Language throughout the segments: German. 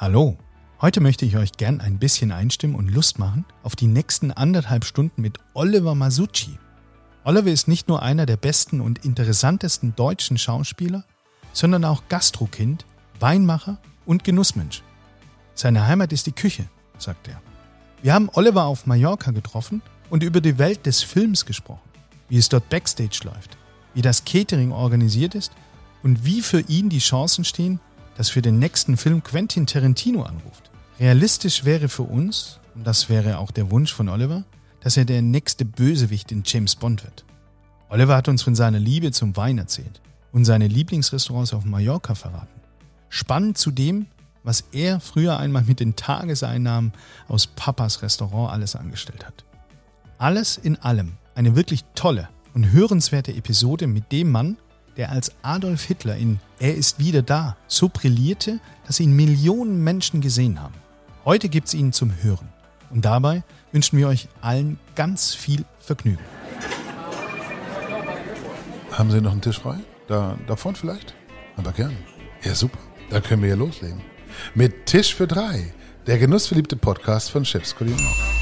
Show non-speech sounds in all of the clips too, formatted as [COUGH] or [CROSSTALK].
Hallo, heute möchte ich euch gern ein bisschen einstimmen und Lust machen auf die nächsten anderthalb Stunden mit Oliver Masucci. Oliver ist nicht nur einer der besten und interessantesten deutschen Schauspieler, sondern auch Gastrokind, Weinmacher und Genussmensch. Seine Heimat ist die Küche, sagt er. Wir haben Oliver auf Mallorca getroffen und über die Welt des Films gesprochen, wie es dort backstage läuft, wie das Catering organisiert ist und wie für ihn die Chancen stehen, dass für den nächsten Film Quentin Tarantino anruft. Realistisch wäre für uns, und das wäre auch der Wunsch von Oliver, dass er der nächste Bösewicht in James Bond wird. Oliver hat uns von seiner Liebe zum Wein erzählt und seine Lieblingsrestaurants auf Mallorca verraten. Spannend zudem, was er früher einmal mit den Tageseinnahmen aus Papas Restaurant alles angestellt hat. Alles in allem eine wirklich tolle und hörenswerte Episode mit dem Mann, der als Adolf Hitler in Er ist wieder da so brillierte, dass ihn Millionen Menschen gesehen haben. Heute gibt's ihn zum Hören. Und dabei wünschen wir euch allen ganz viel Vergnügen. Haben Sie noch einen Tisch frei? Da, da vorne vielleicht? Aber gern. Ja, super. Da können wir ja loslegen. Mit Tisch für drei. Der genussverliebte Podcast von Chefs Kulinarien.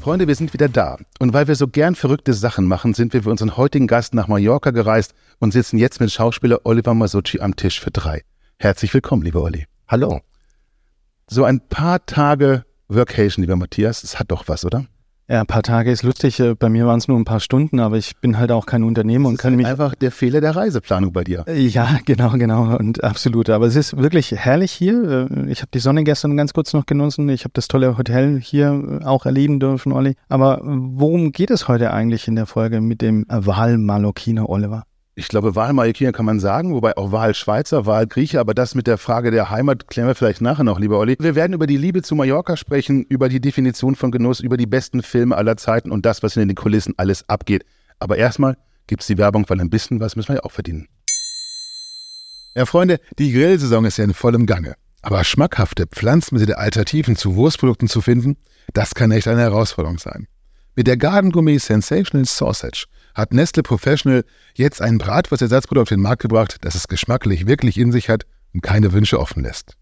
Freunde, wir sind wieder da. Und weil wir so gern verrückte Sachen machen, sind wir für unseren heutigen Gast nach Mallorca gereist und sitzen jetzt mit Schauspieler Oliver Masucci am Tisch für drei. Herzlich willkommen, lieber Olli. Hallo. So ein paar Tage Workation, lieber Matthias, das hat doch was, oder? Ja, ein paar Tage ist lustig. Äh, bei mir waren es nur ein paar Stunden, aber ich bin halt auch kein Unternehmer und kann halt mich. einfach der Fehler der Reiseplanung bei dir. Ja, [LAUGHS] genau, genau und absolut. Aber es ist wirklich herrlich hier. Äh, Ich habe die Sonne gestern ganz kurz noch genossen. Ich habe das tolle Hotel hier äh, auch erleben dürfen, Olli. Aber worum geht es heute eigentlich in der Folge mit dem Wahlmalokiner Oliver? Ich glaube, Wahlmalekiner kann man sagen, wobei auch Wahlschweizer, Wahlgrieche, aber das mit der Frage der Heimat klären wir vielleicht nachher noch, lieber Olli. Wir werden über die Liebe zu Mallorca sprechen, über die Definition von Genuss, über die besten Filme aller Zeiten und das, was in den Kulissen alles abgeht. Aber erstmal gibt's die Werbung, weil ein bisschen was müssen wir ja auch verdienen. Ja, Freunde, die Grillsaison ist ja in vollem Gange. Aber schmackhafte, pflanzenbasierte Alternativen zu Wurstprodukten zu finden, das kann echt eine Herausforderung sein. Mit der Garden Gourmet Sensational Sausage hat Nestle Professional jetzt ein Bratwurstersatzprodukt auf den Markt gebracht, das es geschmacklich wirklich in sich hat und keine Wünsche offen lässt.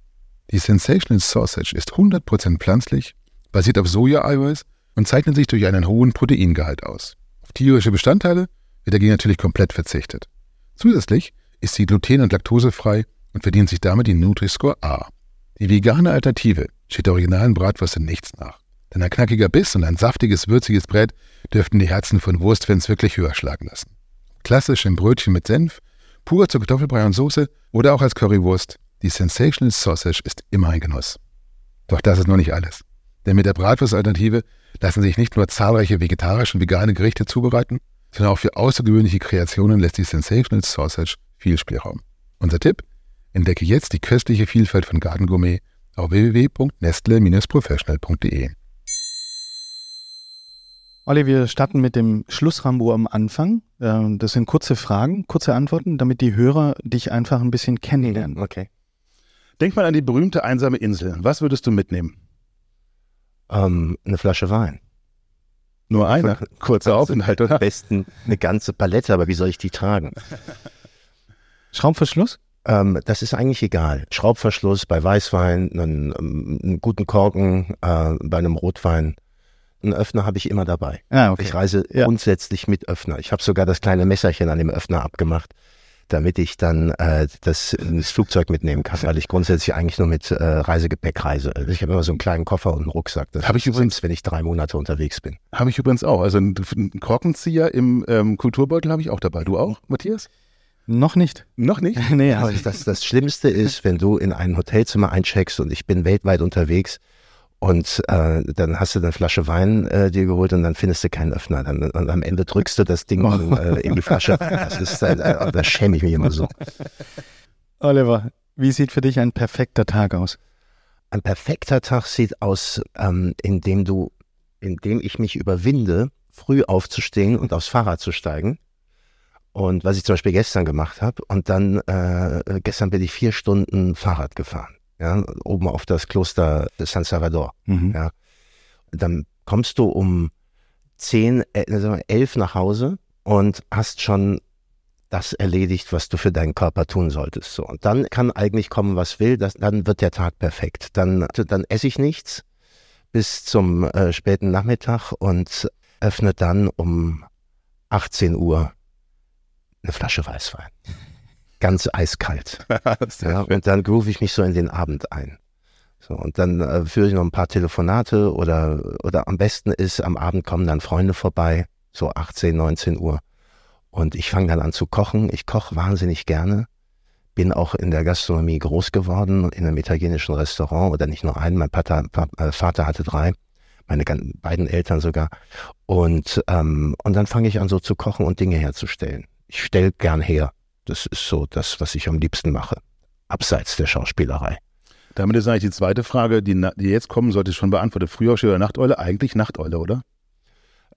Die Sensational Sausage ist 100% pflanzlich, basiert auf Soja-Eiweiß und zeichnet sich durch einen hohen Proteingehalt aus. Auf tierische Bestandteile wird dagegen natürlich komplett verzichtet. Zusätzlich ist sie gluten- und laktosefrei und verdient sich damit die Nutri-Score A. Die vegane Alternative steht der originalen Bratwurst in nichts nach. Denn ein knackiger Biss und ein saftiges, würziges Brät dürften die Herzen von Wurstfans wirklich höher schlagen lassen. Klassisch im Brötchen mit Senf, pur zur Kartoffelbrei und Soße oder auch als Currywurst, die Sensational Sausage ist immer ein Genuss. Doch das ist noch nicht alles. Denn mit der Bratwurstalternative lassen sich nicht nur zahlreiche vegetarische und vegane Gerichte zubereiten, sondern auch für außergewöhnliche Kreationen lässt die Sensational Sausage viel Spielraum. Unser Tipp? Entdecke jetzt die köstliche Vielfalt von Garden Gourmet auf www.nestle-professional.de. Olli, wir starten mit dem Schlussrambo am Anfang. Ähm, Das sind kurze Fragen, kurze Antworten, damit die Hörer dich einfach ein bisschen kennenlernen. Okay. Denk mal an die berühmte einsame Insel. Was würdest du mitnehmen? Ähm, eine Flasche Wein. Nur eine? Kurzer Aufenthalt, Am oder? besten eine ganze Palette, aber wie soll ich die tragen? [LAUGHS] Schraubverschluss? Ähm, das ist eigentlich egal. Schraubverschluss bei Weißwein, einen, ähm, einen guten Korken äh, bei einem Rotwein. Einen Öffner habe ich immer dabei. Ah, okay. Ich reise Ja. grundsätzlich mit Öffner. Ich habe sogar das kleine Messerchen an dem Öffner abgemacht, damit ich dann äh, das ins Flugzeug mitnehmen kann, weil ich grundsätzlich eigentlich nur mit äh, Reisegepäck reise. Also ich habe immer so einen kleinen Koffer und einen Rucksack. Das Hab ich übrigens- selbst wenn ich drei Monate unterwegs bin. Habe ich übrigens auch. Also einen Korkenzieher im ähm, Kulturbeutel habe ich auch dabei. Du auch, Matthias? Noch nicht. Noch nicht? [LAUGHS] nee, Aber also das, das Schlimmste ist, wenn du in ein Hotelzimmer eincheckst und ich bin weltweit unterwegs und äh, dann hast du eine Flasche Wein äh, dir geholt und dann findest du keinen Öffner. Dann, und am Ende drückst du das Ding Oh. äh, in die Flasche. Das ist, äh, da schäme ich mich immer so. Oliver, wie sieht für dich ein perfekter Tag aus? Ein perfekter Tag sieht aus, ähm, indem du, indem ich mich überwinde, früh aufzustehen und aufs Fahrrad zu steigen. Und was ich zum Beispiel gestern gemacht habe. Und dann, äh, gestern bin ich vier Stunden Fahrrad gefahren. Ja, oben auf das Kloster San Salvador. Mhm. Ja. dann kommst du um zehn, wir, elf nach Hause und hast schon das erledigt, was du für deinen Körper tun solltest. So. Und dann kann eigentlich kommen, was will, das, dann wird der Tag perfekt. Dann, dann esse ich nichts bis zum äh, späten Nachmittag und öffne dann um 18 Uhr eine Flasche Weißwein. Ganz eiskalt. [LAUGHS] ja, und dann groove ich mich so in den Abend ein. So, und dann äh, führe ich noch ein paar Telefonate oder, oder am besten ist, am Abend kommen dann Freunde vorbei, so 18, 19 Uhr. Und ich fange dann an zu kochen. Ich koche wahnsinnig gerne. Bin auch in der Gastronomie groß geworden, in einem italienischen Restaurant oder nicht nur einen. Mein Vater, äh, Vater hatte drei, meine beiden Eltern sogar. Und, ähm, und dann fange ich an so zu kochen und Dinge herzustellen. Ich stelle gern her. Das ist so das, was ich am liebsten mache. Abseits der Schauspielerei. Damit ist eigentlich die zweite Frage, die, die jetzt kommen sollte, schon beantwortet. Frühaufsteher oder Nachteule? Eigentlich Nachteule, oder?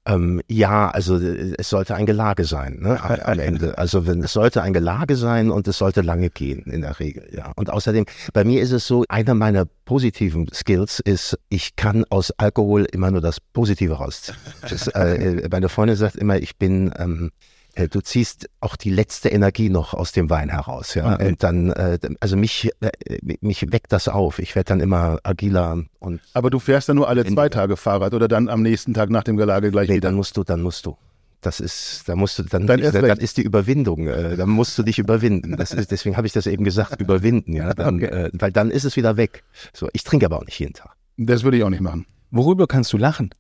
Ähm, ja, also äh, es sollte ein Gelage sein, ne, am Ende. [LAUGHS] Also wenn, es sollte ein Gelage sein und es sollte lange gehen in der Regel, ja. Und außerdem, bei mir ist es so, einer meiner positiven Skills ist, ich kann aus Alkohol immer nur das Positive rausziehen. Das, äh, meine Freundin sagt immer, ich bin ähm, äh, du ziehst auch die letzte Energie noch aus dem Wein heraus, ja. Okay. Und dann, äh, also mich, äh, mich weckt das auf. Ich werde dann immer agiler und. Aber du fährst dann nur alle zwei Tage Fahrrad oder dann am nächsten Tag nach dem Gelage gleich nee, wieder? dann musst du, dann musst du. Das ist, da musst du, dann, dann, ist, dann ist die Überwindung, äh, dann musst du dich überwinden. Das ist, deswegen habe ich das eben gesagt, überwinden, ja. Dann, okay. äh, weil dann ist es wieder weg. So, ich trinke aber auch nicht jeden Tag. Das würde ich auch nicht machen. Worüber kannst du lachen?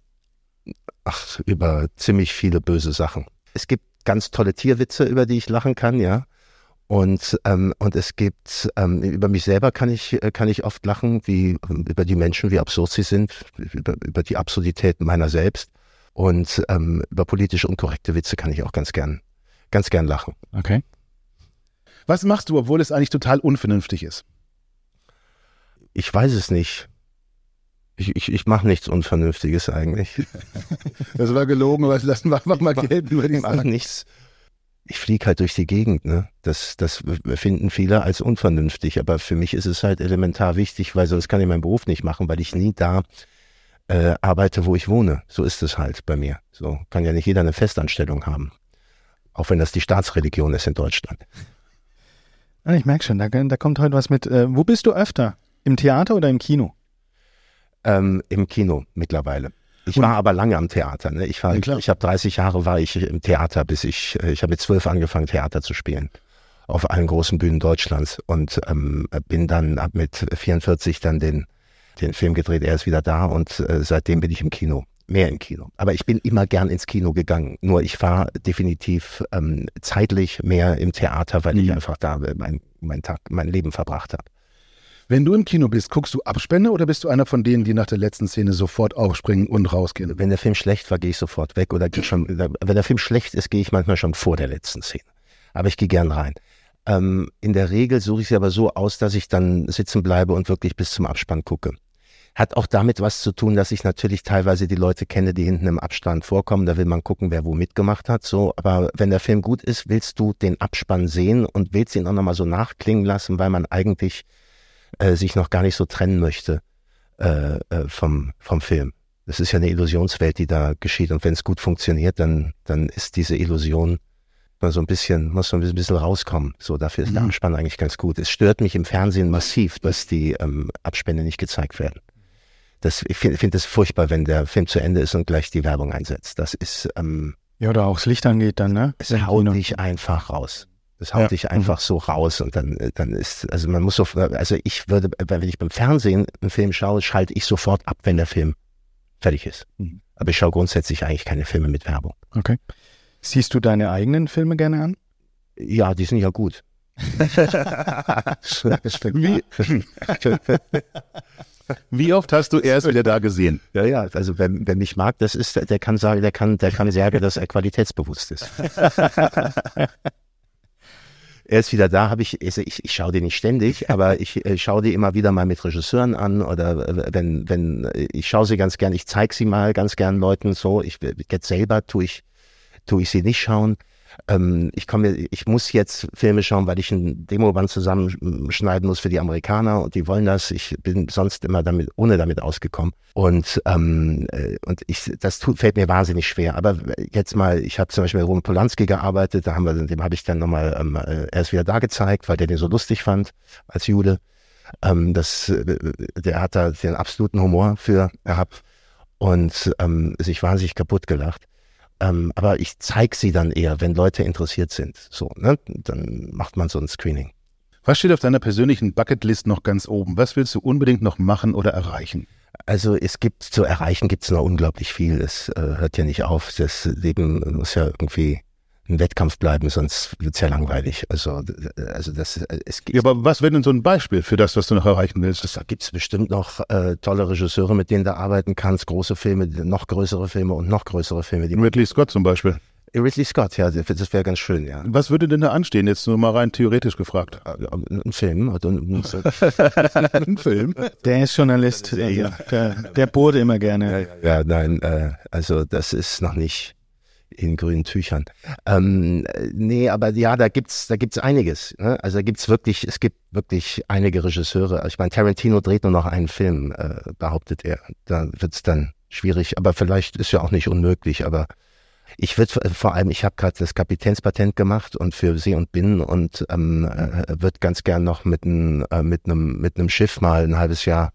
Ach, über ziemlich viele böse Sachen. Es gibt ganz tolle Tierwitze, über die ich lachen kann, ja. Und, ähm, und es gibt, ähm, über mich selber kann ich, äh, kann ich oft lachen, wie über die Menschen, wie absurd sie sind, über, über die Absurdität meiner selbst. Und ähm, über politisch unkorrekte Witze kann ich auch ganz gern, ganz gern lachen. Okay. Was machst du, obwohl es eigentlich total unvernünftig ist? Ich weiß es nicht. Ich, ich, ich mache nichts Unvernünftiges eigentlich. [LAUGHS] Das war gelogen, aber lassen wir einfach mal gelten, würde ich sagen. nichts. Ich fliege halt durch die Gegend, ne? Das, das finden viele als unvernünftig, aber für mich ist es halt elementar wichtig, weil sonst kann ich meinen Beruf nicht machen, weil ich nie da äh, arbeite, wo ich wohne. So ist es halt bei mir. So kann ja nicht jeder eine Festanstellung haben. Auch wenn das die Staatsreligion ist in Deutschland. Ich merke schon, da, da kommt heute was mit. Äh, wo bist du öfter? Im Theater oder im Kino? Ähm, im Kino mittlerweile. Ich war aber lange am Theater. Ne? Ich war, ja, ich habe 30 Jahre war ich im Theater, bis ich, äh, ich habe mit zwölf angefangen Theater zu spielen auf allen großen Bühnen Deutschlands und ähm, bin dann ab mit 44 dann den den Film gedreht. Er ist wieder da und äh, seitdem bin ich im Kino, mehr im Kino. Aber ich bin immer gern ins Kino gegangen. Nur ich war definitiv ähm, zeitlich mehr im Theater, weil mhm. ich einfach da mein mein Tag, mein Leben verbracht habe. Wenn du im Kino bist, guckst du Abspende oder bist du einer von denen, die nach der letzten Szene sofort aufspringen und rausgehen? Wenn der Film schlecht war, gehe ich sofort weg oder schon, wenn der Film schlecht ist, gehe ich manchmal schon vor der letzten Szene. Aber ich gehe gern rein. Ähm, in der Regel suche ich sie aber so aus, dass ich dann sitzen bleibe und wirklich bis zum Abspann gucke. Hat auch damit was zu tun, dass ich natürlich teilweise die Leute kenne, die hinten im Abstand vorkommen. Da will man gucken, wer wo mitgemacht hat. So, aber wenn der Film gut ist, willst du den Abspann sehen und willst ihn auch nochmal so nachklingen lassen, weil man eigentlich äh, sich noch gar nicht so trennen möchte äh, äh, vom, vom Film. Das ist ja eine Illusionswelt, die da geschieht. Und wenn es gut funktioniert, dann, dann ist diese Illusion mal so ein bisschen, muss so ein bisschen rauskommen. So, dafür ist der mhm. Abspann eigentlich ganz gut. Es stört mich im Fernsehen massiv, dass die ähm, Abspende nicht gezeigt werden. Das, ich finde find es furchtbar, wenn der Film zu Ende ist und gleich die Werbung einsetzt. Das ist ähm, ja oder auch das Licht angeht dann, ne? Es haut dich einfach raus. Das haut ja. dich einfach mhm. so raus und dann, dann ist, also man muss so, also ich würde, wenn ich beim Fernsehen einen Film schaue, schalte ich sofort ab, wenn der Film fertig ist. Mhm. Aber ich schaue grundsätzlich eigentlich keine Filme mit Werbung. Okay. Siehst du deine eigenen Filme gerne an? Ja, die sind ja gut. [LAUGHS] Wie, [LAUGHS] Wie oft hast du erst wieder da gesehen? Ja, ja, also wer, wer mich mag, das ist, der kann sagen, der kann, der kann sagen, dass er qualitätsbewusst ist. [LAUGHS] er ist wieder da, habe ich, ich, ich schaue die nicht ständig, [LAUGHS] aber ich äh, schaue die immer wieder mal mit Regisseuren an oder äh, wenn, wenn, äh, ich schaue sie ganz gern, ich zeige sie mal ganz gern Leuten so, ich jetzt selber tue ich, tue ich sie nicht schauen. Ähm, ich komme, ich muss jetzt Filme schauen, weil ich ein Demoband zusammenschneiden muss für die Amerikaner und die wollen das. Ich bin sonst immer damit, ohne damit ausgekommen. Und, ähm, äh, und ich, das tut, fällt mir wahnsinnig schwer. Aber jetzt mal, ich habe zum Beispiel mit Roman Polanski gearbeitet, da haben wir, dem habe ich dann nochmal, ähm, äh, er ist wieder da gezeigt, weil der den so lustig fand als Jude. Ähm, das, äh, der hat da den absoluten Humor für gehabt und ähm, sich wahnsinnig kaputt gelacht. Ähm, aber ich zeige sie dann eher, wenn Leute interessiert sind. So, ne? Dann macht man so ein Screening. Was steht auf deiner persönlichen Bucketlist noch ganz oben? Was willst du unbedingt noch machen oder erreichen? Also es gibt zu erreichen gibt es noch unglaublich viel. Es äh, hört ja nicht auf. Das Leben muss ja irgendwie ein Wettkampf bleiben, sonst wird es ja langweilig. Also, also das, es ja, aber was wäre denn so ein Beispiel für das, was du noch erreichen willst? Da gibt es bestimmt noch äh, tolle Regisseure, mit denen du arbeiten kannst, große Filme, noch größere Filme und noch größere Filme. Ridley Scott zum Beispiel. Ridley Scott, ja, das wäre ganz schön, ja. Was würde denn da anstehen, jetzt nur mal rein theoretisch gefragt? Äh, ein Film. [LAUGHS] ein Film? Der ist Journalist, der, der, der bohrt immer gerne. Ja, ja nein, äh, also das ist noch nicht in grünen Tüchern. Ähm, nee, aber ja, da gibt's, da gibt's einiges. Ne? Also da gibt's wirklich, es gibt wirklich einige Regisseure. Ich meine, Tarantino dreht nur noch einen Film, äh, behauptet er. Da wird's dann schwierig, aber vielleicht ist ja auch nicht unmöglich, aber ich würde vor allem, ich habe gerade das Kapitänspatent gemacht und für See und Binnen und ähm, äh, würde ganz gern noch mit einem äh, mit einem mit einem Schiff mal ein halbes Jahr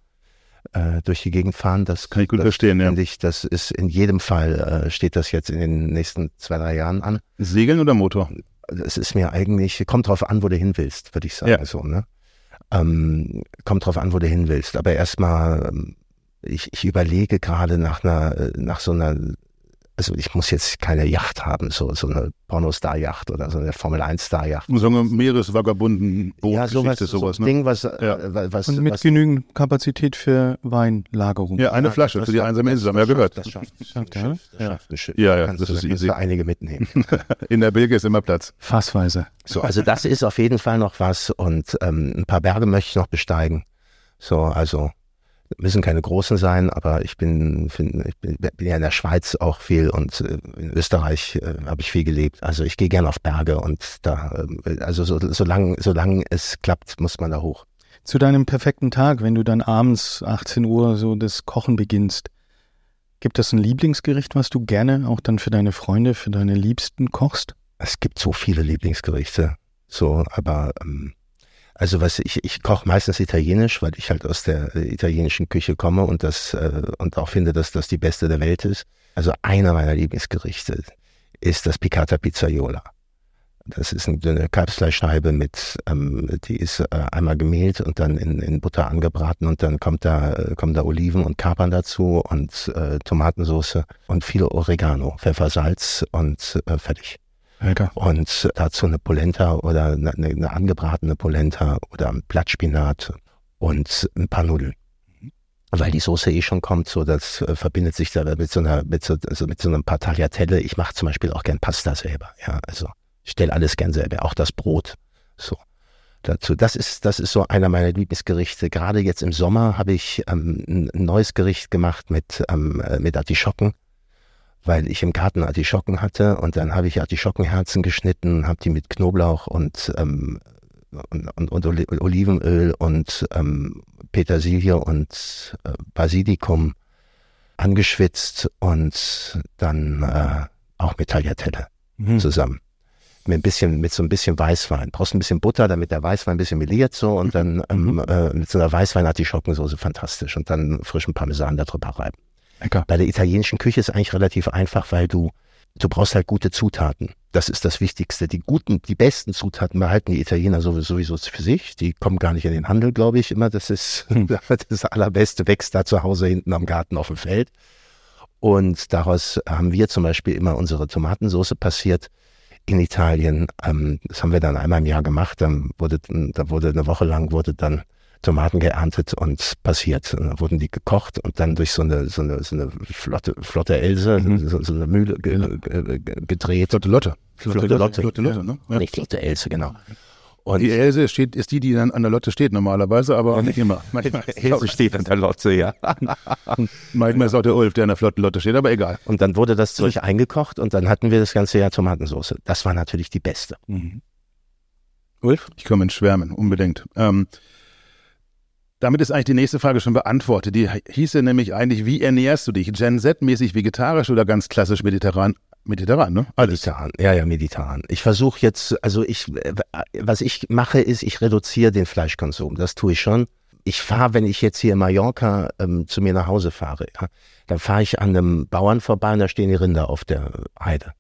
äh, durch die Gegend fahren. Das kann ich gut das verstehen, ja. Ich, das ist in jedem Fall, äh, steht das jetzt in den nächsten zwei, drei Jahren an. Segeln oder Motor? Es ist mir eigentlich, kommt drauf an, wo du hin willst, würde ich sagen. Ja. So, ne? Ähm, kommt drauf an, wo du hin willst. Aber erstmal, ähm, ich, ich überlege gerade nach einer, nach so einer also ich muss jetzt keine Yacht haben, so, so eine Pornostar-Yacht oder so eine Formel-1-Star-Yacht. So eine Meeresvagabunden ja, sowas, sowas, so ne? Ding, was, ja. äh, was, Und mit was, genügend Kapazität für Weinlagerung. Ja, eine ja, Flasche für die einsame Insel, haben wir ja gehört. Das schafft, das schafft, ja? Das schafft ein Schiff. Ja, ja, das ist easy. einige mitnehmen. [LAUGHS] In der Bilge ist immer Platz. Fassweise. So, also das ist auf jeden Fall noch was und ähm, ein paar Berge möchte ich noch besteigen. So, also müssen keine großen sein, aber ich bin, bin, ich bin, bin ja in der Schweiz auch viel und äh, in Österreich äh, habe ich viel gelebt. Also ich gehe gerne auf Berge und da, äh, also so, solange, solange es klappt, muss man da hoch. Zu deinem perfekten Tag, wenn du dann abends 18 Uhr so das Kochen beginnst, gibt es ein Lieblingsgericht, was du gerne auch dann für deine Freunde, für deine Liebsten kochst? Es gibt so viele Lieblingsgerichte, so, aber ähm, also was ich, ich koche meistens italienisch, weil ich halt aus der äh, italienischen Küche komme und das äh, und auch finde, dass das die beste der Welt ist. Also einer meiner Lieblingsgerichte ist das Piccata Pizzaiola. Das ist eine Kalbsfleischscheibe mit, ähm, die ist äh, einmal gemehlt und dann in, in Butter angebraten und dann kommt da, äh, kommen da Oliven und Kapern dazu und äh, Tomatensauce und viel Oregano, Pfeffer, Salz und äh, fertig. Lecker. Und dazu eine Polenta oder eine, eine angebratene Polenta oder ein Blattspinat und ein paar Nudeln. Weil die Soße eh schon kommt, so das äh, verbindet sich da mit so einer, mit so, also mit so einem paar Tagliatelle. Ich mache zum Beispiel auch gern Pasta selber. Ja, also ich stelle alles gern selber, auch das Brot. So dazu. Das ist, das ist so einer meiner Lieblingsgerichte. Gerade jetzt im Sommer habe ich ähm, ein neues Gericht gemacht mit, ähm, äh, mit Artischocken weil ich im Garten Artischocken hatte und dann habe ich Artischockenherzen geschnitten, habe die mit Knoblauch und, ähm, und, und, und Olivenöl und ähm, Petersilie und äh, Basilikum angeschwitzt und dann äh, auch mit Tagliatelle mhm. zusammen. Mit ein bisschen, mit so ein bisschen Weißwein. Brauchst ein bisschen Butter, damit der Weißwein ein bisschen meliert so und dann ähm, mhm. äh, mit so einer Weißwein-Artischockensoße fantastisch und dann frischen Parmesan da drüber reiben. Lecker. Bei der italienischen Küche ist eigentlich relativ einfach, weil du, du brauchst halt gute Zutaten. Das ist das Wichtigste. Die guten, die besten Zutaten behalten die Italiener sowieso für sich. Die kommen gar nicht in den Handel, glaube ich, immer. Das ist hm. [LAUGHS] das Allerbeste, wächst da zu Hause hinten am Garten auf dem Feld. Und daraus haben wir zum Beispiel immer unsere Tomatensauce passiert in Italien. Ähm, das haben wir dann einmal im Jahr gemacht. Dann wurde, da wurde eine Woche lang wurde dann Tomaten geerntet und passiert. Und dann wurden die gekocht und dann durch so eine, so eine, so eine flotte, flotte Else, mhm. so, so, eine Mühle ge, ge, gedreht. Flotte Lotte. Flotte, Lotte. Flotte Lotte, ne? Ja. Nicht flotte Else, genau. Und Die Else steht, ist die, die dann an der Lotte steht normalerweise, aber nicht immer. [LAUGHS] Manchmal, Else steht an der Lotte, ja. [LAUGHS] manchmal ist auch der Ulf, der an der flotten Lotte steht, aber egal. Und dann wurde das Zeug eingekocht und dann hatten wir das ganze Jahr Tomatensauce. Das war natürlich die beste. Ulf? Ich komme ins Schwärmen, unbedingt. Ähm, damit ist eigentlich die nächste Frage schon beantwortet. Die hieße nämlich eigentlich, wie ernährst du dich? Gen Z-mäßig vegetarisch oder ganz klassisch mediterran? Mediterran, ne? Alles. Mediterran, ja, ja, mediterran. Ich versuche jetzt, also ich, was ich mache, ist, ich reduziere den Fleischkonsum. Das tue ich schon. Ich fahre, wenn ich jetzt hier in Mallorca ähm, zu mir nach Hause fahre, ja, dann fahre ich an einem Bauern vorbei und da stehen die Rinder auf der Heide.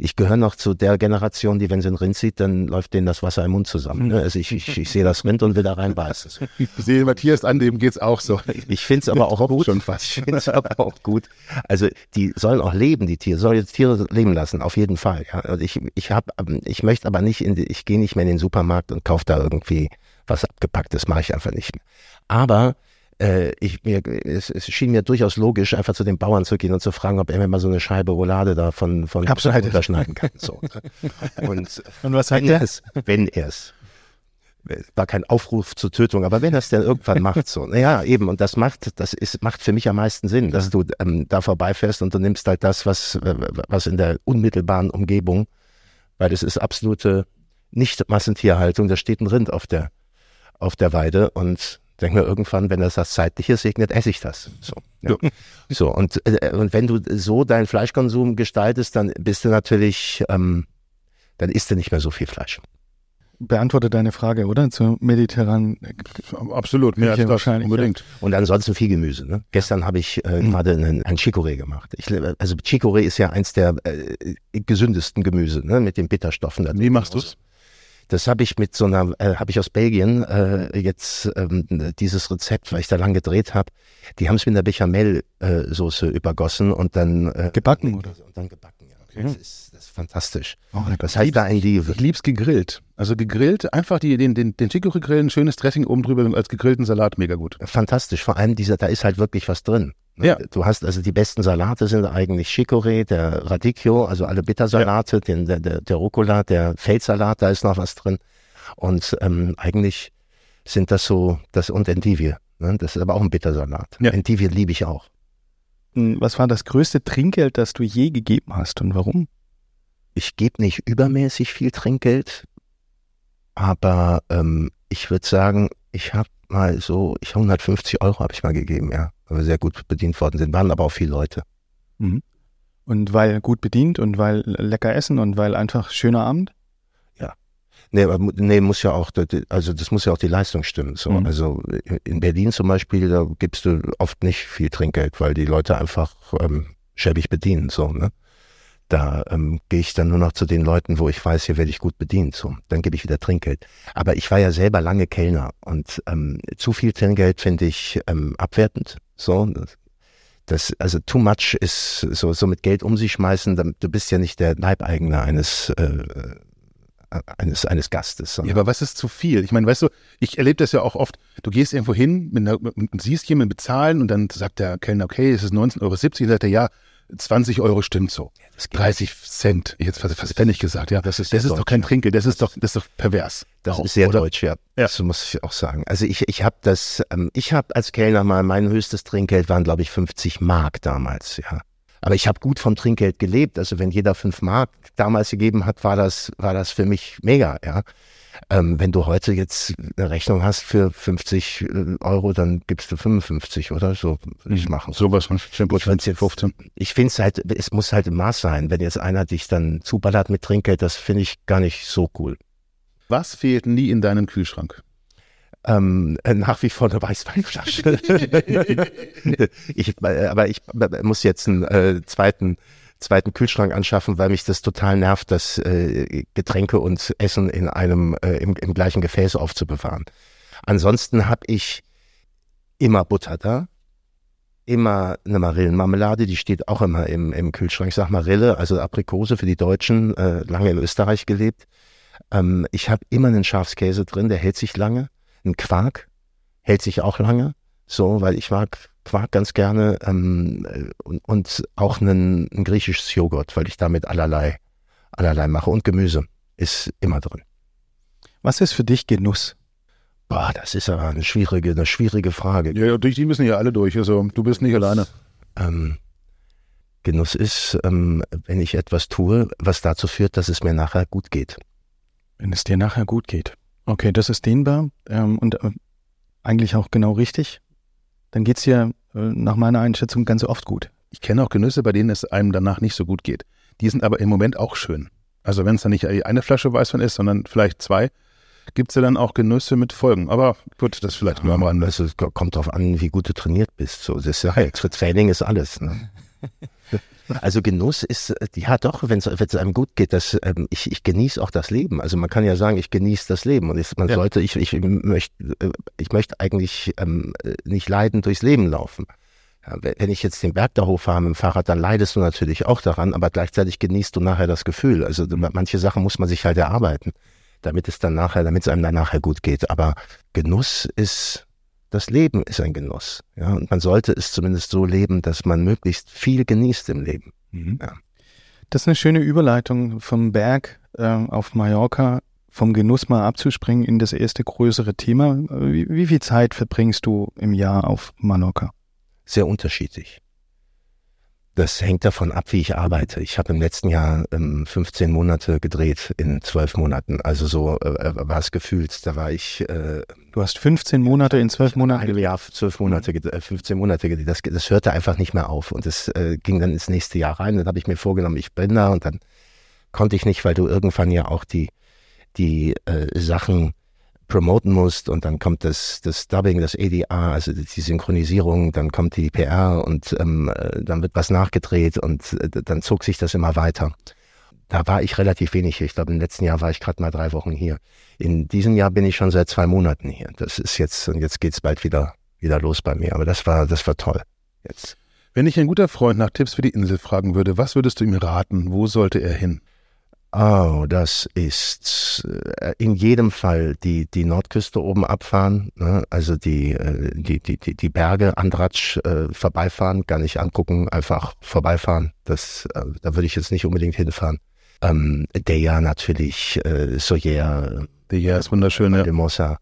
Ich gehöre noch zu der Generation, die, wenn sie ein Rind sieht, dann läuft denen das Wasser im Mund zusammen. Ne? Also ich, ich, ich sehe das Rind und will da reinbeißen. Ich sehe Matthias an, dem geht's auch so. Ich finde es aber auch gut. schon fast. Ich finde es aber auch gut. Also die sollen auch leben, die Tiere. Soll jetzt Tiere leben lassen, auf jeden Fall. Ja. Also ich, ich habe, ich möchte aber nicht in, die, ich gehe nicht mehr in den Supermarkt und kaufe da irgendwie was abgepacktes. Mache ich einfach nicht mehr. Aber äh, ich, mir, es, es schien mir durchaus logisch, einfach zu den Bauern zu gehen und zu fragen, ob er mir mal so eine Scheibe Roulade da von, von unterschneiden kann. So. [LAUGHS] Und Und was sagt er es, wenn er es, war kein Aufruf zur Tötung, aber wenn er es dann irgendwann macht, so, naja, eben, und das macht, das ist, macht für mich am meisten Sinn, dass du ähm, da vorbeifährst und du nimmst halt das, was, äh, was in der unmittelbaren Umgebung, weil es ist absolute Nicht-Massentierhaltung, da steht ein Rind auf der, auf der Weide und denk mir irgendwann, wenn das das Zeitliche segnet, esse ich das. So, ja. [LAUGHS] so und, äh, und wenn du so deinen Fleischkonsum gestaltest, dann bist du natürlich, ähm, dann isst du nicht mehr so viel Fleisch. Beantwortet deine Frage, oder? Zur mediterranen Absolut, mehr als wahrscheinlich, unbedingt. Und ansonsten viel Gemüse. Ne? Gestern habe ich äh, gerade einen, ein Chicorée gemacht. Ich, also Chicorée ist ja eins der äh, gesündesten Gemüse ne? mit den Bitterstoffen. da Wie machst du's? Das habe ich mit so einer, äh, habe ich aus Belgien äh, jetzt ähm, dieses Rezept, weil ich da lang gedreht habe. Die haben es mit einer Bechamel-Soße übergossen und dann äh, Gebacken, oder? Und dann gebacken. Ja. Das, ist, das ist fantastisch. Oh, das heißt da ein Liebe. Ich lieb's gegrillt. Also gegrillt, einfach die, den, den, den Chicorée grillen, schönes Dressing oben drüber als gegrillten Salat, mega gut. Fantastisch. Vor allem dieser, da ist halt wirklich was drin. Ne? Ja. Du hast also die besten Salate sind eigentlich Chicorée, der Radicchio, also alle Bittersalate, den, der, der, der Rucola, der Feldsalat, da ist noch was drin. Und ähm, eigentlich sind das so, das und Endivie. Ne? Das ist aber auch ein Bittersalat. Ja. Endivie liebe ich auch. Was war das größte Trinkgeld, das du je gegeben hast und warum? Ich gebe nicht übermäßig viel Trinkgeld, aber ähm, ich würde sagen, ich habe mal so, ich 150 Euro habe ich mal gegeben, ja, weil wir sehr gut bedient worden sind, waren aber auch viele Leute. Und weil gut bedient und weil lecker essen und weil einfach schöner Abend? Nee, aber mu- nee, muss ja auch, also das muss ja auch die Leistung stimmen. So. Mhm. Also in Berlin zum Beispiel, da gibst du oft nicht viel Trinkgeld, weil die Leute einfach ähm, schäbig bedienen. So, ne? Da ähm, gehe ich dann nur noch zu den Leuten, wo ich weiß, hier werde ich gut bedient. So, dann gebe ich wieder Trinkgeld. Aber ich war ja selber lange Kellner und ähm, zu viel Trinkgeld finde ich ähm, abwertend. So, das, also too much ist so, so mit Geld um sich schmeißen. Du bist ja nicht der Leibeigene eines äh, eines, eines Gastes. Ja, aber was ist zu viel? Ich meine, weißt du, ich erlebe das ja auch oft. Du gehst irgendwo hin mit einer, und siehst jemanden bezahlen und dann sagt der Kellner, okay, es ist 19,70 Euro. Dann sagt er, ja, 20 Euro stimmt so. geht 30 Cent. Jetzt fast, fast Pfennig gesagt, ja. Das ist das ist doch kein ja. Trinkgeld. Das ist doch, das ist doch pervers. Das Auch, ist sehr oder? deutsch, ja. Ja. Das muss ich auch sagen. Also ich, ich habe das, ähm, ich habe als Kellner mal, mein höchstes Trinkgeld waren, glaube ich, 50 Mark damals, ja. Aber ich habe gut vom Trinkgeld gelebt. Also wenn jeder 5 Mark damals gegeben hat, war das, war das für mich mega, ja. Ähm, wenn du heute jetzt eine Rechnung hast für 50 äh, Euro, dann gibst du 55 oder so. Würde ich machen. Sowas von Shampoo Ich find's 20, 15. Ich finde es halt, es muss halt im Maß sein. Wenn jetzt einer dich dann zuballert mit Trinkgeld, das finde ich gar nicht so cool. Was fehlt nie in deinem Kühlschrank? Ähm, äh, nach wie vor eine Weißweinflasche. [LAUGHS] [LAUGHS] ich, äh, aber ich muss jetzt einen äh, zweiten, zweiten Kühlschrank anschaffen, weil mich das total nervt, das äh, Getränke und Essen in einem äh, im, im gleichen Gefäß aufzubewahren. Ansonsten habe ich immer Butter da, immer eine Marillenmarmelade, die steht auch immer im, im Kühlschrank. Ich sag Marille, also Aprikose für die Deutschen, äh, lange in Österreich gelebt. Ähm, ich habe immer einen Schafskäse drin, der hält sich lange. Ein Quark hält sich auch lange, so, weil ich mag Quark ganz gerne ähm, äh, und, und auch einen, ein griechisches Joghurt, weil ich damit allerlei, allerlei mache und Gemüse ist immer drin. Was ist für dich Genuss? Boah, das ist aber eine schwierige, eine schwierige Frage. Ja, durch die müssen ja alle durch. Also du bist nicht alleine. Ähm, Genuss ist, ähm, wenn ich etwas tue, was dazu führt, dass es mir nachher gut geht. Wenn es dir nachher gut geht. Okay, das ist dehnbar ähm, und äh, eigentlich auch genau richtig. Dann geht's dir äh, nach meiner Einschätzung ganz oft gut. Ich kenne auch Genüsse, bei denen es einem danach nicht so gut geht. Die sind aber im Moment auch schön. Also wenn es dann nicht eine Flasche Weißwein ist, sondern vielleicht zwei, gibt es ja dann auch Genüsse mit Folgen. Aber gut, das vielleicht nur am Rande. Also, es kommt darauf an, wie gut du trainiert bist. So, das ist ja, für Training ist alles. Ne? [LAUGHS] Also Genuss ist, ja doch, wenn es einem gut geht, das, ähm, ich, ich genieße auch das Leben. Also man kann ja sagen, ich genieße das Leben. Und ich, man Ja. sollte, ich, ich möchte, äh, ich möchte eigentlich ähm, äh, nicht leiden durchs Leben laufen. Ja, wenn ich jetzt den Berg da hochfahre mit dem Fahrrad, dann leidest du natürlich auch daran, aber gleichzeitig genießt du nachher das Gefühl. Also manche Sachen muss man sich halt erarbeiten, damit es dann nachher, damit es einem dann nachher gut geht. Aber Genuss ist, das Leben ist ein Genuss. Ja, und man sollte es zumindest so leben, dass man möglichst viel genießt im Leben. Mhm. Das ist eine schöne Überleitung vom Berg äh, auf Mallorca, vom Genuss mal abzuspringen in das erste größere Thema. Wie, wie viel Zeit verbringst du im Jahr auf Mallorca? Sehr unterschiedlich. Das hängt davon ab, wie ich arbeite. Ich habe im letzten Jahr ähm, 15 Monate gedreht in 12 Monaten. Also so äh, war es gefühlt. Da war ich äh, Du hast 15 Monate in 12 ein Monaten. Jahr, 12 Monate, äh, 15 Monate gedreht. Das, das hörte einfach nicht mehr auf. Und das äh, ging dann ins nächste Jahr rein. Dann habe ich mir vorgenommen, ich bin da. Und dann konnte ich nicht, weil du irgendwann ja auch die, die äh, Sachen promoten musst und dann kommt das, das Dubbing, das ADR, also die Synchronisierung, dann kommt die PR und ähm, äh, dann wird was nachgedreht und äh, dann zog sich das immer weiter. Da war ich relativ wenig hier. Ich glaube, im letzten Jahr war ich gerade mal drei Wochen hier. In diesem Jahr bin ich schon seit zwei Monaten hier. Das ist jetzt, und jetzt geht's bald wieder, wieder los bei mir. Aber das war, das war toll. Jetzt. Wenn dich ein guter Freund nach Tipps für die Insel fragen würde, was würdest du ihm raten? Wo sollte er hin? Oh, das ist äh, in jedem Fall die, die Nordküste oben abfahren, ne? also die, äh, die, die, die, die Berge, Andratsch äh, vorbeifahren, gar nicht angucken, einfach vorbeifahren. Das, äh, da würde ich jetzt nicht unbedingt hinfahren. Ähm, Deja natürlich, äh, Soyer, Der ja ist wunderschön, ja. Valdemosa,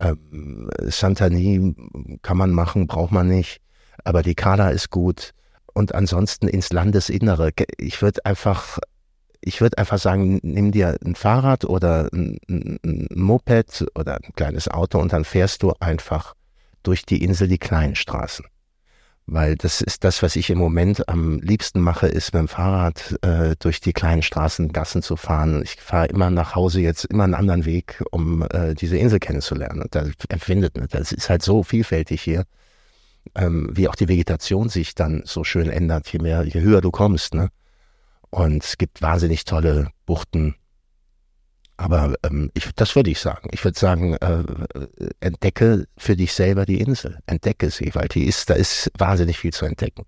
ähm, Santani kann man machen, braucht man nicht. Aber die Kala ist gut. Und ansonsten ins Landesinnere. Ich würde einfach, ich würde einfach sagen, nimm dir ein Fahrrad oder ein, ein, Moped oder ein kleines Auto und dann fährst du einfach durch die Insel die kleinen Straßen. Weil das ist das, was ich im Moment am liebsten mache, ist mit dem Fahrrad äh, durch die kleinen Straßen, Gassen zu fahren. Ich fahre immer nach Hause jetzt immer einen anderen Weg, um äh, diese Insel kennenzulernen. Und da empfindet man, das ist halt so vielfältig hier, ähm, wie auch die Vegetation sich dann so schön ändert, je mehr, je höher du kommst. Ne? Und es gibt wahnsinnig tolle Buchten. Aber ähm, ich, das würde ich sagen. Ich würde sagen, äh, entdecke für dich selber die Insel. Entdecke sie, weil die ist, da ist wahnsinnig viel zu entdecken.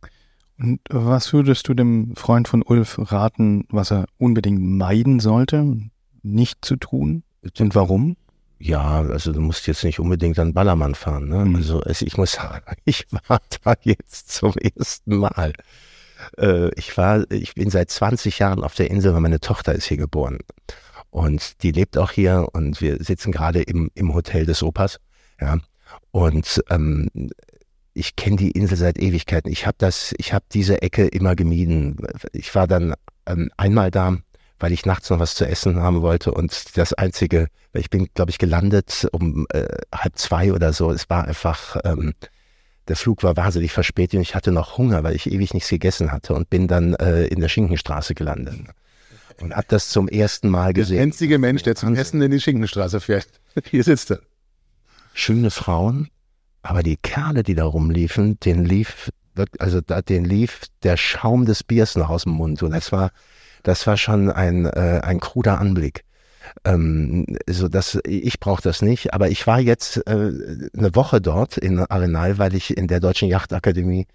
Und was würdest du dem Freund von Ulf raten, was er unbedingt meiden sollte, nicht zu tun? Und warum? Ja, also du musst jetzt nicht unbedingt an Ballermann fahren. Ne? Mhm. Also ich muss sagen, [LAUGHS] ich war da jetzt zum ersten Mal. Äh, ich war, ich bin seit 20 Jahren auf der Insel, weil meine Tochter ist hier geboren. Und die lebt auch hier und wir sitzen gerade im, im Hotel des Opas. Ja. Und ähm, ich kenne die Insel seit Ewigkeiten. Ich habe das, ich habe diese Ecke immer gemieden. Ich war dann ähm, einmal da, weil ich nachts noch was zu essen haben wollte und das einzige, ich bin, glaube ich, gelandet um äh, halb zwei oder so. Es war einfach, ähm, der Flug war wahnsinnig verspätet und ich hatte noch Hunger, weil ich ewig nichts gegessen hatte und bin dann äh, in der Schinkenstraße gelandet und habe das zum ersten Mal Der gesehen. einzige Mensch, der zum. Essen in die Schinkenstraße fährt. [LAUGHS] Hier sitzt er. schöne Frauen, aber die Kerle, die da rumliefen, den lief, also da, den lief der Schaum des Biers noch aus dem Mund. Und das war, das war schon ein, äh, ein kruder Anblick. Ähm, so dass ich brauche das nicht, aber ich war jetzt äh, eine Woche dort in Arenal, weil ich in der Deutschen Yachtakademie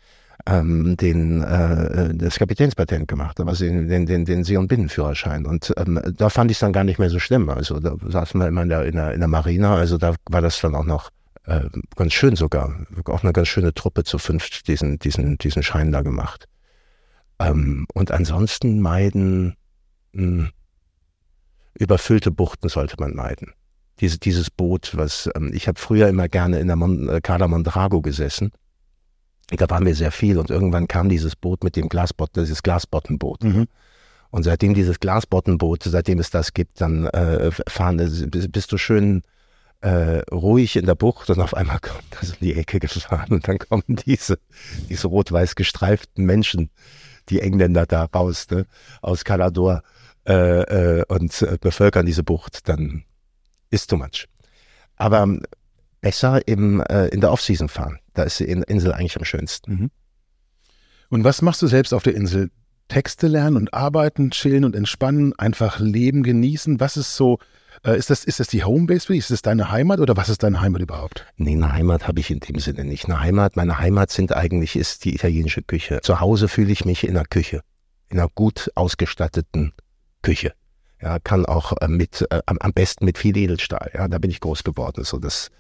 ähm, den äh, das Kapitänspatent gemacht habe, also den, den, den, den See- und Binnenführerschein. Und ähm, da fand ich es dann gar nicht mehr so schlimm. Also da saßen wir immer in der, in der, in der Marina, also da war das dann auch noch äh, ganz schön sogar. Auch eine ganz schöne Truppe zu fünft diesen, diesen, diesen Schein da gemacht. Ähm, und ansonsten meiden, mh, überfüllte Buchten sollte man meiden. Diese, dieses Boot, was ähm, ich habe früher immer gerne in der Mon äh, Cala Mondrago gesessen. Da waren wir sehr viel und irgendwann kam dieses Boot mit dem Glasbot, dieses Glasbottenboot. Mhm. Und seitdem dieses Glasbottenboot, seitdem es das gibt, dann äh, fahren, bist, bist du schön äh, ruhig in der Bucht und auf einmal kommt das in die Ecke gefahren und dann kommen diese, diese rot-weiß gestreiften Menschen, die Engländer da raus, ne, aus Calador äh, äh, und äh, bevölkern diese Bucht, dann ist too much. Aber ähm, besser im, äh, in der Offseason fahren. Da ist die Insel eigentlich am schönsten. Mhm. Und was machst du selbst auf der Insel? Texte lernen und arbeiten, chillen und entspannen, einfach leben, genießen. Was ist so, äh, ist, das, ist das die Homebase für dich? Ist das deine Heimat oder was ist deine Heimat überhaupt? Nee, eine Heimat habe ich in dem Sinne nicht. Eine Heimat, meine Heimat sind eigentlich, ist die italienische Küche. Zu Hause fühle ich mich in der Küche. In einer gut ausgestatteten Küche. Ja, kann auch äh, mit, äh, am besten mit viel Edelstahl. Ja, da bin ich groß geworden. So das,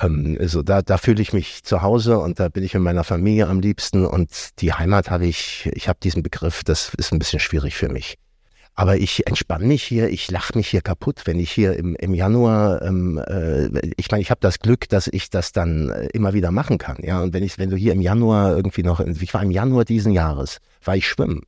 ähm, also da, da fühle ich mich zu Hause und da bin ich in meiner Familie am liebsten und die Heimat habe ich, ich habe diesen Begriff, das ist ein bisschen schwierig für mich. Aber ich entspanne mich hier, ich lache mich hier kaputt, wenn ich hier im, im Januar, ähm, äh, ich meine, ich habe das Glück, dass ich das dann äh, immer wieder machen kann. Ja, und wenn ich, wenn du hier im Januar irgendwie noch, ich war im Januar diesen Jahres, war ich schwimmen.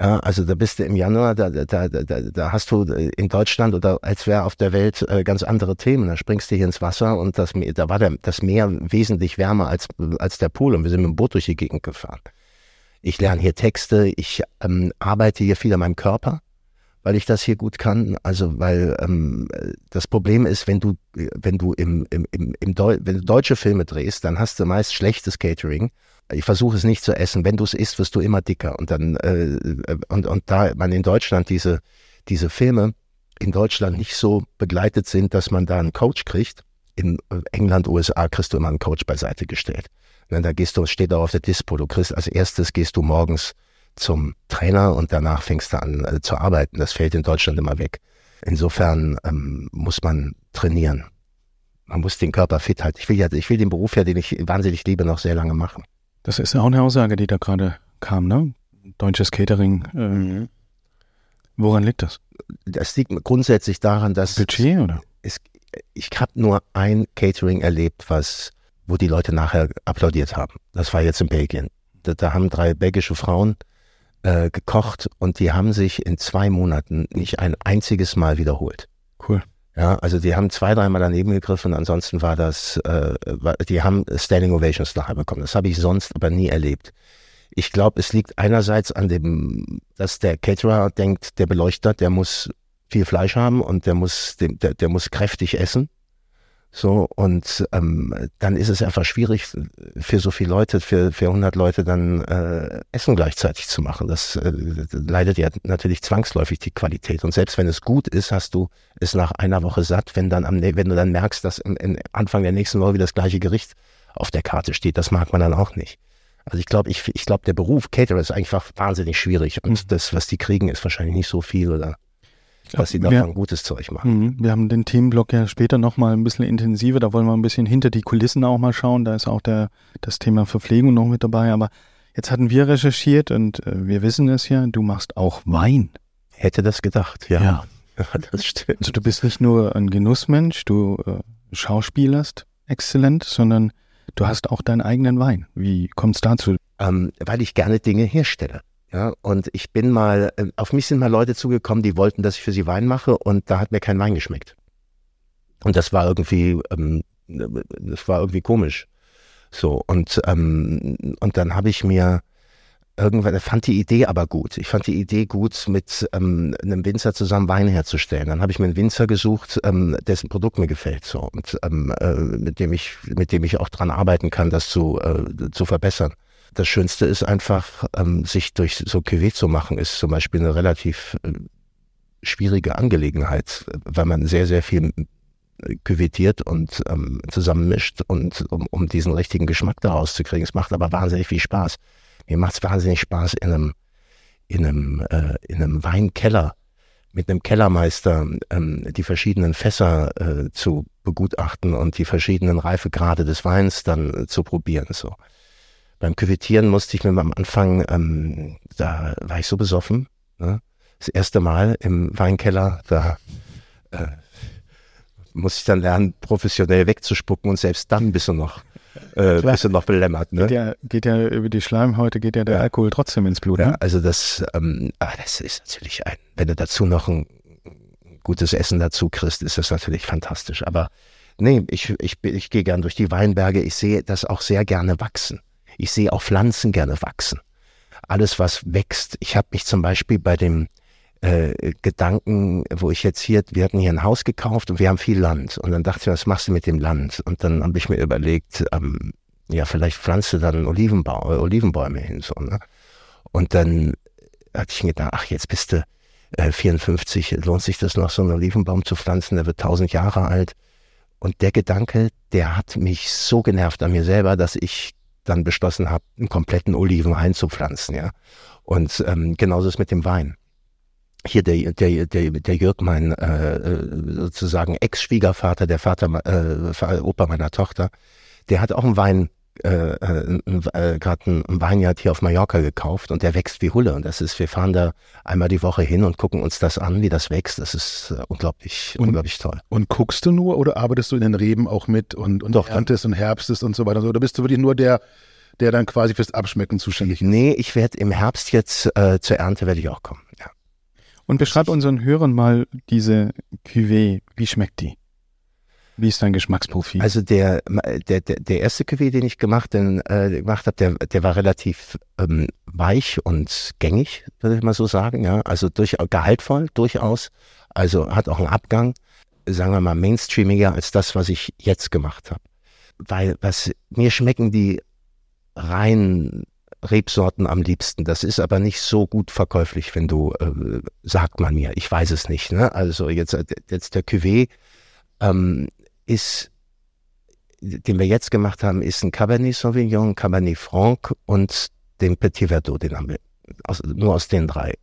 Ja, also da bist du im Januar, da, da, da, da, hast du in Deutschland oder als wäre auf der Welt äh, ganz andere Themen. Da springst du hier ins Wasser und das, da war der, das Meer wesentlich wärmer als, als der Pool und wir sind mit dem Boot durch die Gegend gefahren. Ich lerne hier Texte, ich ähm, arbeite hier viel an meinem Körper, weil ich das hier gut kann. Also weil ähm, das Problem ist, wenn du, wenn du im, im, im, im Deu wenn du deutsche Filme drehst, dann hast du meist schlechtes Catering ich versuche es nicht zu essen. Wenn du es isst, wirst du immer dicker. Und dann äh, und und da man in Deutschland diese diese Filme in Deutschland nicht so begleitet sind, dass man da einen Coach kriegt. In England, USA kriegst du immer einen Coach beiseite gestellt. Und da gehst du, steht auch auf der Dispo. Du kriegst als erstes gehst du morgens zum Trainer und danach fängst du an äh, zu arbeiten. Das fällt in Deutschland immer weg. Insofern ähm, muss man trainieren. Man muss den Körper fit halten. Ich will ja, ich will den Beruf ja, den ich wahnsinnig liebe, noch sehr lange machen. Das ist ja auch eine Aussage, die da gerade kam, ne? Deutsches Catering. Äh, mhm. Woran liegt das? Das liegt grundsätzlich daran, dass Budget oder? Es, ich habe nur ein Catering erlebt, was, wo die Leute nachher applaudiert haben. Das war jetzt in Belgien. Da, da haben drei belgische Frauen äh, gekocht und die haben sich in zwei Monaten nicht ein einziges Mal wiederholt. Cool. Ja, also die haben zwei, dreimal daneben gegriffen, ansonsten war das, äh, die haben Standing Ovations nachher bekommen. Das habe ich sonst aber nie erlebt. Ich glaube, es liegt einerseits an dem, dass der Caterer denkt, der Beleuchter, der muss viel Fleisch haben und der muss, der, der muss kräftig essen. So, und ähm, dann ist es einfach schwierig für so viele Leute, für, für 100 Leute dann äh, Essen gleichzeitig zu machen. Das äh, leidet ja natürlich zwangsläufig die Qualität. Und selbst wenn es gut ist, hast du es nach einer Woche satt, wenn dann am, wenn du dann merkst, dass im, im Anfang der nächsten Woche wieder das gleiche Gericht auf der Karte steht. Das mag man dann auch nicht. Also ich glaube, ich, ich glaube, der Beruf Caterer ist einfach wahnsinnig schwierig und mhm. das, was die kriegen, ist wahrscheinlich nicht so viel oder was sie davon wir, gutes Zeug machen. Mhm. Wir haben den Themenblock ja später nochmal ein bisschen intensiver, da wollen wir ein bisschen hinter die Kulissen auch mal schauen, da ist auch der, das Thema Verpflegung noch mit dabei, aber jetzt hatten wir recherchiert und äh, wir wissen es ja, du machst auch Wein. Hätte das gedacht, ja. Ja, [LAUGHS] ja das stimmt. Also du bist nicht nur ein Genussmensch, du äh, schauspielerst exzellent, sondern du hast auch deinen eigenen Wein. Wie kommt es dazu? Ähm, weil ich gerne Dinge herstelle. Ja, und ich bin mal, äh, auf mich sind mal Leute zugekommen, die wollten, dass ich für sie Wein mache und da hat mir kein Wein geschmeckt. Und das war irgendwie, ähm, das war irgendwie komisch. So, und, ähm, und dann habe ich mir irgendwann, fand die Idee aber gut. Ich fand die Idee gut, mit ähm, einem Winzer zusammen Wein herzustellen. Dann habe ich mir einen Winzer gesucht, ähm, dessen Produkt mir gefällt, so, und ähm, äh, mit dem ich, mit dem ich auch dran arbeiten kann, das zu, äh, zu verbessern. Das Schönste ist einfach, ähm, sich durch so Cuvée zu machen, ist zum Beispiel eine relativ äh, schwierige Angelegenheit, weil man sehr, sehr viel küvettiert äh, und ähm, zusammenmischt und um, um diesen richtigen Geschmack daraus zu kriegen. Es macht aber wahnsinnig viel Spaß. Mir macht es wahnsinnig Spaß, in einem, in einem, äh, in einem Weinkeller mit einem Kellermeister ähm, die verschiedenen Fässer äh, zu begutachten und die verschiedenen Reifegrade des Weins dann äh, zu probieren. So. Beim Küvettieren musste ich mir am Anfang, ähm, da war ich so besoffen, ne? das erste Mal im Weinkeller, da äh, muss ich dann lernen, professionell wegzuspucken und selbst dann bist du noch, äh, bist du noch belämmert. Ne? Geht ja, geht ja über die Schleimhäute, geht ja der Alkohol trotzdem ins Blut. Ja, Ne? also das, ähm, ah, das ist natürlich ein, wenn du dazu noch ein gutes Essen dazu kriegst, ist das natürlich fantastisch. Aber nee, ich, ich, ich gehe gern durch die Weinberge. Ich sehe das auch sehr gerne wachsen. Ich sehe auch Pflanzen gerne wachsen. Alles, was wächst. Ich habe mich zum Beispiel bei dem äh, Gedanken, wo ich jetzt hier, wir hatten hier ein Haus gekauft und wir haben viel Land. Und dann dachte ich, was machst du mit dem Land? Und dann habe ich mir überlegt, ähm, ja, vielleicht pflanzt du dann Olivenbau, äh, Olivenbäume hin. So, ne? Und dann hatte ich mir gedacht, ach, jetzt bist du äh, 54, lohnt sich das noch, so einen Olivenbaum zu pflanzen, der wird 1000 Jahre alt. Und der Gedanke, der hat mich so genervt an mir selber, dass ich dann beschlossen habe, einen kompletten Oliven einzupflanzen, ja. Und ähm, genauso ist mit dem Wein. Hier der, der, der, der Jörg, mein äh, äh, sozusagen Ex-Schwiegervater, der Vater, äh, Opa meiner Tochter, der hat auch einen Wein, äh, äh, äh, gerade einen Weinjahr hier auf Mallorca gekauft und der wächst wie Hulle. Und das ist, wir fahren da einmal die Woche hin und gucken uns das an, wie das wächst. Das ist äh, unglaublich, Und- unglaublich toll. Und guckst du nur oder arbeitest du in den Reben auch mit und, und Doch, erntest und herbstest und so weiter? Oder bist du wirklich nur der, der dann quasi fürs Abschmecken zuständig ist? Nee, ich werde im Herbst jetzt äh, zur Ernte werde ich auch kommen. Ja. Und beschreib unseren Hörern mal diese Cuvée. Wie schmeckt die? Wie ist dein Geschmacksprofil? Also der, der, der, der erste Cuvée, den ich gemacht, den, äh, gemacht habe, der, der war relativ ähm, weich und gängig, würde ich mal so sagen. Ja, also durch, gehaltvoll durchaus. Also hat auch einen Abgang, sagen wir mal mainstreamiger als das, was ich jetzt gemacht habe. Weil was mir schmecken die reinen Rebsorten am liebsten. Das ist aber nicht so gut verkäuflich, wenn du, äh, sagt man mir. Ich weiß es nicht. Ne? Also jetzt, jetzt der Cuvée ähm, ist, den wir jetzt gemacht haben, ist ein Cabernet Sauvignon, Cabernet Franc und den Petit Verdot, den haben wir aus, nur aus den drei.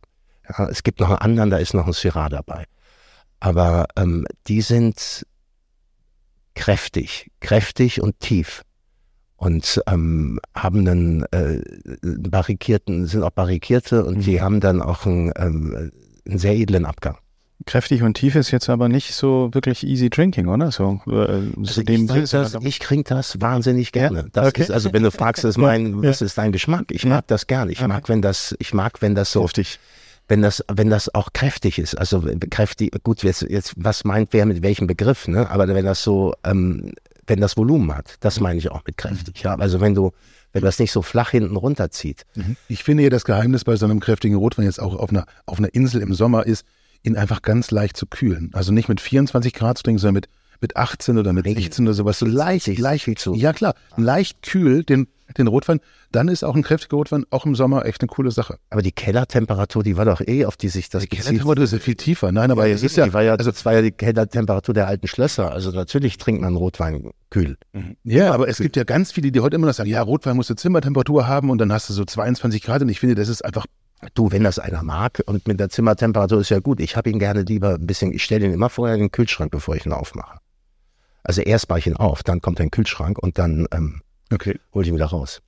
Ja, es gibt noch einen anderen, da ist noch ein Syrah dabei. Aber ähm, die sind kräftig, kräftig und tief und ähm, haben einen äh, barrikierten, sind auch barrikierte und die haben dann auch einen, ähm, einen sehr edlen Abgang. Kräftig und tief ist jetzt aber nicht so wirklich easy drinking, oder? So, äh, Also ich, das, ich trinke das wahnsinnig gerne. Das Okay. ist, also wenn du fragst, ist mein, [LAUGHS] was ist dein Geschmack? Ich mag das gerne. Ich Okay. mag, wenn das, ich mag, wenn das so, Kräftig. wenn das, wenn das auch kräftig ist. Also kräftig, gut, jetzt, jetzt was meint wer mit welchem Begriff, ne? Aber wenn das so, ähm, wenn das Volumen hat, das meine ich auch mit kräftig. Ja, also wenn du, wenn das nicht so flach hinten runterzieht. Ich finde ja das Geheimnis bei so einem kräftigen Rotwein jetzt auch auf einer, auf einer Insel im Sommer ist, ihn einfach ganz leicht zu kühlen. Also nicht mit 24 Grad zu trinken, sondern mit, mit 18 oder mit Nee. 16 oder sowas. So leicht, leicht. viel zu. Ja klar, leicht kühl den, den Rotwein. Dann ist auch ein kräftiger Rotwein auch im Sommer echt eine coole Sache. Aber die Kellertemperatur, die war doch eh, auf die sich das Die bezieht. Kellertemperatur ist ja viel tiefer. Nein, aber es ist ja, die war ja, also, das war ja die Kellertemperatur der alten Schlösser. Also natürlich trinkt man Rotwein kühl. ja, aber es gibt ja ganz viele, die heute immer noch sagen, ja, Rotwein muss eine Zimmertemperatur haben und dann hast du so 22 Grad und ich finde, das ist einfach Du, wenn das einer mag und mit der Zimmertemperatur ist ja gut. Ich habe ihn gerne lieber ein bisschen, ich stelle ihn immer vorher in den Kühlschrank, bevor ich ihn aufmache. Also erst mache ich ihn auf, dann kommt er in den Kühlschrank und dann ähm, okay. hole ich ihn wieder raus.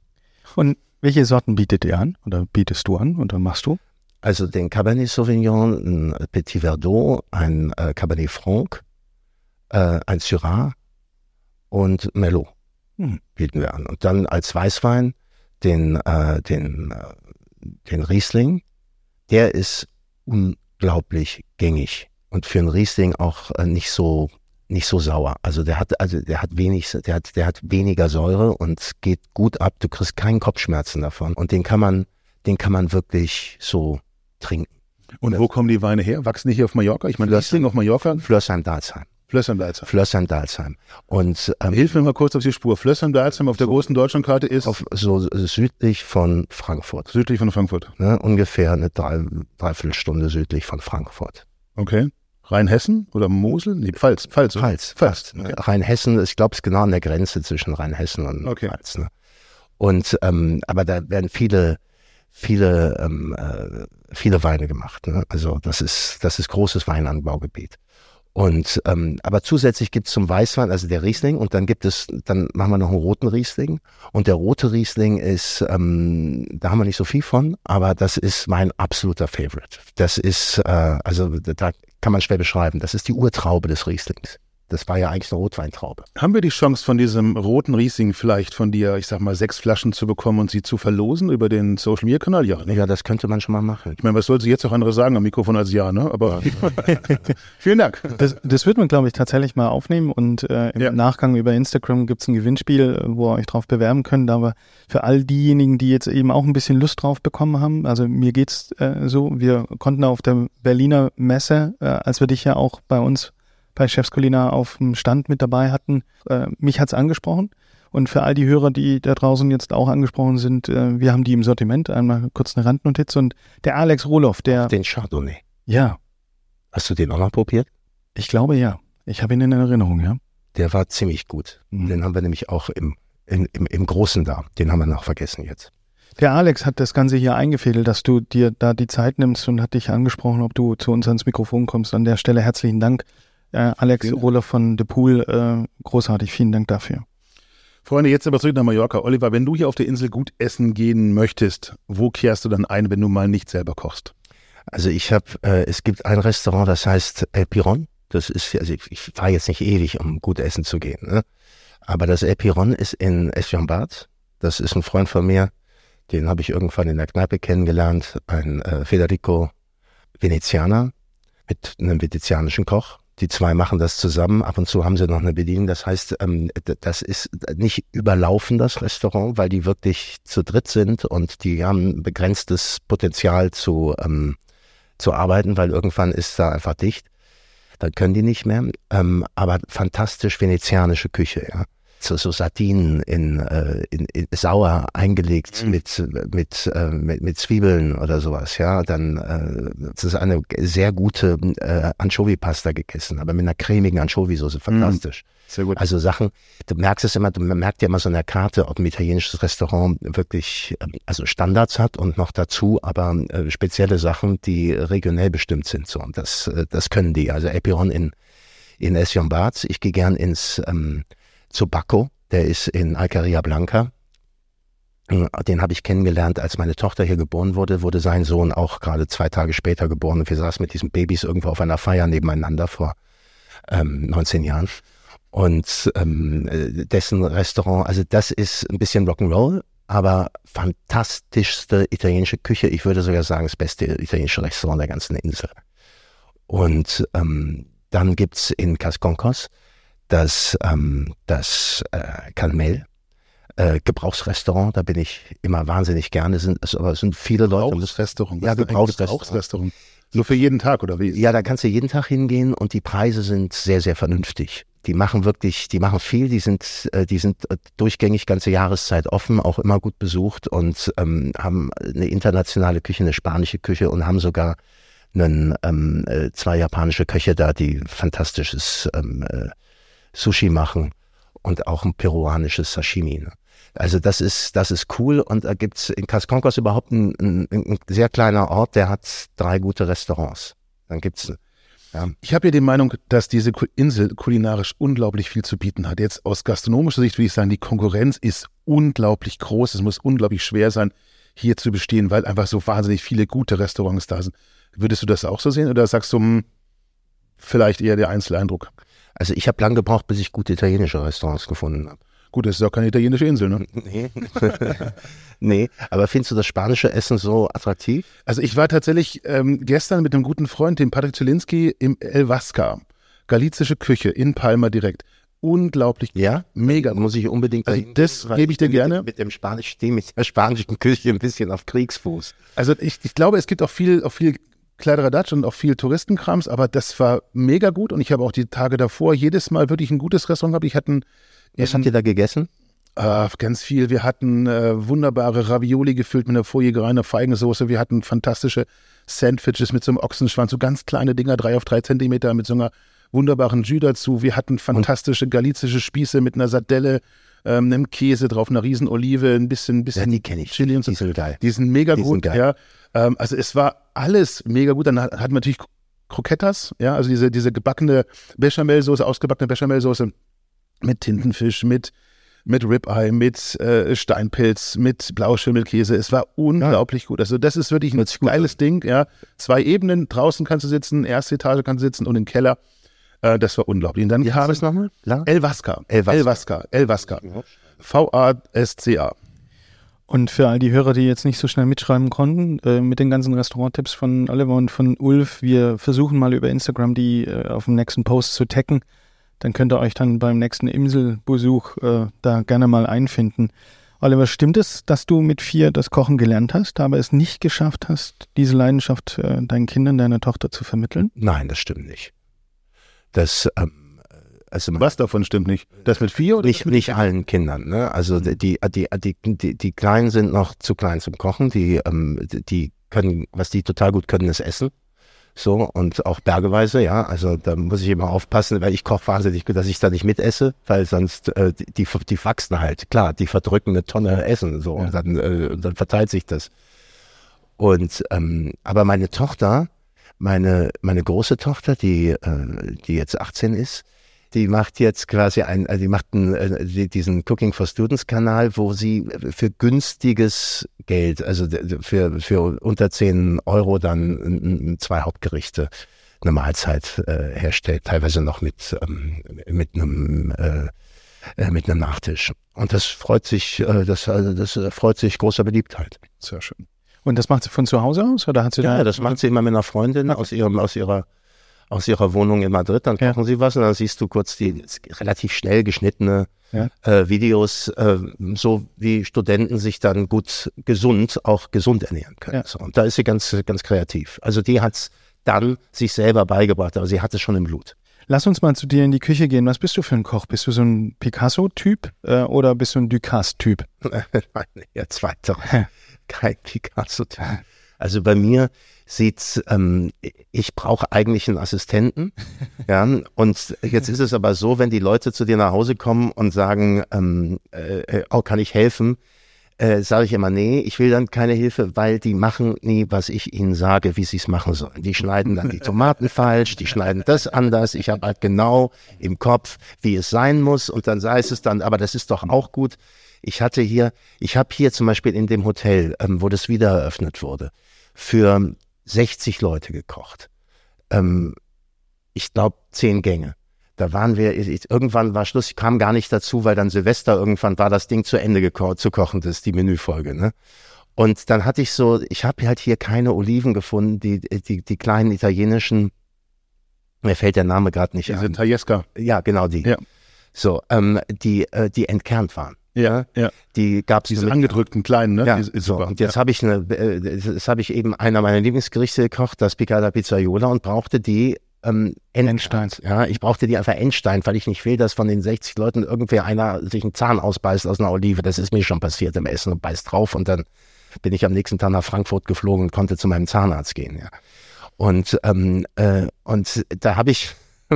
Und welche Sorten bietet ihr an? Oder bietest du an? Und dann machst du? Also den Cabernet Sauvignon, ein Petit Verdot, ein äh, Cabernet Franc, äh, ein Syrah und Merlot Hm. bieten wir an. Und dann als Weißwein den, äh, den, äh, den Riesling. Der ist unglaublich gängig und für einen Riesling auch äh, nicht so nicht so sauer. Also der hat also der hat wenig der hat der hat weniger Säure und geht gut ab. Du kriegst keinen Kopfschmerzen davon und den kann man den kann man wirklich so trinken. Und wo kommen die Weine her? Wachsen die hier auf Mallorca? Ich meine, Riesling auf Mallorca, Flörsheim-Dalsheim. Flössern-Dalsheim. Flörsheim-Dalsheim. Und ähm, Hilf mir mal kurz auf die Spur. Flössern-Dalsheim auf der großen Deutschlandkarte ist auf, so südlich von Frankfurt. südlich von Frankfurt. Ne? Ungefähr eine drei, Dreiviertelstunde südlich von Frankfurt. Okay. Rheinhessen oder Mosel? Nee, Pfalz. Pfalz. oder? Pfalz. Pfalz. Ne? Okay. Rheinhessen, ich glaube, es ist genau an der Grenze zwischen Rheinhessen und Okay. Pfalz. Ne? Und ähm, aber da werden viele, viele, ähm, äh, viele Weine gemacht. Ne? Also das ist, das ist großes Weinanbaugebiet. Und ähm, aber zusätzlich gibt es zum Weißwein, also der Riesling, und dann gibt es, dann machen wir noch einen roten Riesling. Und der rote Riesling ist, ähm, da haben wir nicht so viel von, aber das ist mein absoluter Favorite. Das ist, äh, also da kann man schwer beschreiben. Das ist die Urtraube des Rieslings. Das war ja eigentlich eine Rotweintraube. Haben wir die Chance, von diesem roten Riesling vielleicht von dir, ich sag mal, sechs Flaschen zu bekommen und sie zu verlosen über den Social Media Kanal? Ja, ne? Ja, das könnte man schon mal machen. Ich meine, was soll sie jetzt auch andere sagen am Mikrofon als ja, ne? Aber [LAUGHS] vielen Dank. Das, das wird man, glaube ich, tatsächlich mal aufnehmen und äh, im Ja. Nachgang über Instagram gibt es ein Gewinnspiel, äh, wo ihr euch drauf bewerben könnt. Aber für all diejenigen, die jetzt eben auch ein bisschen Lust drauf bekommen haben, also mir geht's äh, so, wir konnten auf der Berliner Messe, äh, als wir dich ja auch bei uns bei Chefs Kulinar auf dem Stand mit dabei hatten, äh, mich hat's angesprochen. Und für all die Hörer, die da draußen jetzt auch angesprochen sind, äh, wir haben die im Sortiment, einmal kurz eine Randnotiz. Und der Alex Roloff, der, Den Chardonnay. ja, Hast du den auch mal probiert? ich glaube ja. Ich habe ihn in Erinnerung, ja. Der war ziemlich gut. Mhm. Den haben wir nämlich auch im, im, im, im Großen da. Den haben wir noch vergessen jetzt. Der Alex hat das Ganze hier eingefädelt, dass du dir da die Zeit nimmst und hat dich angesprochen, ob du zu uns ans Mikrofon kommst. An der Stelle herzlichen Dank. Äh, Alex Gerne. Rohler von The Pool, äh, großartig. Vielen Dank dafür. Freunde, jetzt aber zurück nach Mallorca. Oliver, wenn du hier auf der Insel gut essen gehen möchtest, wo kehrst du dann ein, wenn du mal nicht selber kochst? Also ich habe, äh, es gibt ein Restaurant, das heißt El Piron. Das ist, also ich, ich fahre jetzt nicht ewig, um gut essen zu gehen. Ne? Aber das El Piron ist in Esfiambad. Das ist ein Freund von mir. Den habe ich irgendwann in der Kneipe kennengelernt. Ein äh, Federico Venezianer mit einem venezianischen Koch. Die zwei machen das zusammen. Ab und zu haben sie noch eine Bedienung. Das heißt, ähm, das ist nicht überlaufen, das Restaurant, weil die wirklich zu dritt sind und die haben begrenztes Potenzial zu, ähm, zu arbeiten, weil irgendwann ist da einfach dicht. Dann können die nicht mehr. Ähm, aber fantastisch venezianische Küche, ja. So, so Sardinen in, äh, in, in sauer eingelegt Mhm. mit, mit, äh, mit, mit Zwiebeln oder sowas, ja. Dann, äh, das ist eine sehr gute äh, Anchovy-Pasta gegessen, aber mit einer cremigen Anchovy-Soße, fantastisch. Sehr gut. Also Sachen, du merkst es immer, du man merkt ja immer so an der Karte, ob ein italienisches Restaurant wirklich ähm, also Standards hat und noch dazu aber äh, spezielle Sachen, die regionell bestimmt sind. So und das äh, das können die. Also Epiron in in Esfiambaz. Ich gehe gern ins ähm, zu Bacco, der ist in Alcaria Blanca. Äh, Den habe ich kennengelernt, als meine Tochter hier geboren wurde, wurde sein Sohn auch gerade zwei Tage später geboren. Und wir saßen mit diesen Babys irgendwo auf einer Feier nebeneinander vor ähm, 19 Jahren. Und ähm, äh, dessen Restaurant, also das ist ein bisschen Rock'n'Roll, aber fantastischste italienische Küche. Ich würde sogar sagen, das beste italienische Restaurant der ganzen Insel. Und ähm, dann gibt's in Casconcos das, ähm, das äh, Calmel, äh, Gebrauchsrestaurant. Da bin ich immer wahnsinnig gerne. Es sind, es, aber es sind viele Leute. Gebrauchsrestaurant. Ja, Gebrauchsrestaurant. Gebrauchsrestaurant. So für jeden Tag, oder wie? Ja, da kannst du jeden Tag hingehen und die Preise sind sehr, sehr vernünftig. Die machen wirklich, die machen viel, die sind, äh, die sind äh, durchgängig ganze Jahreszeit offen, auch immer gut besucht und ähm, haben eine internationale Küche, eine spanische Küche und haben sogar einen, ähm, äh, zwei japanische Köche da, die fantastisches ähm, äh, Sushi machen und auch ein peruanisches Sashimi. Ne? Also das ist, das ist cool und da gibt's in Casconcos überhaupt ein, ein, ein sehr kleiner Ort, der hat drei gute Restaurants. Dann gibt's Ich habe ja die Meinung, dass diese Insel kulinarisch unglaublich viel zu bieten hat. Jetzt aus gastronomischer Sicht würde ich sagen, die Konkurrenz ist unglaublich groß. Es muss unglaublich schwer sein, hier zu bestehen, weil einfach so wahnsinnig viele gute Restaurants da sind. Würdest du das auch so sehen oder sagst du, hm, vielleicht eher der Einzeleindruck? Also ich habe lang gebraucht, bis ich gute italienische Restaurants gefunden habe. Gut, das ist auch keine italienische Insel, ne? [LAUGHS] Nee. [LAUGHS] nee, aber findest du das spanische Essen so attraktiv? Also ich war tatsächlich ähm, gestern mit einem guten Freund, dem Patrick Zielinski, im El Vasca. Galizische Küche in Palma direkt. Unglaublich Ja? mega. Muss ich unbedingt Also das gebe ich dir gerne. Mit, mit dem Spanisch, stehe mit der spanischen Küche ein bisschen auf Kriegsfuß. Also ich, ich glaube, es gibt auch viel, auch viel Kladderadatsch und auch viel Touristenkrams, aber das war mega gut und ich habe auch die Tage davor jedes Mal wirklich ein gutes Restaurant gehabt. Ich hatten Was habt ihr da gegessen? äh, ganz viel. Wir hatten äh, wunderbare Ravioli gefüllt mit einer Folie Feigensoße. Wir hatten fantastische Sandwiches mit so einem Ochsenschwanz, so ganz kleine Dinger, drei auf drei Zentimeter mit so einer wunderbaren Jus dazu. Wir hatten fantastische galizische Spieße mit einer Sardelle, ähm, einem Käse drauf, einer riesen Olive, ein bisschen, bisschen die kenne ich. Chili und so. Die sind geil. Die sind mega Die sind gut, geil. ja. Ähm, also es war alles mega gut. Dann hat- hatten wir natürlich Croquetas, ja, also diese, diese gebackene Bechamelsoße, ausgebackene Bechamelsoße mit Tintenfisch, mit, mit Ribeye, mit äh, Steinpilz, mit Blauschimmelkäse. Es war unglaublich gut. Also das ist wirklich ein geiles Ding, ja. Zwei Ebenen, draußen kannst du sitzen, erste Etage kannst du sitzen und im Keller. Äh, das war unglaublich. Und dann Wie kam es nochmal? La? El Vasca. El Vasca. El Vasca. El Vasca. V-A-S-C-A. Und für all die Hörer, die jetzt nicht so schnell mitschreiben konnten, äh, mit den ganzen Restauranttipps von Oliver und von Ulf, wir versuchen mal über Instagram die äh, auf dem nächsten Post zu taggen. Dann könnt ihr euch dann beim nächsten Inselbesuch äh, da gerne mal einfinden. Oliver, stimmt es, dass du mit vier das Kochen gelernt hast, aber es nicht geschafft hast, diese Leidenschaft äh, deinen Kindern, deiner Tochter zu vermitteln? Nein, das stimmt nicht. Das, ähm, also Was davon stimmt nicht? Das mit vier oder nicht, nicht allen Kindern. Ne? Also die, die, die, die, die, die Kleinen sind noch zu klein zum Kochen. Die, ähm, die können, was die total gut können, ist essen. So, und auch bergeweise, ja. Also da muss ich immer aufpassen, weil ich koche wahnsinnig gut, dass ich da nicht mitesse, weil sonst äh, die, die, wachsen halt. Klar, die verdrücken eine Tonne Essen so und dann, äh, dann verteilt sich das. Und ähm, aber meine Tochter, meine, meine große Tochter, die, äh, die jetzt 18 ist, die macht jetzt quasi ein, also die macht einen, äh, die- diesen Cooking for Students Kanal, wo sie für günstiges Geld, also für, für unter 10 Euro dann zwei Hauptgerichte, eine Mahlzeit äh, herstellt, teilweise noch mit, ähm, mit einem äh, äh, mit einem Nachtisch. Und das freut sich, äh, das, das äh, freut sich großer Beliebtheit. Sehr schön. Und das macht sie von zu Hause aus oder hat sie Ja, da? das macht sie immer mit einer Freundin aus ihrem, aus ihrer, aus ihrer Wohnung in Madrid. Dann Ja. kochen sie was und dann siehst du kurz die relativ schnell geschnittene Ja. äh, Videos, äh, so wie Studenten sich dann gut gesund, auch gesund ernähren können. Ja. So, und da ist sie ganz, ganz kreativ. Also die hat's dann sich selber beigebracht, aber sie hat es schon im Blut. Lass uns mal zu dir in die Küche gehen. Was bist du für ein Koch? Bist du so ein Picasso-Typ äh, oder bist du ein Ducasse-Typ? [LAUGHS] Nein, ja, zweiter. [LAUGHS] Kein Picasso-Typ. Also bei mir sieht's, ähm, ich brauche eigentlich einen Assistenten. ja, und jetzt ist es aber so, wenn die Leute zu dir nach Hause kommen und sagen, ähm, äh, äh, oh, kann ich helfen? Äh, sage ich immer, nee, ich will dann keine Hilfe, weil die machen nie, was ich ihnen sage, wie sie es machen sollen. Die schneiden dann die Tomaten [LAUGHS] falsch, die schneiden das anders. Ich habe halt genau im Kopf, wie es sein muss. Und dann sei es dann, aber das ist doch auch gut. Ich hatte hier, ich habe hier zum Beispiel in dem Hotel, ähm, wo das wieder eröffnet wurde, für 60 Leute gekocht. Ähm, ich glaube, zehn Gänge. Da waren wir, ich, irgendwann war Schluss, ich kam gar nicht dazu, weil dann Silvester irgendwann war das Ding zu Ende geko zu kochen, das ist die Menüfolge, ne? Und dann hatte ich so, ich habe halt hier keine Oliven gefunden, die, die, die kleinen italienischen, mir fällt der Name gerade nicht Diese ein. Tajesca. Ja, genau die. Ja. So, ähm, die, äh, die entkernt waren. Ja, ja. Die gab's Diese nur mit- angedrückten kleinen, ne? ja, Die ist, ist so. super. Und jetzt habe ich eine, äh, das habe ich eben einer meiner Lieblingsgerichte gekocht, das Picada Pizzaiola und brauchte die ähm, Endstein. Ja, ich brauchte die einfach Endstein, weil ich nicht will, dass von den 60 Leuten irgendwer einer sich einen Zahn ausbeißt aus einer Olive. Das ist mir schon passiert im Essen und beißt drauf und dann bin ich am nächsten Tag nach Frankfurt geflogen und konnte zu meinem Zahnarzt gehen. Ja. Und ähm, äh, und da habe ich [LAUGHS]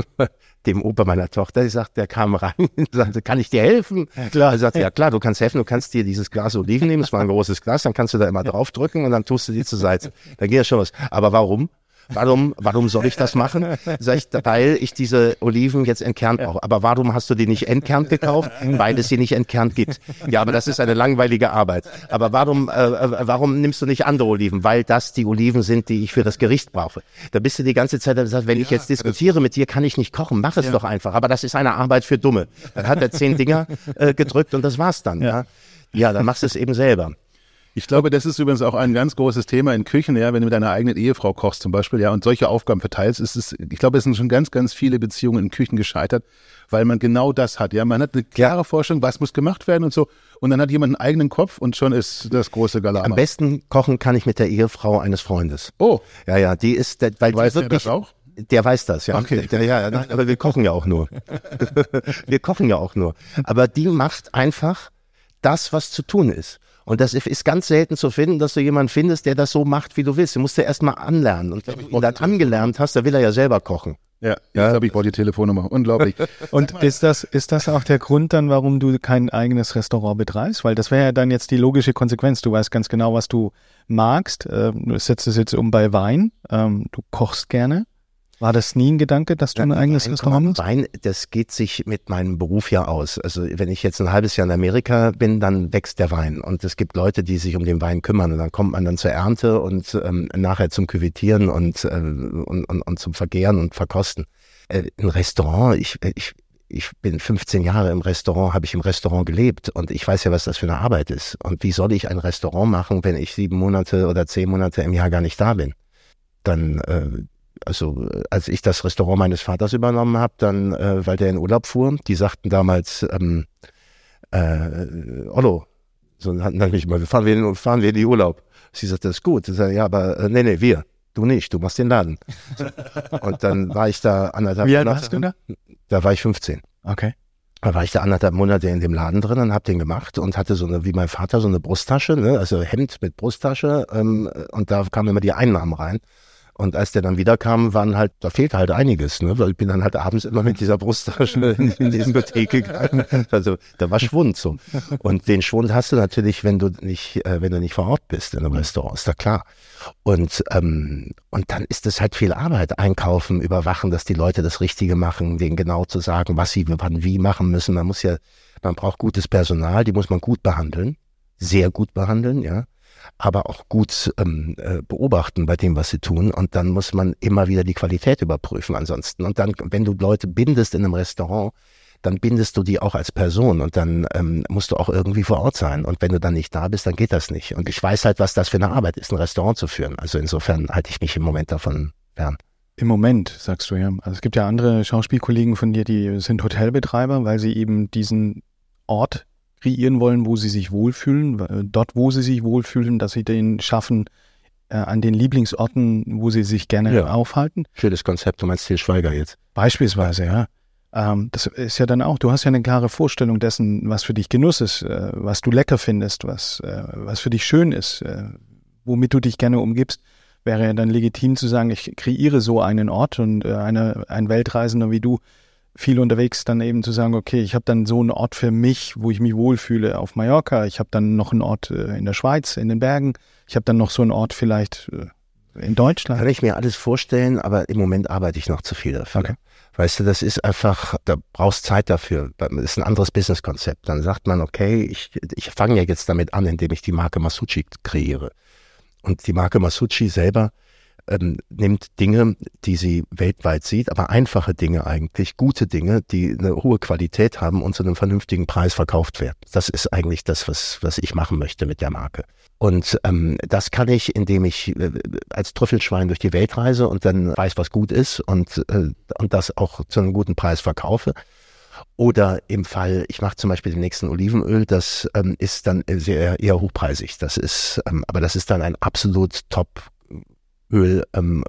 dem Opa meiner Tochter gesagt, der kam rein [LAUGHS] und sagte, kann ich dir helfen? Ja, klar. Er sagte, ja klar, du kannst helfen, du kannst dir dieses Glas Oliven nehmen, es war ein [LAUGHS] großes Glas, dann kannst du da immer draufdrücken und dann tust du die zur [LAUGHS] Seite. Da geht ja schon was. Aber warum? Warum, warum soll ich das machen? Sag ich, weil ich diese Oliven jetzt entkernt brauche. Aber warum hast du die nicht entkernt gekauft? Weil es sie nicht entkernt gibt. Ja, aber das ist eine langweilige Arbeit. Aber warum, äh, äh, warum nimmst du nicht andere Oliven? Weil das die Oliven sind, die ich für das Gericht brauche. Da bist du die ganze Zeit gesagt, wenn ich jetzt diskutiere mit dir, kann ich nicht kochen. Mach es doch einfach. Aber das ist eine Arbeit für Dumme. Dann hat er zehn Dinger äh, gedrückt und das war's dann. Ja, ja dann machst du es eben selber. Ich glaube, das ist übrigens auch ein ganz großes Thema in Küchen, ja, wenn du mit deiner eigenen Ehefrau kochst zum Beispiel, ja, und solche Aufgaben verteilst, ist es, ich glaube, es sind schon ganz, ganz viele Beziehungen in Küchen gescheitert, weil man genau das hat, ja. Man hat eine klare Vorstellung, was muss gemacht werden und so, und dann hat jemand einen eigenen Kopf und schon ist das große Galama. Am besten kochen kann ich mit der Ehefrau eines Freundes. Oh, Ja, ja, die ist, weil die weiß der wirklich, das auch? Der weiß das, ja. Okay. Der, ja, ja, nein, aber wir kochen ja auch nur. [LAUGHS] wir kochen ja auch nur. Aber die macht einfach das, was zu tun ist. Und das ist ganz selten zu finden, dass du jemanden findest, der das so macht, wie du willst. Du musst ja erst mal anlernen. Und wenn du ihn dann angelernt hast, dann will er ja selber kochen. Ja, ich glaube, ich brauche die Telefonnummer. Unglaublich. [LAUGHS] Und ist das, ist das auch der Grund dann, warum du kein eigenes Restaurant betreibst? Weil das wäre ja dann jetzt die logische Konsequenz. Du weißt ganz genau, was du magst. Ähm, Du setzt es jetzt um bei Wein. Ähm, Du kochst gerne. War das nie ein Gedanke, dass du ein eigenes Restaurant machst? Wein, das geht sich mit meinem Beruf ja aus. Also wenn ich jetzt ein halbes Jahr in Amerika bin, dann wächst der Wein. Und es gibt Leute, die sich um den Wein kümmern. Und dann kommt man dann zur Ernte und ähm, nachher zum Küvetieren und, äh, und, und, und zum Vergehren und Verkosten. Äh, ein Restaurant, ich, ich, ich bin 15 Jahre im Restaurant, habe ich im Restaurant gelebt und ich weiß ja, was das für eine Arbeit ist. Und wie soll ich ein Restaurant machen, wenn ich sieben Monate oder zehn Monate im Jahr gar nicht da bin? Dann, äh, also als ich das Restaurant meines Vaters übernommen habe, dann, äh, weil der in Urlaub fuhr, die sagten damals, ähm, äh, Ollo, so hatten dann mich mal, wir fahren wir, fahren wir in die Urlaub. Sie sagte, das ist gut. Ich sage, ja, aber äh, nee, nee, wir. Du nicht, du machst den Laden. [LAUGHS] und dann war ich da anderthalb Wie alt Monate. warst du da? Da war ich 15. Okay. Da war ich da anderthalb Monate in dem Laden drin und hab den gemacht und hatte so eine, wie mein Vater, so eine Brusttasche, ne? also Hemd mit Brusttasche ähm, und da kamen immer die Einnahmen rein. Und als der dann wiederkam, waren halt, da fehlte halt einiges, ne? Weil ich bin dann halt abends immer mit dieser Brusttasche [LAUGHS] in, in die Diskothek gegangen. Also da war Schwund so. Und den Schwund hast du natürlich, wenn du nicht, äh, wenn du nicht vor Ort bist in einem Restaurant, ist da klar. Und, ähm, und dann ist es halt viel Arbeit. Einkaufen, überwachen, dass die Leute das Richtige machen, denen genau zu sagen, was sie wann wie machen müssen. Man muss ja, man braucht gutes Personal, die muss man gut behandeln. Sehr gut behandeln, ja aber auch gut ähm, äh, beobachten bei dem, was sie tun. Und dann muss man immer wieder die Qualität überprüfen ansonsten. Und dann, wenn du Leute bindest in einem Restaurant, dann bindest du die auch als Person und dann ähm, musst du auch irgendwie vor Ort sein. Und wenn du dann nicht da bist, dann geht das nicht. Und ich weiß halt, was das für eine Arbeit ist, ein Restaurant zu führen. Also insofern halte ich mich im Moment davon fern. Im Moment, sagst du ja. Also es gibt ja andere Schauspielkollegen von dir, die sind Hotelbetreiber, weil sie eben diesen Ort kreieren wollen, wo sie sich wohlfühlen, äh, dort, wo sie sich wohlfühlen, dass sie den schaffen, äh, an den Lieblingsorten, wo sie sich gerne Ja. aufhalten. Schönes Konzept, du meinst Til Schweiger jetzt. Beispielsweise, ja. Ähm, das ist ja dann auch, du hast ja eine klare Vorstellung dessen, was für dich Genuss ist, äh, was du lecker findest, was, äh, was für dich schön ist, äh, womit du dich gerne umgibst. Wäre ja dann legitim zu sagen, ich kreiere so einen Ort und äh, eine, ein Weltreisender wie du, viel unterwegs, dann eben zu sagen, okay, ich habe dann so einen Ort für mich, wo ich mich wohlfühle auf Mallorca. Ich habe dann noch einen Ort äh, in der Schweiz, in den Bergen. Ich habe dann noch so einen Ort vielleicht äh, in Deutschland. Kann ich mir alles vorstellen, aber im Moment arbeite ich noch zu viel dafür. Okay. Weißt du, das ist einfach, da brauchst Zeit dafür. Das ist ein anderes Businesskonzept. Dann sagt man, okay, ich, ich fange ja jetzt damit an, indem ich die Marke Masucci kreiere. Und die Marke Masucci selber ähm, nimmt Dinge, die sie weltweit sieht, aber einfache Dinge eigentlich, gute Dinge, die eine hohe Qualität haben und zu einem vernünftigen Preis verkauft werden. Das ist eigentlich das, was, was ich machen möchte mit der Marke. Und ähm, das kann ich, indem ich äh, als Trüffelschwein durch die Welt reise und dann weiß, was gut ist und, äh, und das auch zu einem guten Preis verkaufe. Oder im Fall, ich mache zum Beispiel den nächsten Olivenöl, das ähm, ist dann sehr eher hochpreisig. Das ist, ähm, aber das ist dann ein absolut top Öl ähm,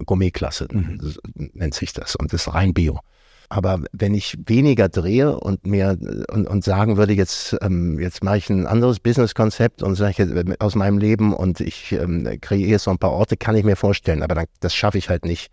Mhm. nennt sich das und ist rein Bio. Aber wenn ich weniger drehe und mir und, und sagen würde, jetzt ähm, jetzt mache ich ein anderes Businesskonzept und sage äh, aus meinem Leben und ich ähm, kreiere so ein paar Orte, kann ich mir vorstellen, aber dann, das schaffe ich halt nicht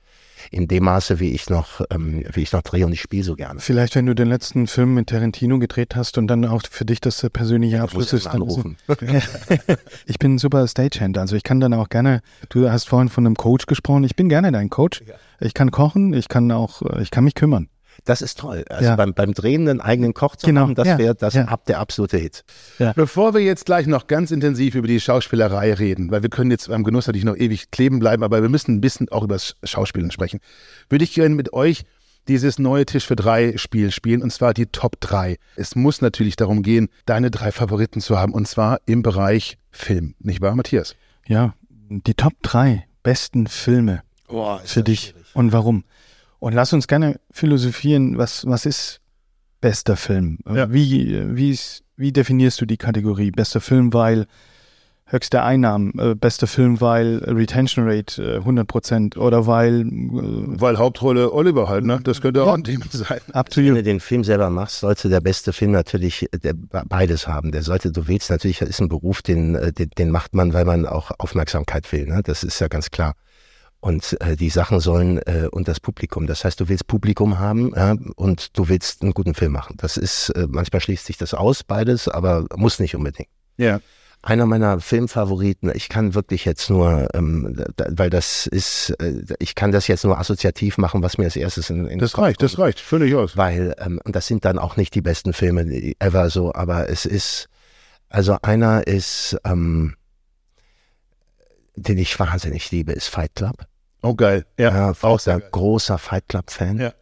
in dem Maße, wie ich noch ähm, wie ich noch drehe und ich spiele so gerne. Vielleicht, wenn du den letzten Film mit Tarantino gedreht hast und dann auch für dich das der persönliche Ich Abschluss ist. ihn Dann anrufen. [LAUGHS] ich bin ein super Stagehand, also ich kann dann auch gerne, du hast vorhin von einem Coach gesprochen, ich bin gerne dein Coach. Ich kann kochen, ich kann auch, äh, ich kann mich kümmern. Das ist toll. Also Ja. beim, beim Drehen einen eigenen Koch zu Genau, haben, das ja, wäre das ja. ab der absolute Hit. Bevor wir jetzt gleich noch ganz intensiv über die Schauspielerei reden, weil wir können jetzt beim Genuss natürlich noch ewig kleben bleiben, aber wir müssen ein bisschen auch über das Schauspielen sprechen, würde ich gerne mit euch dieses neue Tisch für drei Spiel spielen, und zwar die Top 3. Es muss natürlich darum gehen, deine drei Favoriten zu haben, und zwar im Bereich Film. Nicht wahr, Matthias? Ja, die Top drei besten Filme für dich und warum. Und lass uns gerne philosophieren, was, was ist bester Film? Ja. Wie, wie, ist, wie definierst du die Kategorie? Bester Film, weil höchste Einnahmen, äh, bester Film, weil Retention Rate äh, 100% oder weil äh, Weil Hauptrolle Oliver halt, ne? Das könnte auch ein Thema sein. up to Wenn you. du den Film selber machst, sollte der beste Film natürlich äh, der, beides haben. Der sollte, du willst natürlich, das ist ein Beruf, den, äh, den, den macht man, weil man auch Aufmerksamkeit will. Ne? Das ist ja ganz klar. Und äh, die Sachen sollen äh, und das Publikum. Das heißt, du willst Publikum haben ja, und du willst einen guten Film machen. Das ist, äh, manchmal schließt sich das aus, beides, aber muss nicht unbedingt. Ja. Einer meiner Filmfavoriten, ich kann wirklich jetzt nur, ähm, da, weil das ist, äh, ich kann das jetzt nur assoziativ machen, was mir als erstes in, in den Das reicht, das reicht. Völlig aus. weil, ähm, und das sind dann auch nicht die besten Filme die ever so, aber es ist, also einer ist, ähm, den ich wahnsinnig liebe, ist Fight Club. Oh, geil. Ja. Ja, auch sehr ein geil. großer Fight Club-Fan. Ja.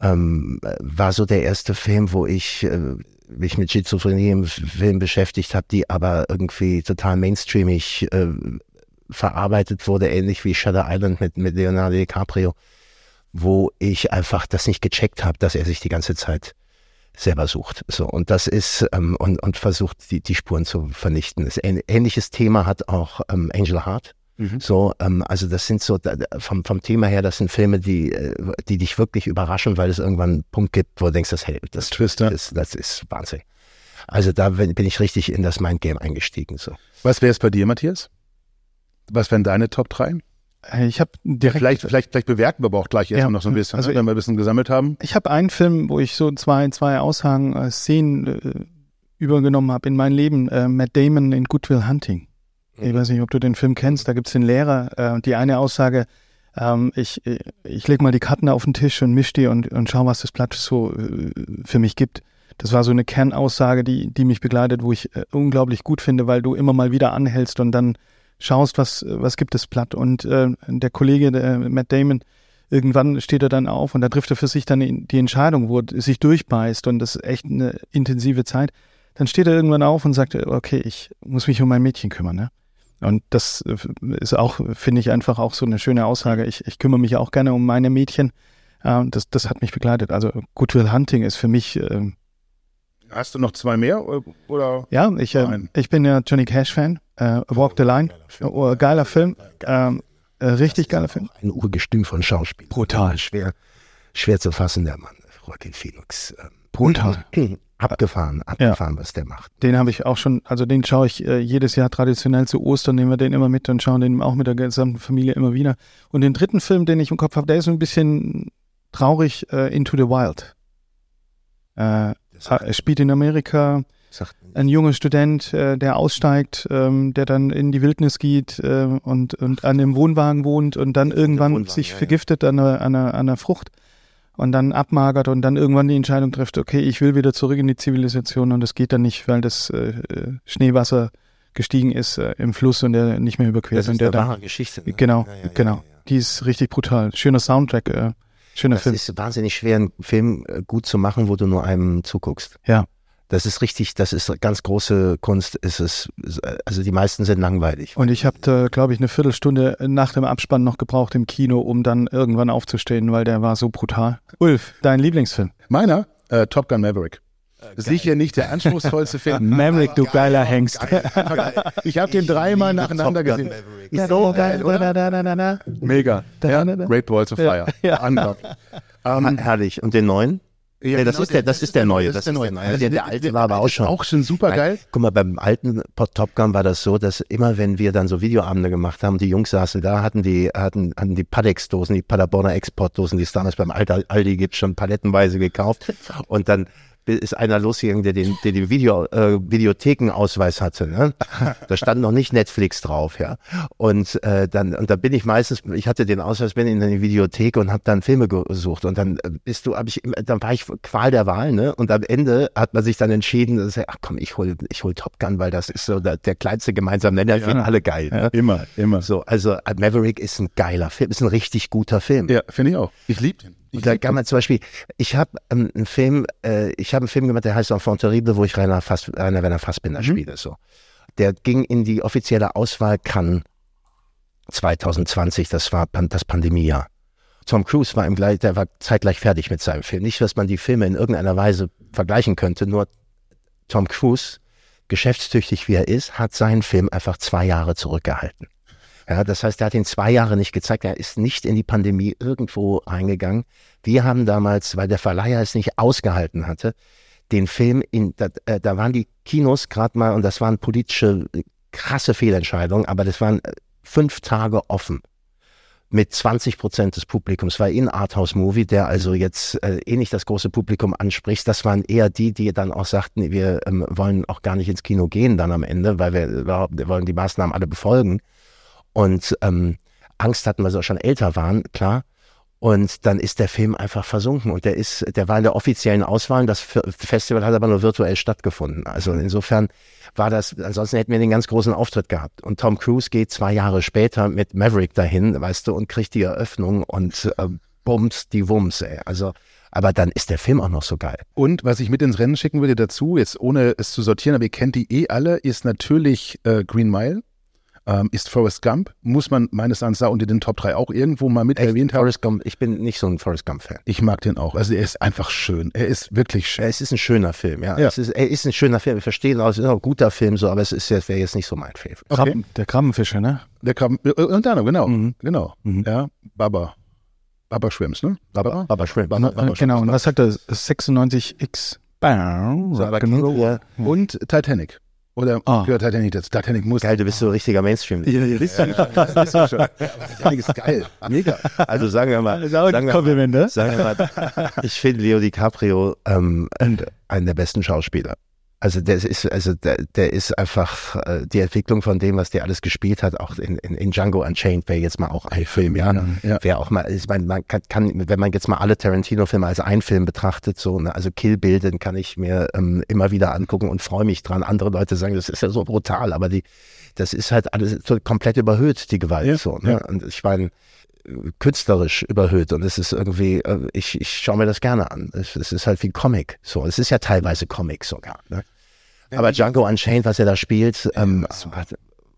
ähm, war so der erste Film, wo ich äh, mich mit Schizophrenie im Film beschäftigt habe, die aber irgendwie total mainstreamig äh, verarbeitet wurde, ähnlich wie Shutter Island mit, mit Leonardo DiCaprio, wo ich einfach das nicht gecheckt habe, dass er sich die ganze Zeit selber sucht. So, und das ist, ähm, und, und versucht, die, die Spuren zu vernichten. Das ähnliches Thema hat auch ähm, Angel Heart. Mhm. So, ähm, also das sind so vom, vom Thema her, das sind Filme, die, äh, die dich wirklich überraschen, weil es irgendwann einen Punkt gibt, wo du denkst, das, hey, das, Twister. Das, das ist Wahnsinn. Also da bin ich richtig in das Mindgame eingestiegen. So. Was wäre es bei dir, Matthias? Was wären deine Top 3? Äh, ich habe direkt. Vielleicht, vielleicht, vielleicht bewerten wir aber auch gleich erstmal ja, noch so ein bisschen, also ne, wenn wir ein bisschen gesammelt haben. Ich habe einen Film, wo ich so zwei, zwei Aussagen, äh, Szenen äh, übergenommen habe in mein Leben. Äh, Matt Damon in Goodwill Hunting. Ich weiß nicht, ob du den Film kennst. Da gibt's den Lehrer. Äh, die eine Aussage, ähm, ich, ich leg mal die Karten auf den Tisch und misch die und, und schau, was das Blatt so äh, für mich gibt. Das war so eine Kernaussage, die, die mich begleitet, wo ich äh, unglaublich gut finde, weil du immer mal wieder anhältst und dann schaust, was, was gibt das Blatt. Und äh, der Kollege, der Matt Damon, irgendwann steht er dann auf und da trifft er für sich dann die Entscheidung, wo er sich durchbeißt und das ist echt eine intensive Zeit. Dann steht er irgendwann auf und sagt, okay, ich muss mich um mein Mädchen kümmern. Ne? Und das äh, ist auch, finde ich, einfach auch so eine schöne Aussage. Ich, ich kümmere mich auch gerne um meine Mädchen. Äh, das, das hat mich begleitet. Also Goodwill Hunting ist für mich. Äh, Hast du noch zwei mehr? Oder? Ja, ich, äh, ich bin ja Johnny Cash-Fan. Äh, Walk the Line. Geiler Film. Oh, geiler Film. Ähm, äh, richtig geiler Film. Ein Urgestüm von Schauspiel. Brutal. Schwer, schwer zu fassen, der Mann. Joaquin Phoenix. Ähm, Brutal. [CLEARS THROAT] Abgefahren, abgefahren, ja. was der macht. Den habe ich auch schon, also den schaue ich äh, jedes Jahr traditionell zu Ostern, nehmen wir den immer mit und schauen den auch mit der gesamten Familie immer wieder. Und den dritten Film, den ich im Kopf habe, der ist so ein bisschen traurig, äh, Into the Wild. Äh, er spielt in Amerika, ein junger Student, äh, der aussteigt, ähm, der dann in die Wildnis geht äh, und, und an dem Wohnwagen wohnt und dann irgendwann sich vergiftet. An, einer, an, einer, an einer Frucht und dann abmagert und dann irgendwann die Entscheidung trifft, okay, ich will wieder zurück in die Zivilisation und das geht dann nicht, weil das äh, äh Schneewasser gestiegen ist äh, im Fluss und der nicht mehr überquert. Das ist eine wahre Geschichte. Ne? Genau, ja, ja, genau. Ja, die ist richtig brutal. Schöner Soundtrack, äh, schöner das Film. Es ist wahnsinnig schwer, einen Film äh, gut zu machen, wo du nur einem zuguckst. Ja. Das ist richtig, das ist ganz große Kunst. Ist es, also die meisten sind langweilig. Und ich habe, glaube ich, eine Viertelstunde nach dem Abspann noch gebraucht im Kino, um dann irgendwann aufzustehen, weil der war so brutal. Ulf, dein Lieblingsfilm? Meiner? Äh, Top Gun Maverick. Äh, Sicher nicht der anspruchsvollste Film. [LAUGHS] Maverick, du geiler Hengst. [LAUGHS] ich habe den dreimal nacheinander gesehen. So geil, oder? Mega. Ja, Great Balls of Fire. Ja. Ja. Um, Herrlich. Und den neuen? Ja, nee, das, genau, ist der, das, ist der neue. Das ist der neue. Der, der, der alte war aber auch schon. Auch schon super geil. Guck mal, beim alten Top Gun war das so, dass immer, wenn wir dann so Videoabende gemacht haben, die Jungs saßen da, hatten die, hatten, hatten die Padex-Dosen, die Paderborner Exportdosen, die es damals beim Aldi gibt, schon palettenweise gekauft. [LAUGHS] Und dann ist einer losgegangen, der den, der den Video, äh, Videothekenausweis hatte. Ne? [LAUGHS] Da stand noch nicht Netflix drauf, ja. Und äh, dann und da bin ich meistens, ich hatte den Ausweis, bin in die Videothek und habe dann Filme gesucht und dann äh, bist du, hab ich, dann war ich Qual der Wahl, ne? Und am Ende hat man sich dann entschieden, dass, ach komm, ich hol, ich hol Top Gun, weil das ist so der, der kleinste gemeinsame Nenner, ja. finden alle geil. Ne? Ja, immer, immer. So, also äh, Maverick ist ein geiler Film, ist ein richtig guter Film. Ja, finde ich auch. Ich liebe den. Und da kann man zum Beispiel, ich habe ähm, einen Film, äh, ich habe einen Film gemacht, der heißt Enfant terrible, wo ich Rainer, Fass, Rainer Werner Fassbinder mhm. spiele. So. Der ging in die offizielle Auswahl Cannes 2020, das war das Pandemiejahr. Tom Cruise war im gleich, der war zeitgleich fertig mit seinem Film. Nicht, dass man die Filme in irgendeiner Weise vergleichen könnte, nur Tom Cruise, geschäftstüchtig wie er ist, hat seinen Film einfach zwei Jahre zurückgehalten. Ja, das heißt, er hat ihn zwei Jahre nicht gezeigt. Er ist nicht in die Pandemie irgendwo reingegangen. Wir haben damals, weil der Verleiher es nicht ausgehalten hatte, den Film in, da, äh, da waren die Kinos gerade mal, und das waren politische krasse Fehlentscheidungen, aber das waren äh, fünf Tage offen mit 20 Prozent des Publikums. War eh ein Arthouse-Movie, der also jetzt äh, eh nicht das große Publikum anspricht. Das waren eher die, die dann auch sagten, wir ähm, wollen auch gar nicht ins Kino gehen dann am Ende, weil wir wir wollen die Maßnahmen alle befolgen. Und ähm, Angst hatten, weil sie auch schon älter waren, klar. Und dann ist der Film einfach versunken. Und der ist, der war in der offiziellen Auswahl. Das Festival hat aber nur virtuell stattgefunden. Also insofern war das, ansonsten hätten wir den ganz großen Auftritt gehabt. Und Tom Cruise geht zwei Jahre später mit Maverick dahin, weißt du, und kriegt die Eröffnung und ähm, Bums, die Wums, ey. Also, aber dann ist der Film auch noch so geil. Und was ich mit ins Rennen schicken würde dazu, jetzt ohne es zu sortieren, aber ihr kennt die eh alle, ist natürlich äh, Green Mile. Ähm, ist Forrest Gump, muss man meines Erachtens da unter den Top 3 auch irgendwo mal mit Echt, erwähnt haben. Forrest Gump, ich bin nicht so ein Forrest Gump-Fan. Ich mag den auch. Also er ist einfach schön. Er ist wirklich schön. Ja, es ist ein schöner Film, ja. Ja. Es ist, er ist ein schöner Film. Ich verstehe, es ist auch ein guter Film, so, aber es ist jetzt, wäre jetzt nicht so mein Film. Okay. Krabben, der Krabbenfischer, ne? Der kam, äh, unter anderem, genau. Mhm. Genau. Mhm. Ja, Baba. Baba Schwimms, ne? Baba? Aber Shrimp. Baba, Äh, Baba genau, und Schwimms. was sagt er? 96X. Bam. So, Genau. ja, Und Titanic. Oder Ah. gehört Titanic dazu? Titanic muss. geil, du bist so richtiger Mainstream. Ja, ja, ist ja, das ist ja schon. Titanic ist geil. Mega. Also sagen wir mal, Das ist auch sagen ein wir, Kompliment, ne? sagen wir mal, ich finde Leo DiCaprio ähm, einen der besten Schauspieler. Also der ist, also der, der ist einfach äh, die Entwicklung von dem, was der alles gespielt hat, auch in, in, in Django Unchained wäre jetzt mal auch ein Film, ja. Ja. Wäre auch mal, ich meine, man kann, kann, wenn man jetzt mal alle Tarantino-Filme als einen Film betrachtet, so, ne, also Kill Bill, den kann ich mir ähm, immer wieder angucken und freue mich dran. Andere Leute sagen, das ist ja so brutal, aber die, das ist halt alles so komplett überhöht, die Gewalt, Ja, so, ne? ja. Und ich meine, künstlerisch überhöht und es ist irgendwie, äh, ich, ich schaue mir das gerne an. Es, es ist halt wie Comic, so. Es ist ja teilweise Comic sogar, ne? Aber Django Unchained, was er da spielt, ähm,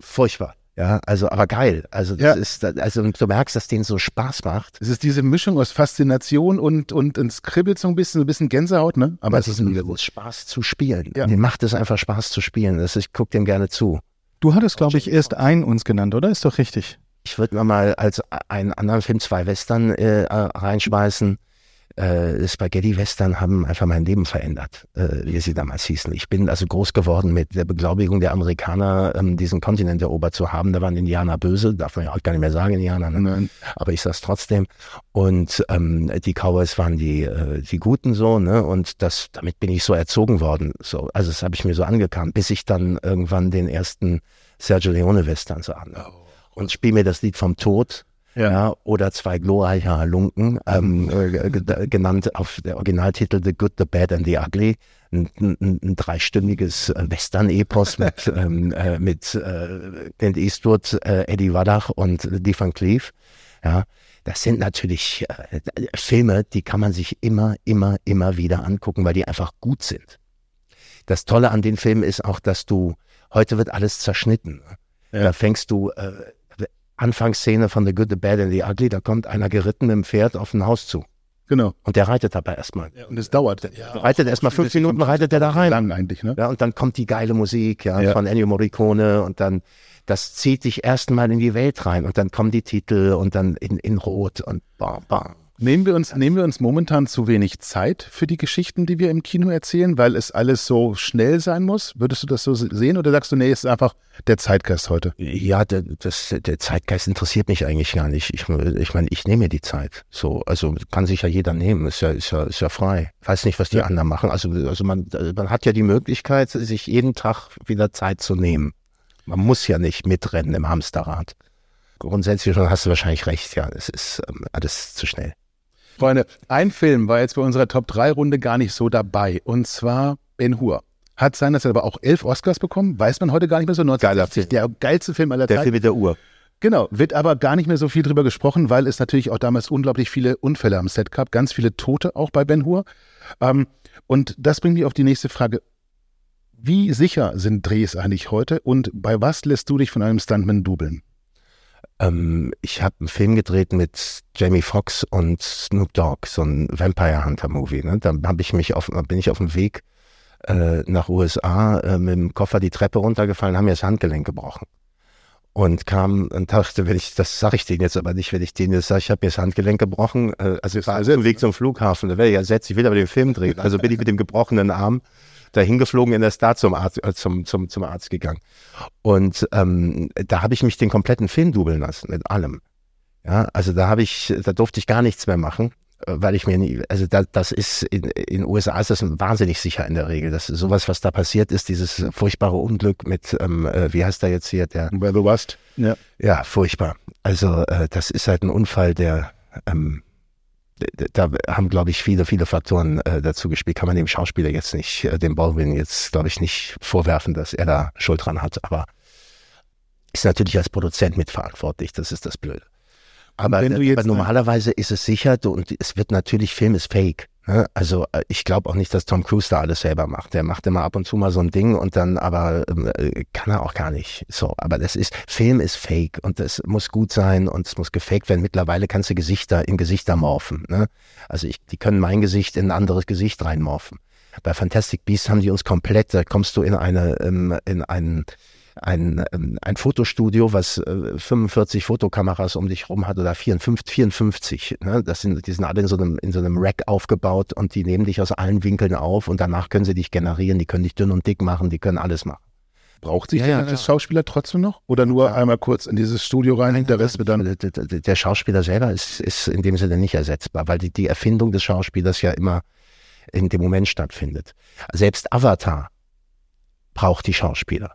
furchtbar. Ja, also, aber geil. Also, das Ja. ist, also, du merkst, dass denen so Spaß macht. Es ist diese Mischung aus Faszination und, und es kribbelt so ein bisschen, so ein bisschen Gänsehaut, ne? Aber es ist ein es Spaß zu spielen. Ja. Mir macht es einfach Spaß zu spielen. Das, ich gucke dem gerne zu. Du hattest, glaube ich, erst einen uns genannt, oder? Ist doch richtig. Ich würde mal als einen anderen Film zwei Western äh, reinschmeißen. Äh, Spaghetti-Western haben einfach mein Leben verändert, äh, wie sie damals hießen. Ich bin also groß geworden mit der Beglaubigung der Amerikaner, ähm, diesen Kontinent erobert zu haben. Da waren Indianer böse, darf man ja auch gar nicht mehr sagen, Indianer. Ne? Nein. aber ich sag's trotzdem. Und ähm, die Cowboys waren die äh, die Guten so, ne? Und das damit bin ich so erzogen worden. So, also das habe ich mir so angekannt, bis ich dann irgendwann den ersten Sergio Leone Western so an und spiel mir das Lied vom Tod. Ja. oder zwei glorreiche Halunken, ähm, äh, ge- genannt auf der Originaltitel The Good, The Bad and the Ugly. Ein, ein, ein dreistündiges Western-Epos [LAUGHS] mit, ähm, äh, mit äh, Clint Eastwood, äh, Eddie Waddach und Lee Van Cleef. Ja, das sind natürlich äh, Filme, die kann man sich immer, immer, immer wieder angucken, weil die einfach gut sind. Das Tolle an den Filmen ist auch, dass du, heute wird alles zerschnitten. Ja. Da fängst du, äh, Anfangsszene von The Good, The Bad and The Ugly, da kommt einer geritten mit dem Pferd auf ein Haus zu. Genau. Und der reitet dabei erstmal. Und es dauert. Reitet erstmal fünf Minuten, reitet der da rein. Lang eigentlich, ne? Ja, und dann kommt die geile Musik ja, Ja. von Ennio Morricone und dann, das zieht dich erstmal in die Welt rein und dann kommen die Titel und dann in, in Rot und bam, bam. Nehmen wir uns, nehmen wir uns momentan zu wenig Zeit für die Geschichten, die wir im Kino erzählen, weil es alles so schnell sein muss? Würdest du das so sehen oder sagst du, nee, es ist einfach der Zeitgeist heute? Ja, der, das, der Zeitgeist interessiert mich eigentlich gar nicht. Ich, ich meine, ich nehme mir die Zeit. So, also kann sich ja jeder nehmen. Ist ja, ist ja, ist ja frei. Weiß nicht, was die Ja. anderen machen. Also, also man, man hat ja die Möglichkeit, sich jeden Tag wieder Zeit zu nehmen. Man muss ja nicht mitrennen im Hamsterrad. Grundsätzlich schon hast du wahrscheinlich recht. Ja, es ist ähm, alles zu schnell. Freunde, ein Film war jetzt bei unserer Top-3-Runde gar nicht so dabei. Und zwar Ben Hur. Hat seinerzeit aber auch elf Oscars bekommen, weiß man heute gar nicht mehr so. 1980, der geilste Film aller Der Zeiten. Film mit der Uhr. Genau, wird aber gar nicht mehr so viel drüber gesprochen, weil es natürlich auch damals unglaublich viele Unfälle am Set gab, ganz viele Tote auch bei Ben Hur. Ähm, und das bringt mich auf die nächste Frage. Wie sicher sind Drehs eigentlich heute und bei was lässt du dich von einem Stuntman dubeln? Ähm, ich habe einen Film gedreht mit Jamie Foxx und Snoop Dogg, so ein Vampire Hunter Movie. Ne? Da hab ich mich auf, bin ich auf dem Weg äh, nach USA äh, mit dem Koffer die Treppe runtergefallen, haben mir das Handgelenk gebrochen. Und kam und dachte, wenn ich, das sage ich denen jetzt aber nicht, wenn ich denen jetzt sage, ich habe mir das Handgelenk gebrochen, äh, also ich war auf dem Weg zum Flughafen, da werde ich ersetzt, ich will aber den Film drehen. Also bin ich mit dem gebrochenen Arm dahin geflogen, in der Start zum Arzt, äh, zum, zum, zum Arzt gegangen. Und ähm, da habe ich mich den kompletten Film dubeln lassen, mit allem. Ja, also da habe ich, da durfte ich gar nichts mehr machen, äh, weil ich mir nie, also da, das ist, in in USA ist das wahnsinnig sicher in der Regel. Das ist sowas, was da passiert ist, dieses furchtbare Unglück mit, ähm, äh, wie heißt der jetzt hier, der, Where the Rust? Ja. ja, furchtbar. Also äh, das ist halt ein Unfall, der, ähm, da haben, glaube ich, viele, viele Faktoren äh, dazu gespielt. Kann man dem Schauspieler jetzt nicht, äh, dem Baldwin jetzt, glaube ich, nicht vorwerfen, dass er da Schuld dran hat. Aber ist natürlich als Produzent mitverantwortlich. Das ist das Blöde. Aber, wenn du jetzt aber normalerweise ist es sicher du- und es wird natürlich, Film ist fake. Ne? Also äh, ich glaube auch nicht, dass Tom Cruise da alles selber macht. Der macht immer ab und zu mal so ein Ding und dann aber ähm, äh, kann er auch gar nicht. So, aber das ist, Film ist fake und es muss gut sein und es muss gefaked werden. Mittlerweile kannst du Gesichter in Gesichter morphen. Ne? Also ich, die können mein Gesicht in ein anderes Gesicht reinmorphen. Bei Fantastic Beasts haben die uns komplett, da kommst du in eine, ähm, in einen ein, ähm, ein Fotostudio, was äh, 45 Fotokameras um dich rum hat oder 54, 54 ne? das sind, die sind alle in so, einem, in so einem Rack aufgebaut und die nehmen dich aus allen Winkeln auf und danach können sie dich generieren, die können dich dünn und dick machen, die können alles machen. Braucht sich Ja, ja, ja, klar. Schauspieler trotzdem noch? Oder nur einmal kurz in dieses Studio rein, der Rest wird dann. Der, der, der Schauspieler selber ist, ist in dem Sinne nicht ersetzbar, weil die, die Erfindung des Schauspielers ja immer in dem Moment stattfindet. Selbst Avatar braucht die Schauspieler.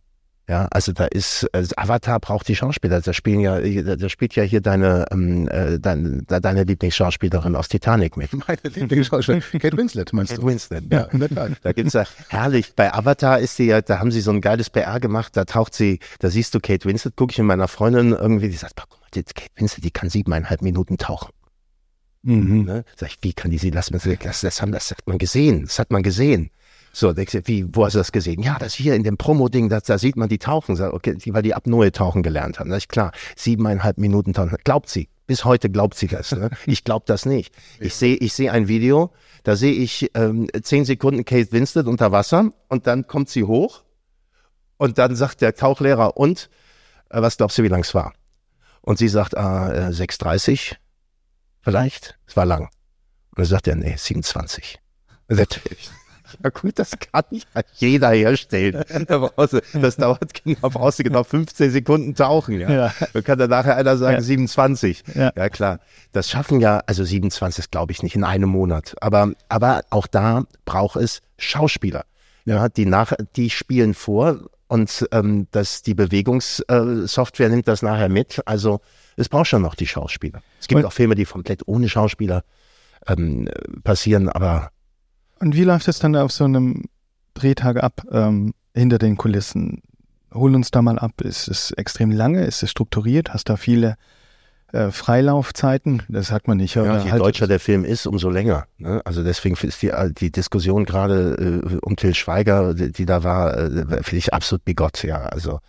Ja, also da ist also Avatar braucht die Schauspieler. Da spielen ja, da, spielt ja hier deine ähm, äh, deine, deine Lieblingsschauspielerin aus Titanic mit. Meine Lieblingsschauspielerin. [LAUGHS] Kate Winslet, meinst Kate du? Winslet. Ja, in der Tat. Da gibt's ja herrlich. Bei Avatar ist sie ja, da haben sie so ein geiles PR gemacht. Da taucht sie, da siehst du Kate Winslet, gucke ich mit meiner Freundin irgendwie, die sagt, "Boah, guck mal, die Kate Winslet, die kann siebeneinhalb Minuten tauchen. Mhm. Ne? Sag ich, wie kann die sie lassen? Das, das, haben, das hat man gesehen. Das hat man gesehen. So, du, wie, wo hast du das gesehen? Ja, das hier in dem Promo-Ding, da, da sieht man die tauchen. Sag, okay, die, weil die Apnoe tauchen gelernt haben. Sag ich, klar, siebeneinhalb Minuten tauchen. Glaubt sie. Bis heute glaubt sie das. Ne? [LAUGHS] Ich glaube das nicht. Ich sehe ich sehe ein Video, da sehe ich ähm, zehn Sekunden Kate Winslet unter Wasser und dann kommt sie hoch und dann sagt der Tauchlehrer, und äh, was glaubst du, wie lang es war? Und sie sagt, ah, äh, 6,30 vielleicht. Es war lang. Und dann sagt er, nee, 27. Ja gut, das kann ja jeder herstellen. Du, das dauert genau, brauchst du genau 15 Sekunden tauchen. Ja. Ja. Dann kann dann nachher einer sagen Ja. 27. Ja. ja klar. Das schaffen ja, also 27 glaube ich nicht in einem Monat. Aber, aber auch da braucht es Schauspieler. Ja, die nach, die spielen vor und ähm, das, die Bewegungssoftware nimmt das nachher mit. Also es braucht schon noch die Schauspieler. Es gibt Und- auch Filme, die komplett ohne Schauspieler ähm, passieren, aber Und wie läuft es dann auf so einem Drehtag ab ähm, hinter den Kulissen? Hol uns da mal ab. Ist es extrem lange? Ist es strukturiert? Hast da viele äh, Freilaufzeiten? Das sagt man nicht. Ja, je halt- deutscher der Film ist, umso länger. Ne? Also deswegen ist die, die Diskussion gerade äh, um Till Schweiger, die, die da war, äh, finde ich absolut bigott. Ja, also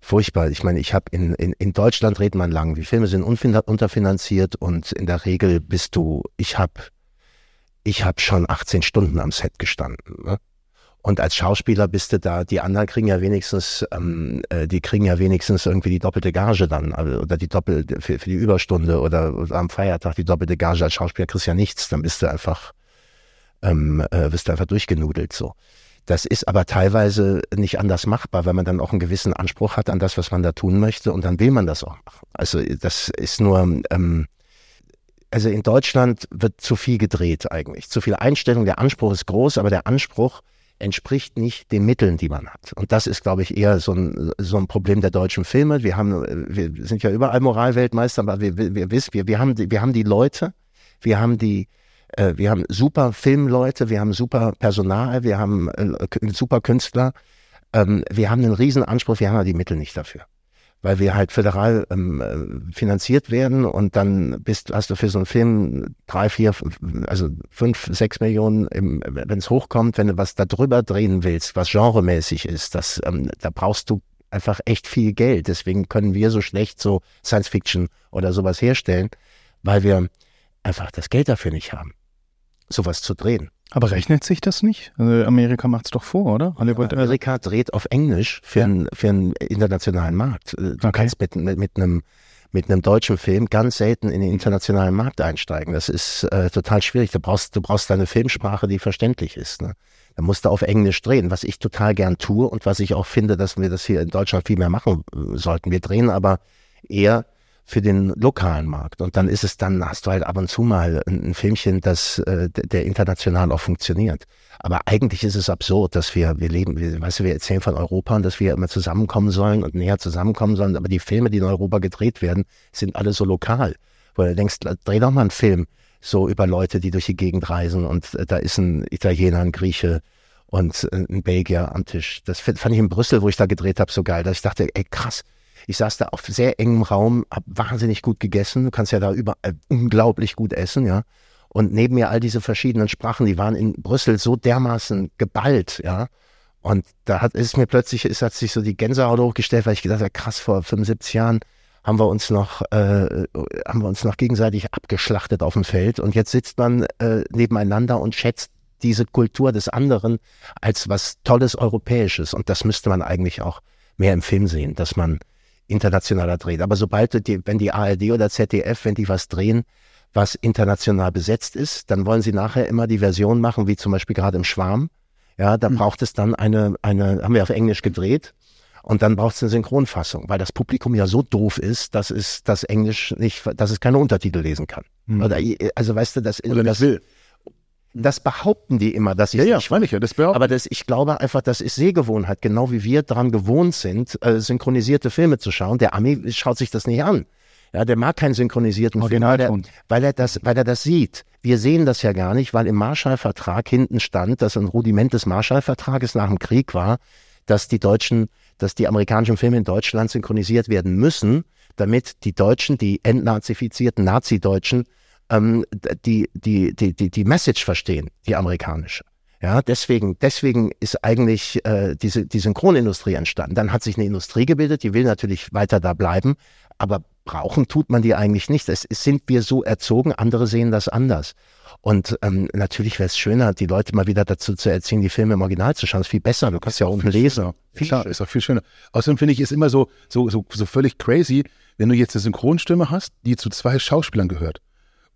furchtbar. Ich meine, ich habe in, in, in Deutschland redet man lang. Die Filme sind unterfinanziert und in der Regel bist du, ich habe ich hab schon 18 Stunden am Set gestanden. Ne? Und als Schauspieler bist du da, die anderen kriegen ja wenigstens, ähm, äh, die kriegen ja wenigstens irgendwie die doppelte Gage dann, also, oder die doppelte, für, für die Überstunde oder, oder am Feiertag die doppelte Gage. Als Schauspieler kriegst du ja nichts, dann bist du einfach, ähm, äh, bist du einfach durchgenudelt so. Das ist aber teilweise nicht anders machbar, weil man dann auch einen gewissen Anspruch hat an das, was man da tun möchte und dann will man das auch machen. Also das ist nur, ähm, also in Deutschland wird zu viel gedreht eigentlich. Zu viel Einstellung, der Anspruch ist groß, aber der Anspruch entspricht nicht den Mitteln, die man hat. Und das ist, glaube ich, eher so ein, so ein Problem der deutschen Filme. Wir haben, wir sind ja überall Moralweltmeister, aber wir, wir, wissen, wir, wir haben, die, wir haben die Leute, wir haben die, äh, wir haben super Filmleute, wir haben super Personal, wir haben äh, super Künstler, ähm, wir haben einen riesen Anspruch, wir haben aber die Mittel nicht dafür. Weil wir halt föderal ähm, äh, finanziert werden und dann bist, hast du für so einen Film drei, vier, also fünf, sechs Millionen, wenn es hochkommt, wenn du was da drüber drehen willst, was genremäßig ist, das, ähm, da brauchst du einfach echt viel Geld. Deswegen können wir so schlecht so Science Fiction oder sowas herstellen, weil wir einfach das Geld dafür nicht haben, sowas zu drehen. Aber rechnet sich das nicht? Also Amerika macht's doch vor, oder? Hollywood. Also, Amerika dreht auf Englisch für, einen, für einen internationalen Markt. Äh, Du Okay. kannst mit, mit, mit einem mit einem deutschen Film ganz selten in den internationalen Markt einsteigen. Das ist äh, total schwierig. Du brauchst, du brauchst eine Filmsprache, die verständlich ist. Ne? Da musst du auf Englisch drehen, was ich total gern tue und was ich auch finde, dass wir das hier in Deutschland viel mehr machen äh, sollten. Wir drehen aber eher für den lokalen Markt. Und dann ist es dann, hast du halt ab und zu mal ein, ein Filmchen, das äh, der international auch funktioniert. Aber eigentlich ist es absurd, dass wir, wir leben, wir, weißt du, wir erzählen von Europa und dass wir immer zusammenkommen sollen und näher zusammenkommen sollen. Aber die Filme, die in Europa gedreht werden, sind alle so lokal. Wo du denkst, dreh doch mal einen Film so über Leute, die durch die Gegend reisen und äh, da ist ein Italiener, ein Grieche und äh, ein Belgier am Tisch. Das fand ich in Brüssel, wo ich da gedreht habe, so geil, dass ich dachte, ey krass, Ich saß da auf sehr engem Raum, hab wahnsinnig gut gegessen. Du kannst ja da überall unglaublich gut essen, ja. Und neben mir all diese verschiedenen Sprachen, die waren in Brüssel so dermaßen geballt, ja. Und da hat ist mir plötzlich, es hat sich so die Gänsehaut hochgestellt, weil ich gedacht habe, krass, vor 75 Jahren haben wir uns noch, äh, haben wir uns noch gegenseitig abgeschlachtet auf dem Feld und jetzt sitzt man äh, nebeneinander und schätzt diese Kultur des anderen als was Tolles Europäisches. Und das müsste man eigentlich auch mehr im Film sehen, dass man internationaler dreht. Aber sobald die, wenn die ARD oder ZDF, wenn die was drehen, was international besetzt ist, dann wollen sie nachher immer die Version machen, wie zum Beispiel gerade im Schwarm. Ja, da mhm. braucht es dann eine, eine, haben wir auf Englisch gedreht. Und dann braucht es eine Synchronfassung, weil das Publikum ja so doof ist, dass es das Englisch nicht, dass es keine Untertitel lesen kann. Mhm. Oder, also weißt du, das, Oder das will. Das behaupten die immer, dass ich ja, ja, meine ich ja, das behaupten. Aber das, ich glaube einfach, das ist Sehgewohnheit, genau wie wir daran gewohnt sind, äh, synchronisierte Filme zu schauen. Der Ami schaut sich das nicht an. Ja, der mag keinen synchronisierten Film, weil er, weil er das, weil er das sieht. Wir sehen das ja gar nicht, weil im Marshallvertrag hinten stand, dass ein Rudiment des Marshallvertrages nach dem Krieg war, dass die deutschen, dass die amerikanischen Filme in Deutschland synchronisiert werden müssen, damit die Deutschen, die entnazifizierten Nazi-Deutschen, ähm, die, die, die, die, die Message verstehen, die amerikanische. Ja, deswegen, deswegen ist eigentlich äh, diese die Synchronindustrie entstanden. Dann hat sich eine Industrie gebildet, die will natürlich weiter da bleiben, aber brauchen tut man die eigentlich nicht. Es, es sind wir so erzogen, andere sehen das anders. Und ähm, natürlich wäre es schöner, die Leute mal wieder dazu zu erziehen, die Filme im Original zu schauen. Das ist viel besser. Du kannst ja auch lesen. Klar, ist auch viel schöner. Außerdem finde ich es immer so, so, so, so völlig crazy, wenn du jetzt eine Synchronstimme hast, die zu zwei Schauspielern gehört.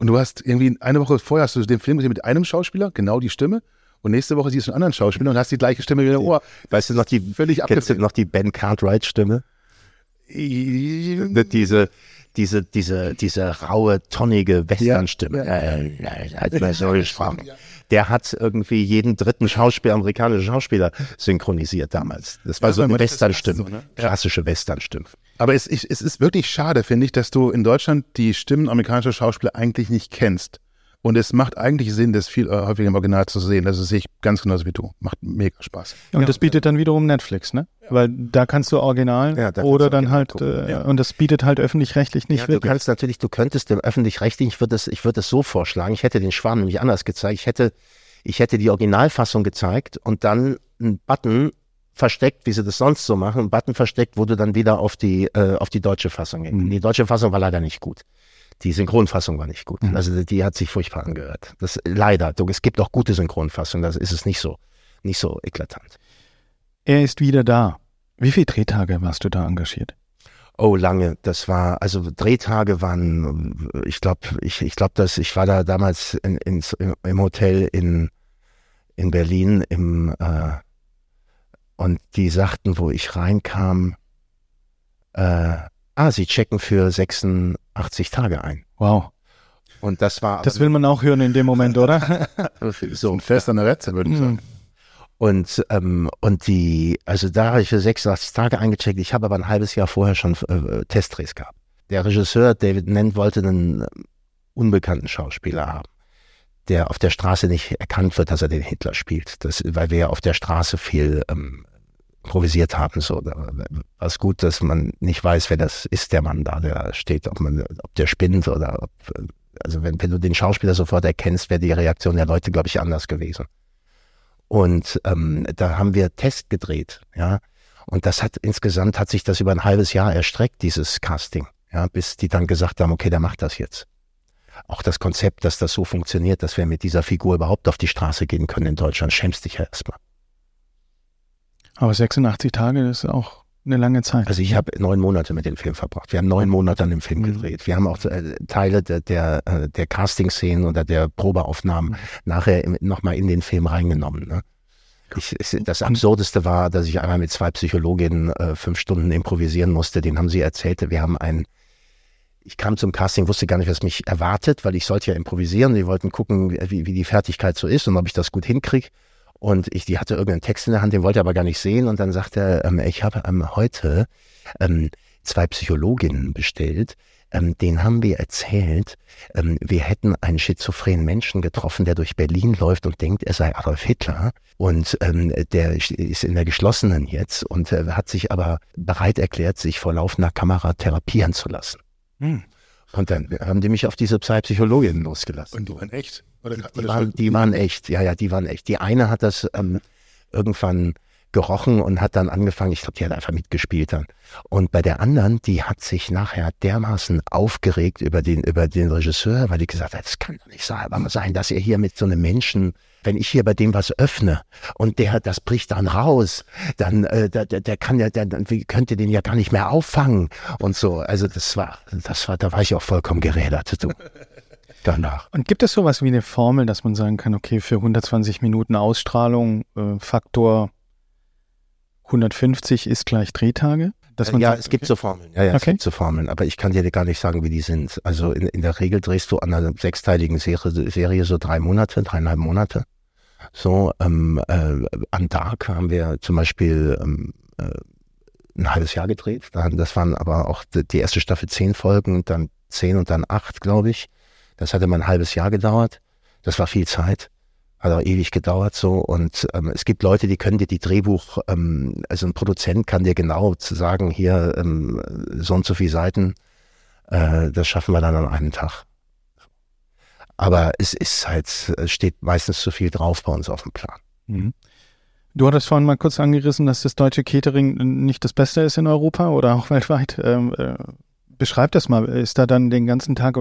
Und du hast irgendwie eine Woche vorher hast du den Film gesehen mit einem Schauspieler, genau die Stimme. Und nächste Woche siehst du einen anderen Schauspieler und hast die gleiche Stimme wieder im Ohr. Weißt du noch die, völlig kennst du noch die Ben Cartwright Stimme? diese, diese, diese, diese raue, tonnige Westernstimme. Ja. Ja, so gesprochen. Der hat irgendwie jeden dritten Schauspieler, amerikanischen Schauspieler synchronisiert damals. Das war ja, so eine Westernstimme, so, ne? klassische Westernstimme. Aber es, ich, es ist wirklich schade, finde ich, dass du in Deutschland die Stimmen amerikanischer Schauspieler eigentlich nicht kennst. Und es macht eigentlich Sinn, das viel äh, häufiger im Original zu sehen. Das sehe ich ganz genauso wie du. Macht mega Spaß. Und ja. das bietet dann wiederum Netflix, ne? Ja. Weil da kannst du Original ja, da oder dann halt, äh, und das bietet halt öffentlich-rechtlich nicht ja, wirklich. Du kannst natürlich, du könntest dem öffentlich-rechtlichen, ich würde es, ich würde so vorschlagen, ich hätte den Schwarm nämlich anders gezeigt. Ich hätte, ich hätte die Originalfassung gezeigt und dann einen Button versteckt, wie sie das sonst so machen, Button versteckt, wo du dann wieder auf die, äh, auf die deutsche Fassung gehst. Mhm. Die deutsche Fassung war leider nicht gut. Die Synchronfassung war nicht gut. Mhm. Also die hat sich furchtbar angehört. Das leider. Es gibt auch gute Synchronfassungen, das ist es nicht so, nicht so eklatant. Er ist wieder da. Wie viele Drehtage warst du da engagiert? Oh, lange. Das war, also Drehtage waren, ich glaube, ich, ich glaube, dass ich war da damals in, ins, im Hotel in, in Berlin im äh, und die sagten, wo ich reinkam, äh, ah, sie checken für 86 Tage ein. Wow. Und das war. Das will man auch hören in dem Moment, oder? [LAUGHS] so ein [LAUGHS] Fest an der Retze, würde ich sagen. Und, ähm, und die, also da habe ich für 86 Tage eingecheckt. Ich habe aber ein halbes Jahr vorher schon äh, Testdrehs gehabt. Der Regisseur David Nent wollte einen unbekannten Schauspieler haben, der auf der Straße nicht erkannt wird, dass er den Hitler spielt. Das, weil wir ja auf der Straße viel ähm, improvisiert haben. So, da war gut, dass man nicht weiß, wer das ist, der Mann da, der steht, ob man, ob der spinnt oder ob, also wenn, wenn du den Schauspieler sofort erkennst, wäre die Reaktion der Leute, glaube ich, anders gewesen. Und ähm, da haben wir Test gedreht, ja. Und das hat insgesamt hat sich das über ein halbes Jahr erstreckt, dieses Casting, ja, bis die dann gesagt haben, okay, der macht das jetzt. Auch das Konzept, dass das so funktioniert, dass wir mit dieser Figur überhaupt auf die Straße gehen können in Deutschland, schämst dich ja erstmal. Aber 86 Tage ist auch eine lange Zeit. Also ich habe neun Monate mit dem Film verbracht. Wir haben neun Monate an dem Film mhm. gedreht. Wir haben auch äh, Teile der, der, äh, der Casting-Szenen oder der Probeaufnahmen mhm. nachher nochmal in den Film reingenommen. Ne? Ich, das Absurdeste war, dass ich einmal mit zwei Psychologinnen äh, fünf Stunden improvisieren musste. Den haben sie erzählt. Wir haben einen ich kam zum Casting, wusste gar nicht, was mich erwartet, weil ich sollte ja improvisieren. Die wollten gucken, wie, wie die Fertigkeit so ist und ob ich das gut hinkriege. Und ich, die hatte irgendeinen Text in der Hand, den wollte er aber gar nicht sehen. Und dann sagte er, ähm, ich habe ähm, heute ähm, zwei Psychologinnen bestellt. ähm, den haben wir erzählt, ähm, wir hätten einen schizophrenen Menschen getroffen, der durch Berlin läuft und denkt, er sei Adolf Hitler. Und ähm, der ist in der geschlossenen jetzt und äh, hat sich aber bereit erklärt, sich vor laufender Kamera therapieren zu lassen. Hm. Und dann haben die mich auf diese Psychologin losgelassen. Und die waren echt? Oder, die, die, waren, die waren echt, ja, ja, die waren echt. Die eine hat das ähm, irgendwann gerochen und hat dann angefangen, ich glaube, die hat einfach mitgespielt dann. Und bei der anderen, die hat sich nachher dermaßen aufgeregt über den, über den Regisseur, weil die gesagt hat, das kann doch nicht sein, dass ihr hier mit so einem Menschen, wenn ich hier bei dem was öffne und der, das bricht dann raus, dann, äh, der, der kann ja, der, wie könnt ihr den ja gar nicht mehr auffangen und so. Also das war, das war, da war ich auch vollkommen gerädert, du. [LAUGHS] Danach. Und gibt es sowas wie eine Formel, dass man sagen kann, okay, für 120 Minuten Ausstrahlung, äh, Faktor 150 ist gleich Drehtage? Dass man ja, sagt, es gibt okay. so Formeln. Ja, ja, okay. es gibt so Formeln, aber ich kann dir gar nicht sagen, wie die sind. Also in, in der Regel drehst du an einer sechsteiligen Serie, Serie so drei Monate, dreieinhalb Monate. So, ähm, äh, an Dark haben wir zum Beispiel ähm, äh, ein halbes Jahr gedreht. Das waren aber auch die erste Staffel zehn Folgen dann zehn und dann acht, glaube ich. Das hatte mal ein halbes Jahr gedauert. Das war viel Zeit hat auch ewig gedauert so und ähm, es gibt Leute, die können dir die Drehbuch, ähm, also ein Produzent kann dir genau sagen, hier ähm, so und so viele Seiten, äh, das schaffen wir dann an einem Tag. Aber es ist halt, es steht meistens zu viel drauf bei uns auf dem Plan. Mhm. Du hattest vorhin mal kurz angerissen, dass das deutsche Catering nicht das Beste ist in Europa oder auch [LAUGHS] weltweit. Ähm, äh, beschreib das mal. Ist da dann den ganzen Tag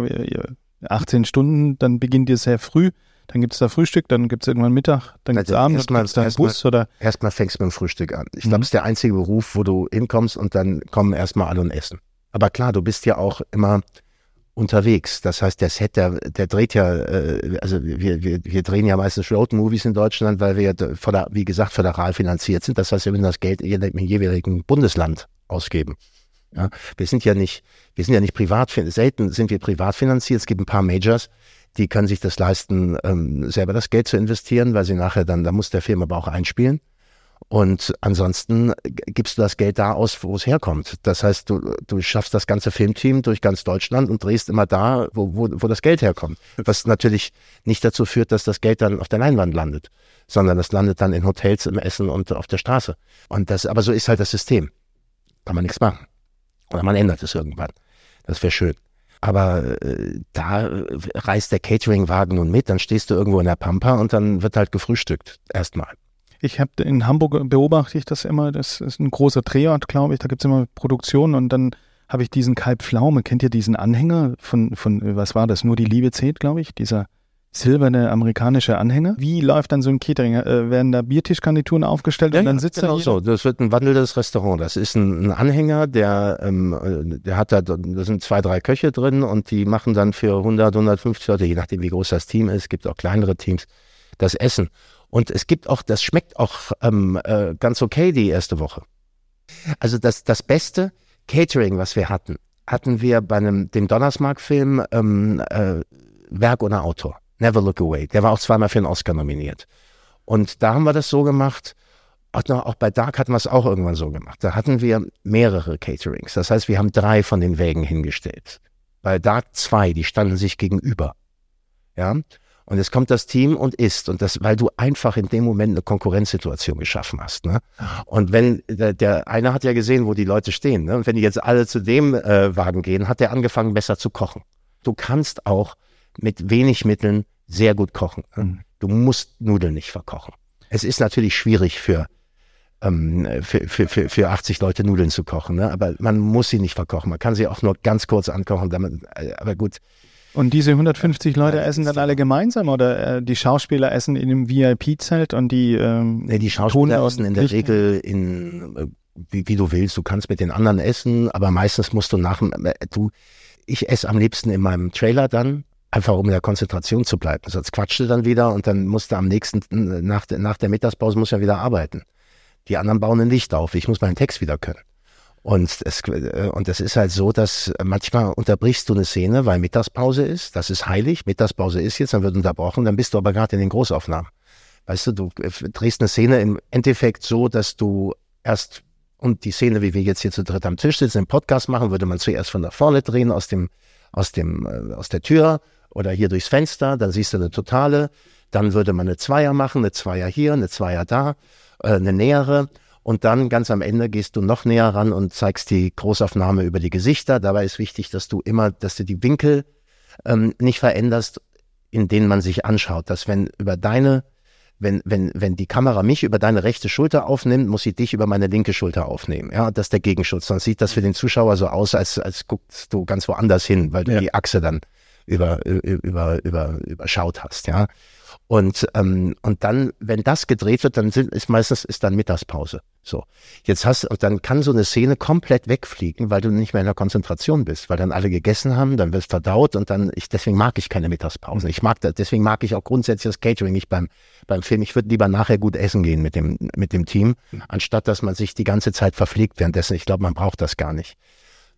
18 äh, Stunden, dann beginnt ihr sehr früh dann gibt es da Frühstück, dann gibt es irgendwann Mittag, dann gibt es also Abend, dann gibt es da einen Bus mal, oder? Erstmal fängst du mit dem Frühstück an. Ich glaube, mhm. es ist der einzige Beruf, wo du hinkommst und dann kommen erstmal alle und essen. Aber klar, du bist ja auch immer unterwegs. Das heißt, der Set, der, der dreht ja, äh, also wir, wir, wir drehen ja meistens Road-Movies in Deutschland, weil wir, föder, wie gesagt, föderal finanziert sind. Das heißt, wir müssen das Geld im jeweiligen Bundesland ausgeben. Ja, wir sind ja nicht, wir sind ja nicht privat, selten sind wir privat finanziert. Es gibt ein paar Majors, die können sich das leisten, ähm, selber das Geld zu investieren, weil sie nachher dann, da muss der Film aber auch einspielen. Und ansonsten gibst du das Geld da aus, wo es herkommt. Das heißt, du, du schaffst das ganze Filmteam durch ganz Deutschland und drehst immer da, wo, wo, wo das Geld herkommt. Was natürlich nicht dazu führt, dass das Geld dann auf der Leinwand landet, sondern das landet dann in Hotels, im Essen und auf der Straße. Und das, aber so ist halt das System. Kann man nichts machen. Oder man ändert es irgendwann. Das wäre schön. Aber äh, da reist der Cateringwagen nun mit, dann stehst du irgendwo in der Pampa und dann wird halt gefrühstückt. Erstmal. Ich habe in Hamburg beobachte ich das immer, das ist ein großer Drehort, glaube ich, da gibt es immer Produktionen und dann habe ich diesen Kalb Pflaume, kennt ihr diesen Anhänger von, von, was war das, nur die Liebe zählt, glaube ich, dieser silberne amerikanische Anhänger. Wie läuft dann so ein Catering? Äh, werden da Biertischkandituren aufgestellt ja, und dann sitzt genau da so. Das wird ein wandelndes Restaurant. Das ist ein, ein Anhänger, der, ähm, der hat da, da sind zwei, drei Köche drin und die machen dann für 100, 150 Leute, je nachdem wie groß das Team ist, gibt auch kleinere Teams, das Essen. Und es gibt auch, das schmeckt auch ähm, äh, ganz okay die erste Woche. Also das, das beste Catering, was wir hatten, hatten wir bei einem, dem Donnersmark-Film ähm, äh, Werk ohne Autor. Never Look Away. Der war auch zweimal für einen Oscar nominiert. Und da haben wir das so gemacht, auch, bei Dark hatten wir es auch irgendwann so gemacht. Da hatten wir mehrere Caterings. Das heißt, wir haben drei von den Wägen hingestellt. Bei Dark zwei, die standen sich gegenüber. Ja. Und jetzt kommt das Team und isst. Und das, weil du einfach in dem Moment eine Konkurrenzsituation geschaffen hast. Ne? Und wenn, der, der eine hat ja gesehen, wo die Leute stehen. Ne? Und wenn die jetzt alle zu dem äh, Wagen gehen, hat der angefangen, besser zu kochen. Du kannst auch mit wenig Mitteln sehr gut kochen. Mhm. Du musst Nudeln nicht verkochen. Es ist natürlich schwierig für, ähm, für, für, für, für 80 Leute Nudeln zu kochen, ne? aber man muss sie nicht verkochen. Man kann sie auch nur ganz kurz ankochen, damit, äh, aber gut. Und diese 150 Leute essen dann alle gemeinsam oder äh, die Schauspieler essen in einem VIP-Zelt und die ähm, nee, die Schauspieler essen in der Licht Regel in äh, wie, wie du willst. Du kannst mit den anderen essen, aber meistens musst du nach äh, du ich esse am liebsten in meinem Trailer dann Einfach um in der Konzentration zu bleiben. Sonst quatschte dann wieder und dann musste am nächsten, nach, nach der Mittagspause muss ja wieder arbeiten. Die anderen bauen ein Licht auf. Ich muss meinen Text wieder können. Und es, äh, und es ist halt so, dass manchmal unterbrichst du eine Szene, weil Mittagspause ist. Das ist heilig. Mittagspause ist jetzt, dann wird unterbrochen. Dann bist du aber gerade in den Großaufnahmen. Weißt du, du äh, drehst eine Szene im Endeffekt so, dass du erst und die Szene, wie wir jetzt hier zu dritt am Tisch sitzen, im Podcast machen, würde man zuerst von da vorne drehen, aus dem, aus dem, äh, aus der Tür oder hier durchs Fenster, dann siehst du eine totale. Dann würde man eine Zweier machen, eine Zweier hier, eine Zweier da, äh, eine nähere. Und dann ganz am Ende gehst du noch näher ran und zeigst die Großaufnahme über die Gesichter. Dabei ist wichtig, dass du immer, dass du die Winkel ähm, nicht veränderst, in denen man sich anschaut. Dass wenn über deine, wenn, wenn, wenn die Kamera mich über deine rechte Schulter aufnimmt, muss sie dich über meine linke Schulter aufnehmen. Ja, das ist der Gegenschutz. Sonst sieht das für den Zuschauer so aus, als, als guckst du ganz woanders hin, weil du ja. die Achse dann über, über, über, überschaut hast. Ja. Und, ähm, und dann, wenn das gedreht wird, dann sind, ist meistens ist dann Mittagspause. So. Jetzt hast und dann kann so eine Szene komplett wegfliegen, weil du nicht mehr in der Konzentration bist, weil dann alle gegessen haben, dann wirst verdaut und dann, ich, deswegen mag ich keine Mittagspause. Ich mag das, deswegen mag ich auch grundsätzlich das Catering nicht beim, beim Film. Ich würde lieber nachher gut essen gehen mit dem, mit dem Team, anstatt dass man sich die ganze Zeit verfliegt währenddessen. Ich glaube, man braucht das gar nicht.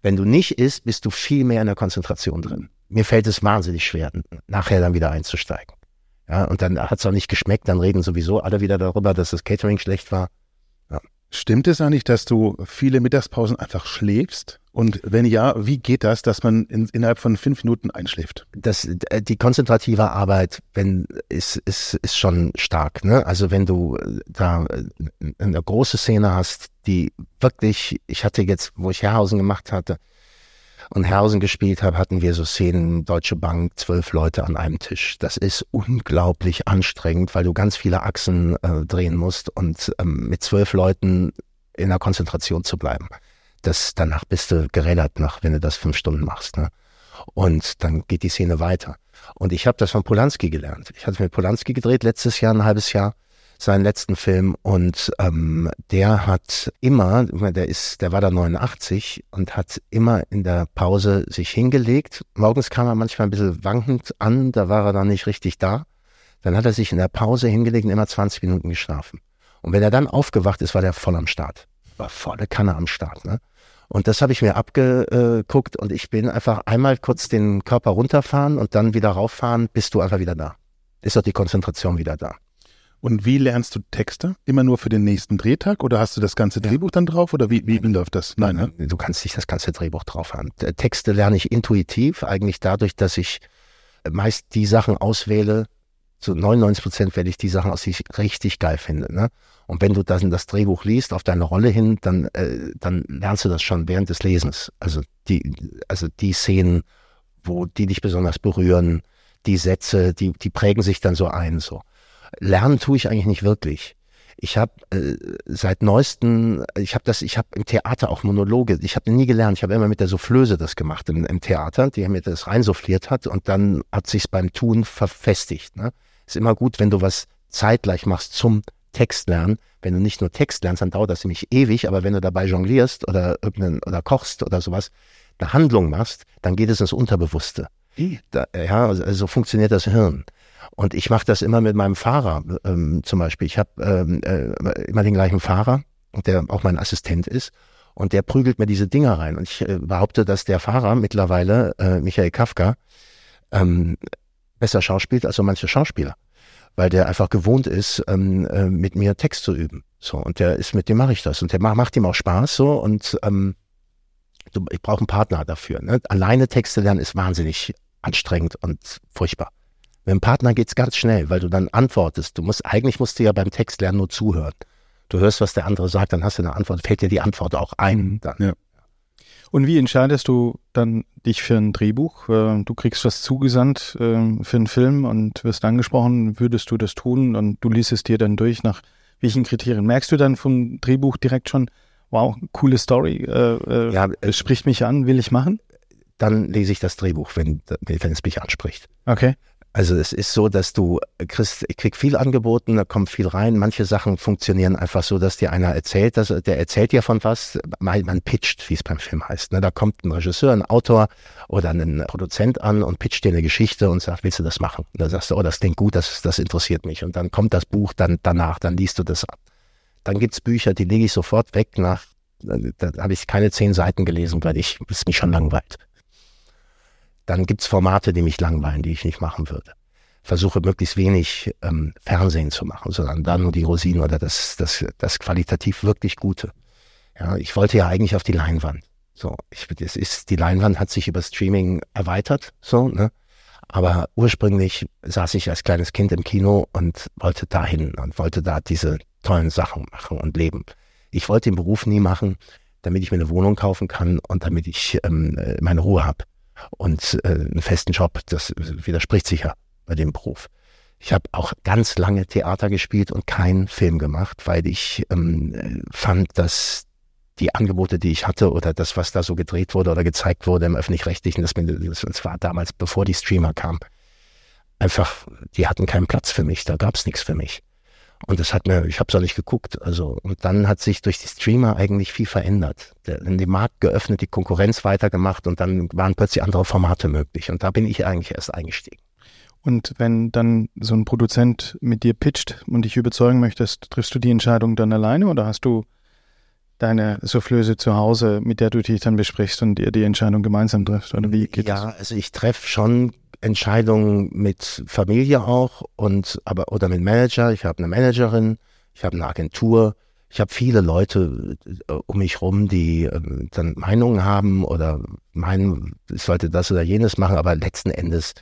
Wenn du nicht isst, bist du viel mehr in der Konzentration drin. Mir fällt es wahnsinnig schwer, nachher dann wieder einzusteigen. Ja, und dann hat es auch nicht geschmeckt, dann reden sowieso alle wieder darüber, dass das Catering schlecht war. Ja. Stimmt es eigentlich, dass du viele Mittagspausen einfach schläfst? Und wenn ja, wie geht das, dass man in, innerhalb von fünf Minuten einschläft? Das, äh, die konzentrative Arbeit, wenn, ist, ist, ist schon stark. Ne? Also wenn du äh, da äh, eine große Szene hast, die wirklich, ich hatte jetzt, wo ich Herrhausen gemacht hatte, und Hersen gespielt habe, hatten wir so Szenen, Deutsche Bank, zwölf Leute an einem Tisch. Das ist unglaublich anstrengend, weil du ganz viele Achsen äh, drehen musst und ähm, mit zwölf Leuten in der Konzentration zu bleiben. Das, danach bist du gerädert nach, wenn du das fünf Stunden machst. Ne? Und dann geht die Szene weiter. Und ich habe das von Polanski gelernt. Ich hatte mit Polanski gedreht letztes Jahr, ein halbes Jahr seinen letzten Film und ähm, der hat immer, der ist, der war da 89 und hat immer in der Pause sich hingelegt. Morgens kam er manchmal ein bisschen wankend an, da war er dann nicht richtig da. Dann hat er sich in der Pause hingelegt und immer 20 Minuten geschlafen. Und wenn er dann aufgewacht ist, war der voll am Start. War volle Kanne am Start, ne? Und das habe ich mir abgeguckt und ich bin einfach einmal kurz den Körper runterfahren und dann wieder rauffahren, bist du einfach wieder da. Ist doch die Konzentration wieder da. Und wie lernst du Texte? Immer nur für den nächsten Drehtag oder hast du das ganze Drehbuch dann drauf oder wie, wie läuft das? Nein, ne? Du kannst nicht das ganze Drehbuch drauf haben. Texte lerne ich intuitiv, eigentlich dadurch, dass ich meist die Sachen auswähle, zu 99 Prozent werde ich die Sachen aus, die ich richtig geil finde. Ne? Und wenn du dann das Drehbuch liest auf deine Rolle hin, dann, äh, dann lernst du das schon während des Lesens. Also die, also die Szenen, wo die dich besonders berühren, die Sätze, die, die prägen sich dann so ein. So. Lernen tue ich eigentlich nicht wirklich. Ich habe äh, seit neuesten, ich habe das, ich habe im Theater auch Monologe. Ich habe nie gelernt. Ich habe immer mit der Soufflöse das gemacht im, im Theater, die mir das reinsouffliert hat und dann hat sich's beim Tun verfestigt. Ne? Ist immer gut, wenn du was zeitgleich machst zum Text lernen. Wenn du nicht nur Text lernst, dann dauert das nämlich ewig, aber wenn du dabei jonglierst oder irgendeinen oder kochst oder sowas, eine Handlung machst, dann geht es ins Unterbewusste. Da, ja, also so funktioniert das Hirn. Und ich mache das immer mit meinem Fahrer ähm, zum Beispiel. Ich habe ähm, äh, immer den gleichen Fahrer, der auch mein Assistent ist. Und der prügelt mir diese Dinger rein. Und ich äh, behaupte, dass der Fahrer mittlerweile, äh, Michael Kafka, ähm, besser schauspielt als so manche Schauspieler. Weil der einfach gewohnt ist, ähm, äh, mit mir Text zu üben. So, und der ist, mit dem mache ich das. Und der macht, macht ihm auch Spaß so und ähm, du, ich brauche einen Partner dafür. Ne? Alleine Texte lernen ist wahnsinnig anstrengend und furchtbar. Mit dem Partner geht's ganz schnell, weil du dann antwortest. Du musst, eigentlich musst du ja beim Textlernen nur zuhören. Du hörst, was der andere sagt, dann hast du eine Antwort, fällt dir die Antwort auch ein. Mhm. Dann. Ja. Und wie entscheidest du dann dich für ein Drehbuch? Äh, du kriegst was zugesandt äh, für einen Film und wirst angesprochen, würdest du das tun und du liest es dir dann durch nach welchen Kriterien? Merkst du dann vom Drehbuch direkt schon, wow, coole Story, äh, ja, es spricht mich an, will ich machen? Dann lese ich das Drehbuch, wenn, wenn es mich anspricht. Okay. Also es ist so, dass du kriegst, ich krieg viel angeboten, da kommt viel rein. Manche Sachen funktionieren einfach so, dass dir einer erzählt, dass der erzählt dir von was. Man, pitcht, wie es beim Film heißt. Ne? Da kommt ein Regisseur, ein Autor oder ein Produzent an und pitcht dir eine Geschichte und sagt, willst du das machen? Und da sagst du, oh, das klingt gut, das, das interessiert mich. Und dann kommt das Buch dann danach, dann liest du das ab. Dann gibt's Bücher, die lege ich sofort weg nach, da habe ich keine zehn Seiten gelesen, weil ich, es mich schon langweilt dann gibt's Formate, die mich langweilen, die ich nicht machen würde. Versuche möglichst wenig ähm, Fernsehen zu machen, sondern dann nur die Rosinen oder das, das, das qualitativ wirklich Gute. Ja, ich wollte ja eigentlich auf die Leinwand. So, ich, das ist, die Leinwand hat sich über Streaming erweitert, so, ne? Aber ursprünglich saß ich als kleines Kind im Kino und wollte dahin und wollte da diese tollen Sachen machen und leben. Ich wollte den Beruf nie machen, damit ich mir eine Wohnung kaufen kann und damit ich ähm, äh, meine Ruhe habe und äh, einen festen Job. Das widerspricht sich ja bei dem Beruf. Ich habe auch ganz lange Theater gespielt und keinen Film gemacht, weil ich ähm, fand, dass die Angebote, die ich hatte oder das, was da so gedreht wurde oder gezeigt wurde im öffentlich-rechtlichen, das, das war damals, bevor die Streamer kamen, einfach, die hatten keinen Platz für mich, da gab es nichts für mich. Und das hat mir, ich habe es auch nicht geguckt. Also und dann hat sich durch die Streamer eigentlich viel verändert. Der, den Markt geöffnet, die Konkurrenz weitergemacht und dann waren plötzlich andere Formate möglich. Und da bin ich eigentlich erst eingestiegen. Und wenn dann so ein Produzent mit dir pitcht und dich überzeugen möchtest, triffst du die Entscheidung dann alleine oder hast du deine Soufflöse zu Hause, mit der du dich dann besprichst und ihr die Entscheidung gemeinsam trifft? Oder wie geht ja, das? Ja, also ich treffe schon Entscheidungen mit Familie auch und aber oder mit Manager. Ich habe eine Managerin, ich habe eine Agentur, ich habe viele Leute äh, um mich rum, die äh, dann Meinungen haben oder meinen, ich sollte das oder jenes machen, aber letzten Endes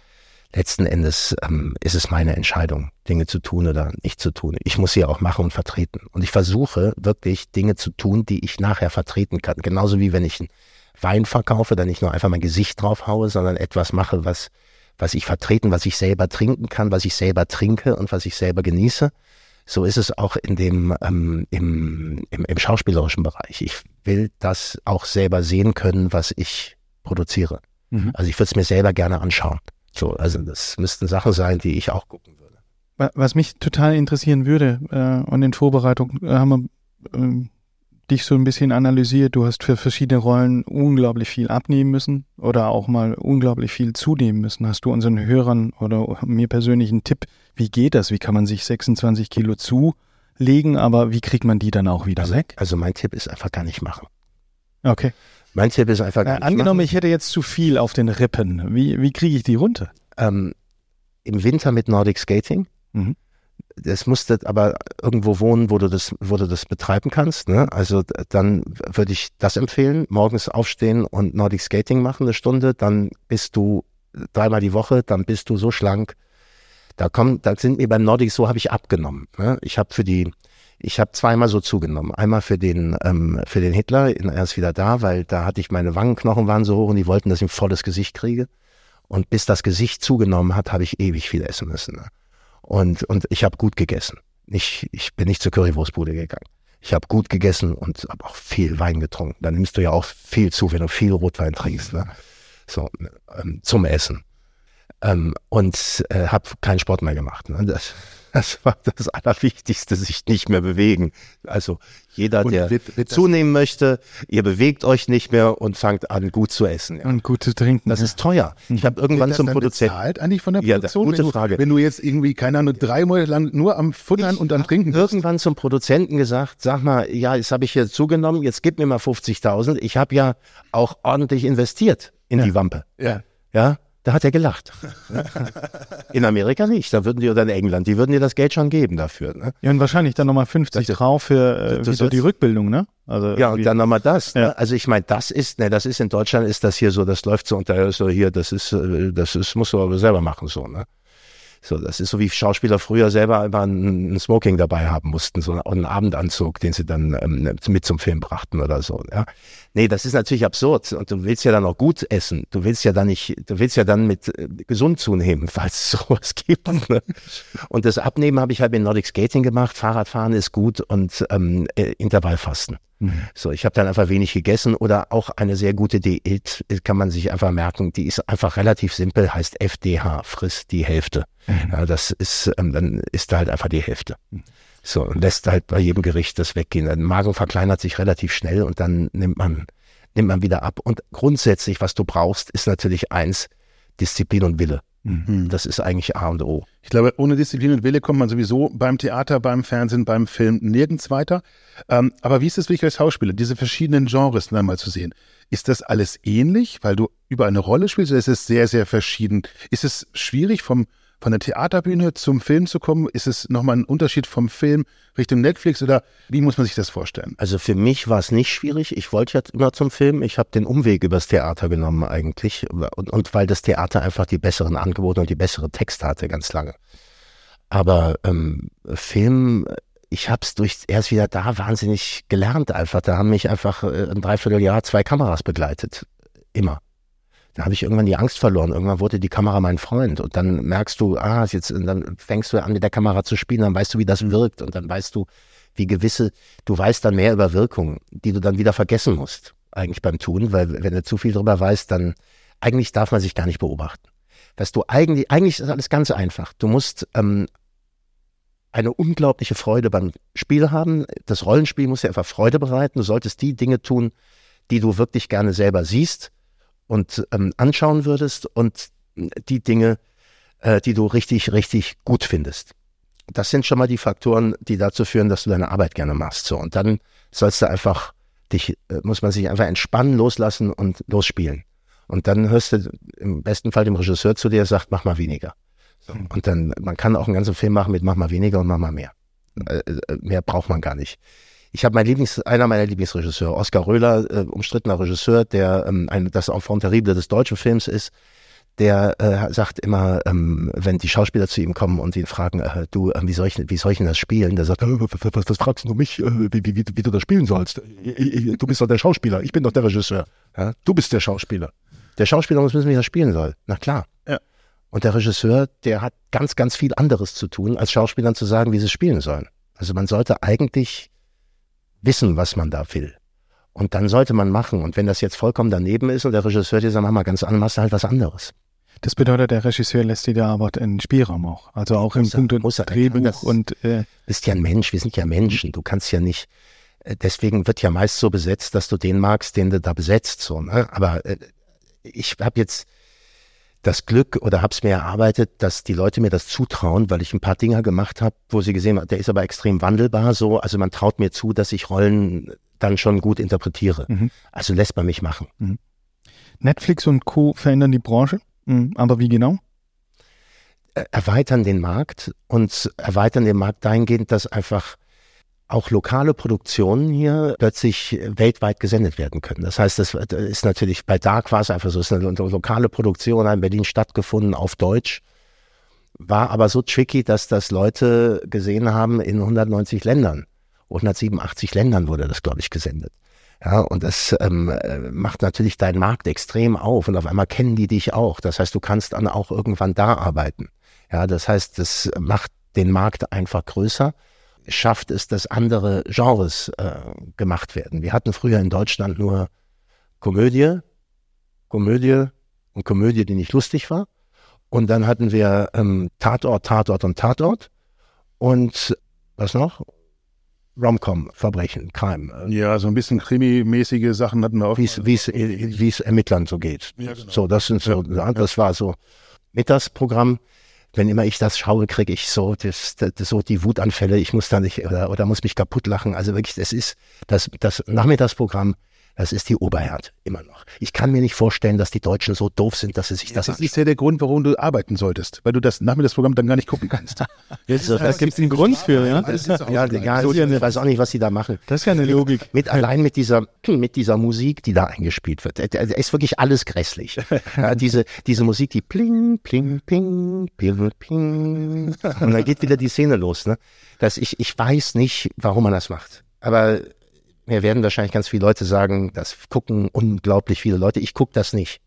letzten Endes ähm, ist es meine Entscheidung, Dinge zu tun oder nicht zu tun. Ich muss sie auch machen und vertreten. Und ich versuche wirklich Dinge zu tun, die ich nachher vertreten kann. Genauso wie wenn ich einen Wein verkaufe, dann nicht nur einfach mein Gesicht drauf haue, sondern etwas mache, was, was ich vertreten, was ich selber trinken kann, was ich selber trinke und was ich selber genieße. So ist es auch in dem ähm, im, im, im schauspielerischen Bereich. Ich will das auch selber sehen können, was ich produziere. Mhm. Also ich würde es mir selber gerne anschauen. So, also das müssten Sachen sein, die ich auch gucken würde. Was mich total interessieren würde, äh, und in Vorbereitung äh, haben wir äh, dich so ein bisschen analysiert. Du hast für verschiedene Rollen unglaublich viel abnehmen müssen oder auch mal unglaublich viel zunehmen müssen. Hast du unseren Hörern oder mir persönlich einen Tipp, wie geht das? Wie kann man sich 26 Kilo zulegen, aber wie kriegt man die dann auch wieder also, weg? Also mein Tipp ist einfach gar nicht machen. Okay. Mein Tipp ist einfach. Äh, angenommen, machen. ich hätte jetzt zu viel auf den Rippen. Wie, wie kriege ich die runter? Ähm, Im Winter mit Nordic Skating. Mhm. Das musste aber irgendwo wohnen, wo du das, wo du das betreiben kannst. Ne? Also dann würde ich das empfehlen. Morgens aufstehen und Nordic Skating machen eine Stunde. Dann bist du dreimal die Woche. Dann bist du so schlank. Da kommen, da sind mir beim Nordic so habe ich abgenommen. Ne? Ich habe für die ich habe zweimal so zugenommen. Einmal für den, ähm, für den Hitler, er ist wieder da, weil da hatte ich meine Wangenknochen waren so hoch und die wollten, dass ich ein volles Gesicht kriege. Und bis das Gesicht zugenommen hat, habe ich ewig viel essen müssen. Ne? Und, und ich habe gut gegessen. Ich, ich bin nicht zur Currywurstbude gegangen. Ich habe gut gegessen und habe auch viel Wein getrunken. Dann nimmst du ja auch viel zu, wenn du viel Rotwein trinkst. Ne? So, ähm, zum Essen. Ähm, und äh, habe keinen Sport mehr gemacht. Ne? Das, das war das Allerwichtigste, sich nicht mehr bewegen. Also jeder, und der wird, wird zunehmen möchte, ihr bewegt euch nicht mehr und fangt an, gut zu essen. Ja. Und gut zu trinken. Das ist teuer. Ich habe irgendwann zum Produzenten. Bezahlt eigentlich von der Produktion? Ja, gute wenn Frage. Du, wenn du jetzt irgendwie, keine Ahnung, drei Monate lang nur am Futtern ich und am Trinken bist. irgendwann zum Produzenten gesagt, sag mal, ja, jetzt habe ich hier zugenommen, jetzt gib mir mal 50.000. Ich habe ja auch ordentlich investiert in ja. die Wampe. Ja. Ja, da hat er gelacht. [LAUGHS] In Amerika nicht. Da würden die oder in England, die würden dir das Geld schon geben dafür. Ne? Ja, und wahrscheinlich dann nochmal 50 das, drauf für äh, so die Rückbildung, ne? Also ja, und dann nochmal das. Ne? Ja. Ne? Also ich meine, das ist, ne, das ist in Deutschland ist das hier so, das läuft so unter so hier, das ist, äh, das ist, musst du aber selber machen, so, ne? So, das ist so wie Schauspieler früher selber immer ein, Smoking dabei haben mussten, so einen Abendanzug, den sie dann ähm, mit zum Film brachten oder so. Ja. Nee, das ist natürlich absurd. Und du willst ja dann auch gut essen. Du willst ja dann nicht, du willst ja dann mit äh, gesund zunehmen, [LAUGHS] falls es sowas gibt. Ne? [LAUGHS] Und das Abnehmen habe ich halt mit Nordic Skating gemacht. Fahrradfahren ist gut und ähm, äh, Intervallfasten. Mhm. So, ich habe dann einfach wenig gegessen oder auch eine sehr gute Diät, kann man sich einfach merken, die ist einfach relativ simpel, heißt FDH, frisst die Hälfte. Mhm. Ja, das ist, ähm, dann ist da halt einfach die Hälfte. So, und lässt halt bei jedem Gericht das weggehen. Der Magen verkleinert sich relativ schnell und dann nimmt man, nimmt man wieder ab. Und grundsätzlich, was du brauchst, ist natürlich eins, Disziplin und Wille. Mhm. Das ist eigentlich A und O. Ich glaube, ohne Disziplin und Wille kommt man sowieso beim Theater, beim Fernsehen, beim Film nirgends weiter. Ähm, aber wie ist es wirklich als Schauspieler, diese verschiedenen Genres dann mal zu sehen? Ist das alles ähnlich, weil du über eine Rolle spielst, oder ist es sehr, sehr verschieden? Ist es schwierig vom, von der Theaterbühne zum Film zu kommen? Ist es nochmal ein Unterschied vom Film Richtung Netflix oder wie muss man sich das vorstellen? Also für mich war es nicht schwierig. Ich wollte ja immer zum Film. Ich habe den Umweg übers Theater genommen eigentlich. Und, und weil das Theater einfach die besseren Angebote und die bessere Texte hatte ganz lange. Aber ähm, Film, ich habe es durch erst wieder da wahnsinnig gelernt einfach. Da haben mich einfach äh, ein Dreivierteljahr zwei Kameras begleitet. Immer. Da habe ich irgendwann die Angst verloren. Irgendwann wurde die Kamera mein Freund. Und dann merkst du, ah, jetzt, dann fängst du an, mit der Kamera zu spielen, dann weißt du, wie das wirkt. Und dann weißt du, wie gewisse, du weißt dann mehr über Wirkungen, die du dann wieder vergessen musst, eigentlich beim Tun, weil wenn du zu viel drüber weißt, dann eigentlich darf man sich gar nicht beobachten. Dass du eigentlich, eigentlich ist alles ganz einfach. Du musst ähm, eine unglaubliche Freude beim Spiel haben. Das Rollenspiel muss dir einfach Freude bereiten. Du solltest die Dinge tun, die du wirklich gerne selber siehst und ähm, anschauen würdest und die Dinge, äh, die du richtig, richtig gut findest. Das sind schon mal die Faktoren, die dazu führen, dass du deine Arbeit gerne machst. So und dann sollst du einfach dich, äh, muss man sich einfach entspannen, loslassen und losspielen. Und dann hörst du im besten Fall dem Regisseur zu dir, der sagt, mach mal weniger. So. Und dann, man kann auch einen ganzen Film machen mit mach mal weniger und mach mal mehr. Äh, äh mehr braucht man gar nicht. Ich habe mein Lieblings, einer meiner Lieblingsregisseure, Oskar Röhler, äh, umstrittener Regisseur, der ähm, ein, das Enfant terrible des deutschen Films ist, der äh, sagt immer, ähm, wenn die Schauspieler zu ihm kommen und ihn fragen, äh, du, äh, wie, soll ich, wie soll ich denn das spielen? Der sagt, äh, was, was, was fragst du mich, äh, wie, wie, wie, wie, du das spielen sollst? Du bist doch der Schauspieler, ich bin doch der Regisseur. Ja? Du bist der Schauspieler. Der Schauspieler muss wissen, wie er spielen soll. Na klar. Ja. Und der Regisseur, der hat ganz, ganz viel anderes zu tun, als Schauspielern zu sagen, wie sie spielen sollen. Also man sollte eigentlich wissen, was man da will. Und dann sollte man machen. Und wenn das jetzt vollkommen daneben ist und der Regisseur dir sagt, mach mal ganz anders, machst du halt was anderes. Das bedeutet, der Regisseur lässt dir da aber einen Spielraum auch. Also auch im Punkt er, Drehbuch das, und äh, bist ja ein Mensch, wir sind ja Menschen. Du kannst ja nicht. Äh, deswegen wird ja meist so besetzt, dass du den magst, den du da besetzt. So, ne? Aber äh, ich habe jetzt das Glück oder habe es mir erarbeitet, dass die Leute mir das zutrauen, weil ich ein paar Dinge gemacht habe, wo sie gesehen haben, der ist aber extrem wandelbar so. Also man traut mir zu, dass ich Rollen dann schon gut interpretiere. Mhm. Also lässt man mich machen. Mhm. Netflix und Co. verändern die Branche, mhm. aber wie genau? Erweitern den Markt und erweitern den Markt dahingehend, dass einfach auch lokale Produktionen hier plötzlich weltweit gesendet werden können. Das heißt, das ist natürlich bei Dark war es einfach so, es ist eine lokale Produktion in Berlin stattgefunden auf Deutsch, war aber so tricky, dass das Leute gesehen haben in 190 Ländern. 187 Ländern wurde das, glaube ich, gesendet. Ja, und das ähm, macht natürlich deinen Markt extrem auf und auf einmal kennen die dich auch. Das heißt, du kannst dann auch irgendwann da arbeiten. Ja, das heißt, das macht den Markt einfach größer schafft es, dass andere Genres äh, gemacht werden. Wir hatten früher in Deutschland nur Komödie, Komödie und Komödie, die nicht lustig war. Und dann hatten wir ähm, Tatort, Tatort und Tatort. Und was noch? Romcom, Verbrechen, Crime. Ja, so ein bisschen krimi-mäßige Sachen hatten wir auch. Wie es Ermittlern so geht. Ja, genau. So, das sind so, ja, das war so Mittagsprogramm wenn immer ich das schaue, kriege ich so, das, das, so die Wutanfälle. Ich muss da nicht oder, oder muss mich kaputt lachen. Also wirklich, das ist das, das Nachmittagsprogramm das ist die Oberherd, immer noch. Ich kann mir nicht vorstellen, dass die Deutschen so doof sind, dass sie sich das Das anschauen. ist ja der Grund, warum du arbeiten solltest, weil du das Nachmittagsprogramm dann gar nicht gucken kannst. [LAUGHS] also, da gibt es einen Grund für, ja? Das ist ja, ja, so ich weiß auch nicht, was sie da machen. Das ist ja eine Logik. Mit, mit allein mit dieser, [CLEARS THROAT] mit dieser Musik, die da eingespielt wird. Da ist wirklich alles grässlich. Ja, diese, diese Musik, die pling, pling, ping, ping, ping. Und dann geht wieder die Szene los, ne? Dass ich, ich weiß nicht, warum man das macht. Aber mir werden wahrscheinlich ganz viele Leute sagen, das gucken unglaublich viele Leute. Ich gucke das nicht.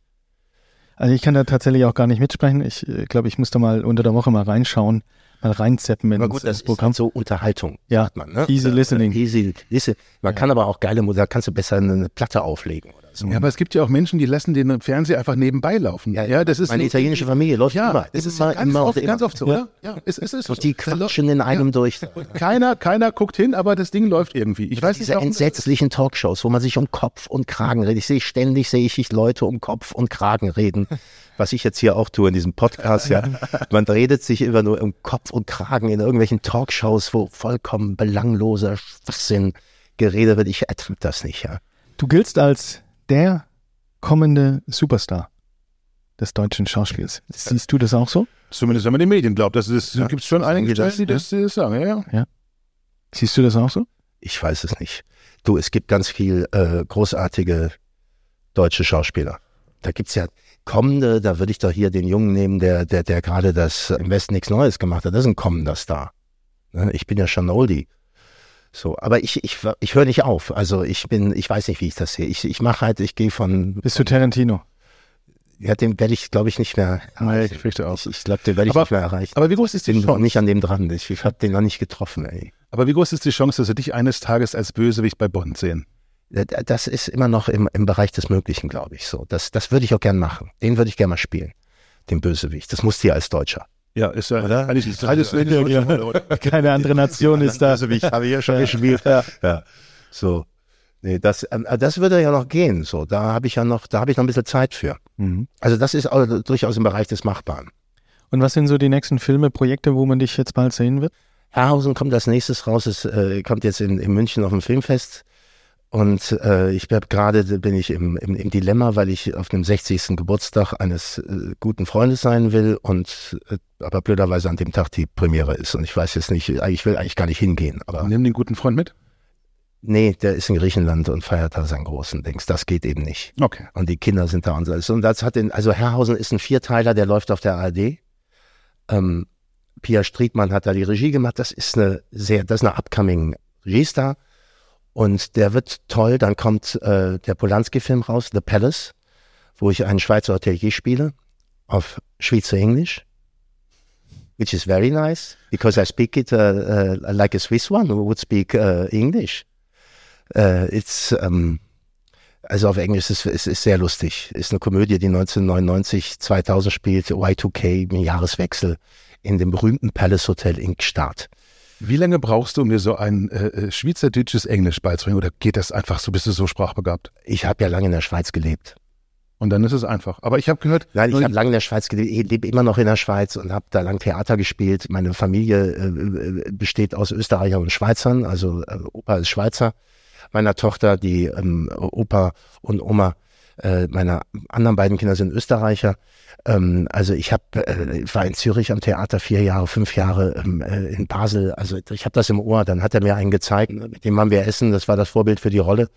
Also ich kann da tatsächlich auch gar nicht mitsprechen. Ich äh, glaube, ich muss da mal unter der Woche mal reinschauen, mal reinzeppen in gut, das Programm. Ist halt so Unterhaltung. Ja, man, ne? easy listening. Easy, listen. Man ja. kann aber auch geile Musik, da kannst du besser eine Platte auflegen. So. Ja, aber es gibt ja auch Menschen, die lassen den Fernseher einfach nebenbei laufen. Ja, ja das ist meine italienische Familie läuft ja, immer. Das ist immer, ganz, immer, oft, immer. ganz oft so, oder? Ja, es, es ist. Und die quatschen in einem ja. durch. Keiner, keiner guckt hin, aber das Ding läuft irgendwie. Ich weiß Diese nicht, entsetzlichen Talkshows, wo man sich um Kopf und Kragen redet. Ich sehe ständig, sehe ich Leute um Kopf und Kragen reden. Was ich jetzt hier auch tue in diesem Podcast, ja. [LAUGHS] Man redet sich immer nur um Kopf und Kragen in irgendwelchen Talkshows, wo vollkommen belangloser Schwachsinn geredet wird. Ich ertrage das nicht, ja. Du giltst als der kommende Superstar. des deutschen Schauspiels. Siehst du das auch so? Zumindest wenn man den Medien glaubt. Das ist, Ja. gibt es schon einige Stellen, die das, die das sagen. Ja, ja. Siehst du das auch so? Ich weiß es nicht. Du, es gibt ganz viel äh, großartige deutsche Schauspieler. Da gibt's ja kommende, da würde ich doch hier den Jungen nehmen, der, der, der gerade das im Westen nichts Neues gemacht hat. Das ist ein kommender Star. Ne? Ich bin ja schon Oldie. So, aber ich, ich, ich höre nicht auf. Also ich bin, ich weiß nicht, wie ich das sehe. Ich, ich mache halt, ich gehe von, Bist du Tarantino? ja, den werde ich, glaube ich, nicht mehr Nee, ich auch. Ich, ich glaube, den werde ich Aber- nicht mehr erreichen. Aber wie groß ist die bin noch Chance? nicht an dem dran. Ich, ich habe den noch nicht getroffen, ey. Aber wie groß ist die Chance, dass wir dich eines Tages als Bösewicht bei Bond sehen? Das ist immer noch im, im Bereich des Möglichen, glaube ich. So, das, das würde ich auch gern machen. Den würde ich gern mal spielen. Den Bösewicht. Das musst du ja als Deutscher. Ja, ist ja Oder? eigentlich das alles Ja, ja. [LAUGHS] Keine andere Nation ist da. Bösewicht habe ich ja schon gespielt. Ja. ja. So. Nee, das, ähm, das würde ja noch gehen. So, da habe ich ja noch, da habe ich noch ein bisschen Zeit für. Mhm. Also das ist auch durchaus im Bereich des Machbaren. Und was sind so die nächsten Filme, Projekte, wo man dich jetzt bald sehen wird? Herrhausen kommt als nächstes raus, es äh, kommt jetzt in, in München auf dem Filmfest. Und äh, ich habe gerade bin ich im, im, im Dilemma, weil ich auf dem 60. Geburtstag eines äh, guten Freundes sein will und äh, aber blöderweise an dem Tag die Premiere ist. Und ich weiß jetzt nicht, ich will eigentlich gar nicht hingehen. Aber Nimm den guten Freund mit. nee, der ist in Griechenland und feiert da seinen großen Dings. Das geht eben nicht. Okay. Und die Kinder sind da und so. Und das hat den, also Herrhausen ist ein Vierteiler, der läuft auf der ARD. Ähm, Pia Striedmann hat da die Regie gemacht. Das ist eine sehr, das ist eine upcoming Regiestar. Und der wird toll. Dann kommt äh, der Polanski-Film raus, The Palace, wo ich einen Schweizer Hotelier spiele auf Schweizer Englisch. Which is very nice, because I speak it uh, uh, like a Swiss one who would speak uh, English. Uh, it's, um, also auf Englisch ist es ist sehr lustig. Ist eine Komödie, die 1999, 2000 spielt, Y2K, im Jahreswechsel, in dem berühmten Palace Hotel in Gstaad. Wie lange brauchst du, um dir so ein äh, äh, schweizerdeutsches Englisch beizubringen? Oder geht das einfach so, bist du so sprachbegabt? Ich habe ja lange in der Schweiz gelebt. Und dann ist es einfach. Aber ich habe gehört, Nein, ich habe lange in der Schweiz gelebt, ich lebe immer noch in der Schweiz und habe da lang Theater gespielt. Meine Familie äh, äh, besteht aus Österreichern und Schweizern, also äh, Opa ist Schweizer. Meiner Tochter, die ähm, Opa und Oma äh, meiner anderen beiden Kinder sind Österreicher. Ähm, also ich habe äh, war in Zürich am Theater vier Jahre, fünf Jahre ähm, äh, in Basel. Also ich habe das im Ohr. Dann hat er mir einen gezeigt, mit dem haben wir essen. Das war das Vorbild für die Rolle.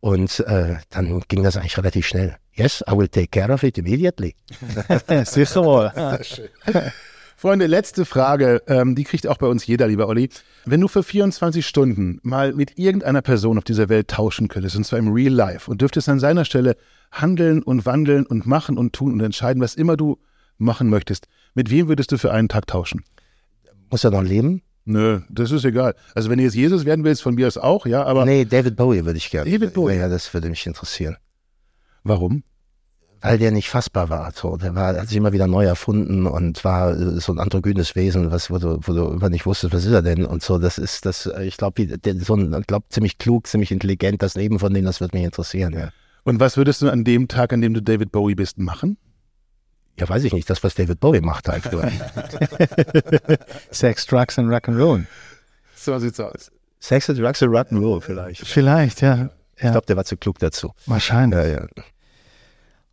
Und äh, dann ging das eigentlich relativ schnell. Yes, I will take care of it immediately. [LAUGHS] Sicher wohl. [LAUGHS] Freunde, letzte Frage, ähm, die kriegt auch bei uns jeder, lieber Olli. Wenn du für 24 Stunden mal mit irgendeiner Person auf dieser Welt tauschen könntest, und zwar im Real Life, und dürftest an seiner Stelle handeln und wandeln und machen und tun und entscheiden, was immer du machen möchtest, mit wem würdest du für einen Tag tauschen? Muss er noch leben? Nö, das ist egal. Also wenn du jetzt Jesus werden willst, von mir aus auch, ja, aber nee, David Bowie würde ich gerne. David Bowie. Ja, das würde mich interessieren. warum? Weil der nicht fassbar war. So, der war, hat sich immer wieder neu erfunden und war äh, so ein androgynes Wesen, was, wo du, wo du immer nicht wusstest, was ist er denn? Und so, das ist das, äh, ich glaube, so ein, ich glaube, ziemlich klug, ziemlich intelligent, das Leben von denen, das wird mich interessieren, ja. Und was würdest du an dem Tag, an dem du David Bowie bist, machen? Ja, weiß ich nicht, das, was David Bowie macht halt. [LAUGHS] Sex, Drugs and Rock'n'Roll. So sieht's aus. Sex and Drugs and Rock'n'Roll vielleicht. Vielleicht, ja. Ich ja glaube, der war zu klug dazu. wahrscheinlich. Ja, ja.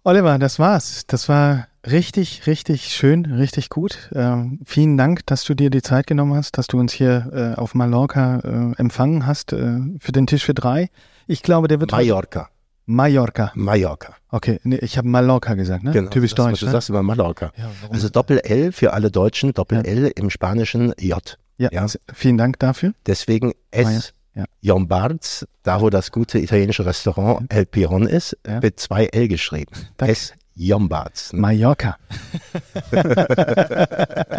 Oliver, das war's. Das war richtig, richtig schön, richtig gut. Ähm, vielen Dank, dass du dir die Zeit genommen hast, dass du uns hier äh, auf Mallorca äh, empfangen hast äh, für den Tisch für drei. Ich glaube, der wird Mallorca. Mallorca. Mallorca. Okay, nee, ich habe Mallorca gesagt, ne? Genau. Typisch das, was deutsch. Du Ne? sagst immer Mallorca. Ja? Also Doppel-L für alle Deutschen, Doppel-L im Spanischen J. ja, ja. vielen Dank dafür. Deswegen S. Ja. Jombards, da wo das gute italienische Restaurant El Piron ist, Ja. mit zwei L geschrieben. Danke. S. Jombards. ne? Mallorca. [LAUGHS]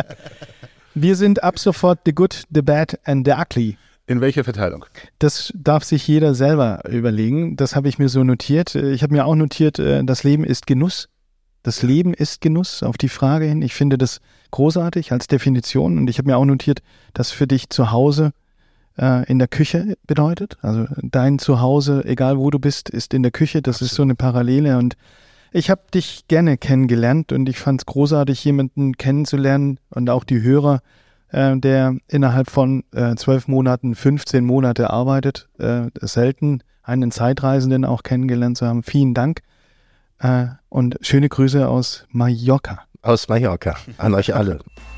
Wir sind ab sofort The Good, The Bad and The Ugly. In welcher Verteilung? Das darf sich jeder selber überlegen. Das habe ich mir so notiert. Ich habe mir auch notiert, äh, das Leben ist Genuss. Das Leben ist Genuss auf die Frage hin. Ich finde das großartig als Definition. Und ich habe mir auch notiert, dass für dich zu Hause äh, in der Küche bedeutet. Also dein Zuhause, egal wo du bist, ist in der Küche. Das ist so eine Parallele. Und ich habe dich gerne kennengelernt und ich fand es großartig, jemanden kennenzulernen und auch die Hörer, äh, der innerhalb von äh, zwölf Monaten 15 Monate arbeitet. Äh, selten einen Zeitreisenden auch kennengelernt zu haben. Vielen Dank. Äh, und schöne Grüße aus Mallorca. Aus Mallorca. An euch alle. [LAUGHS]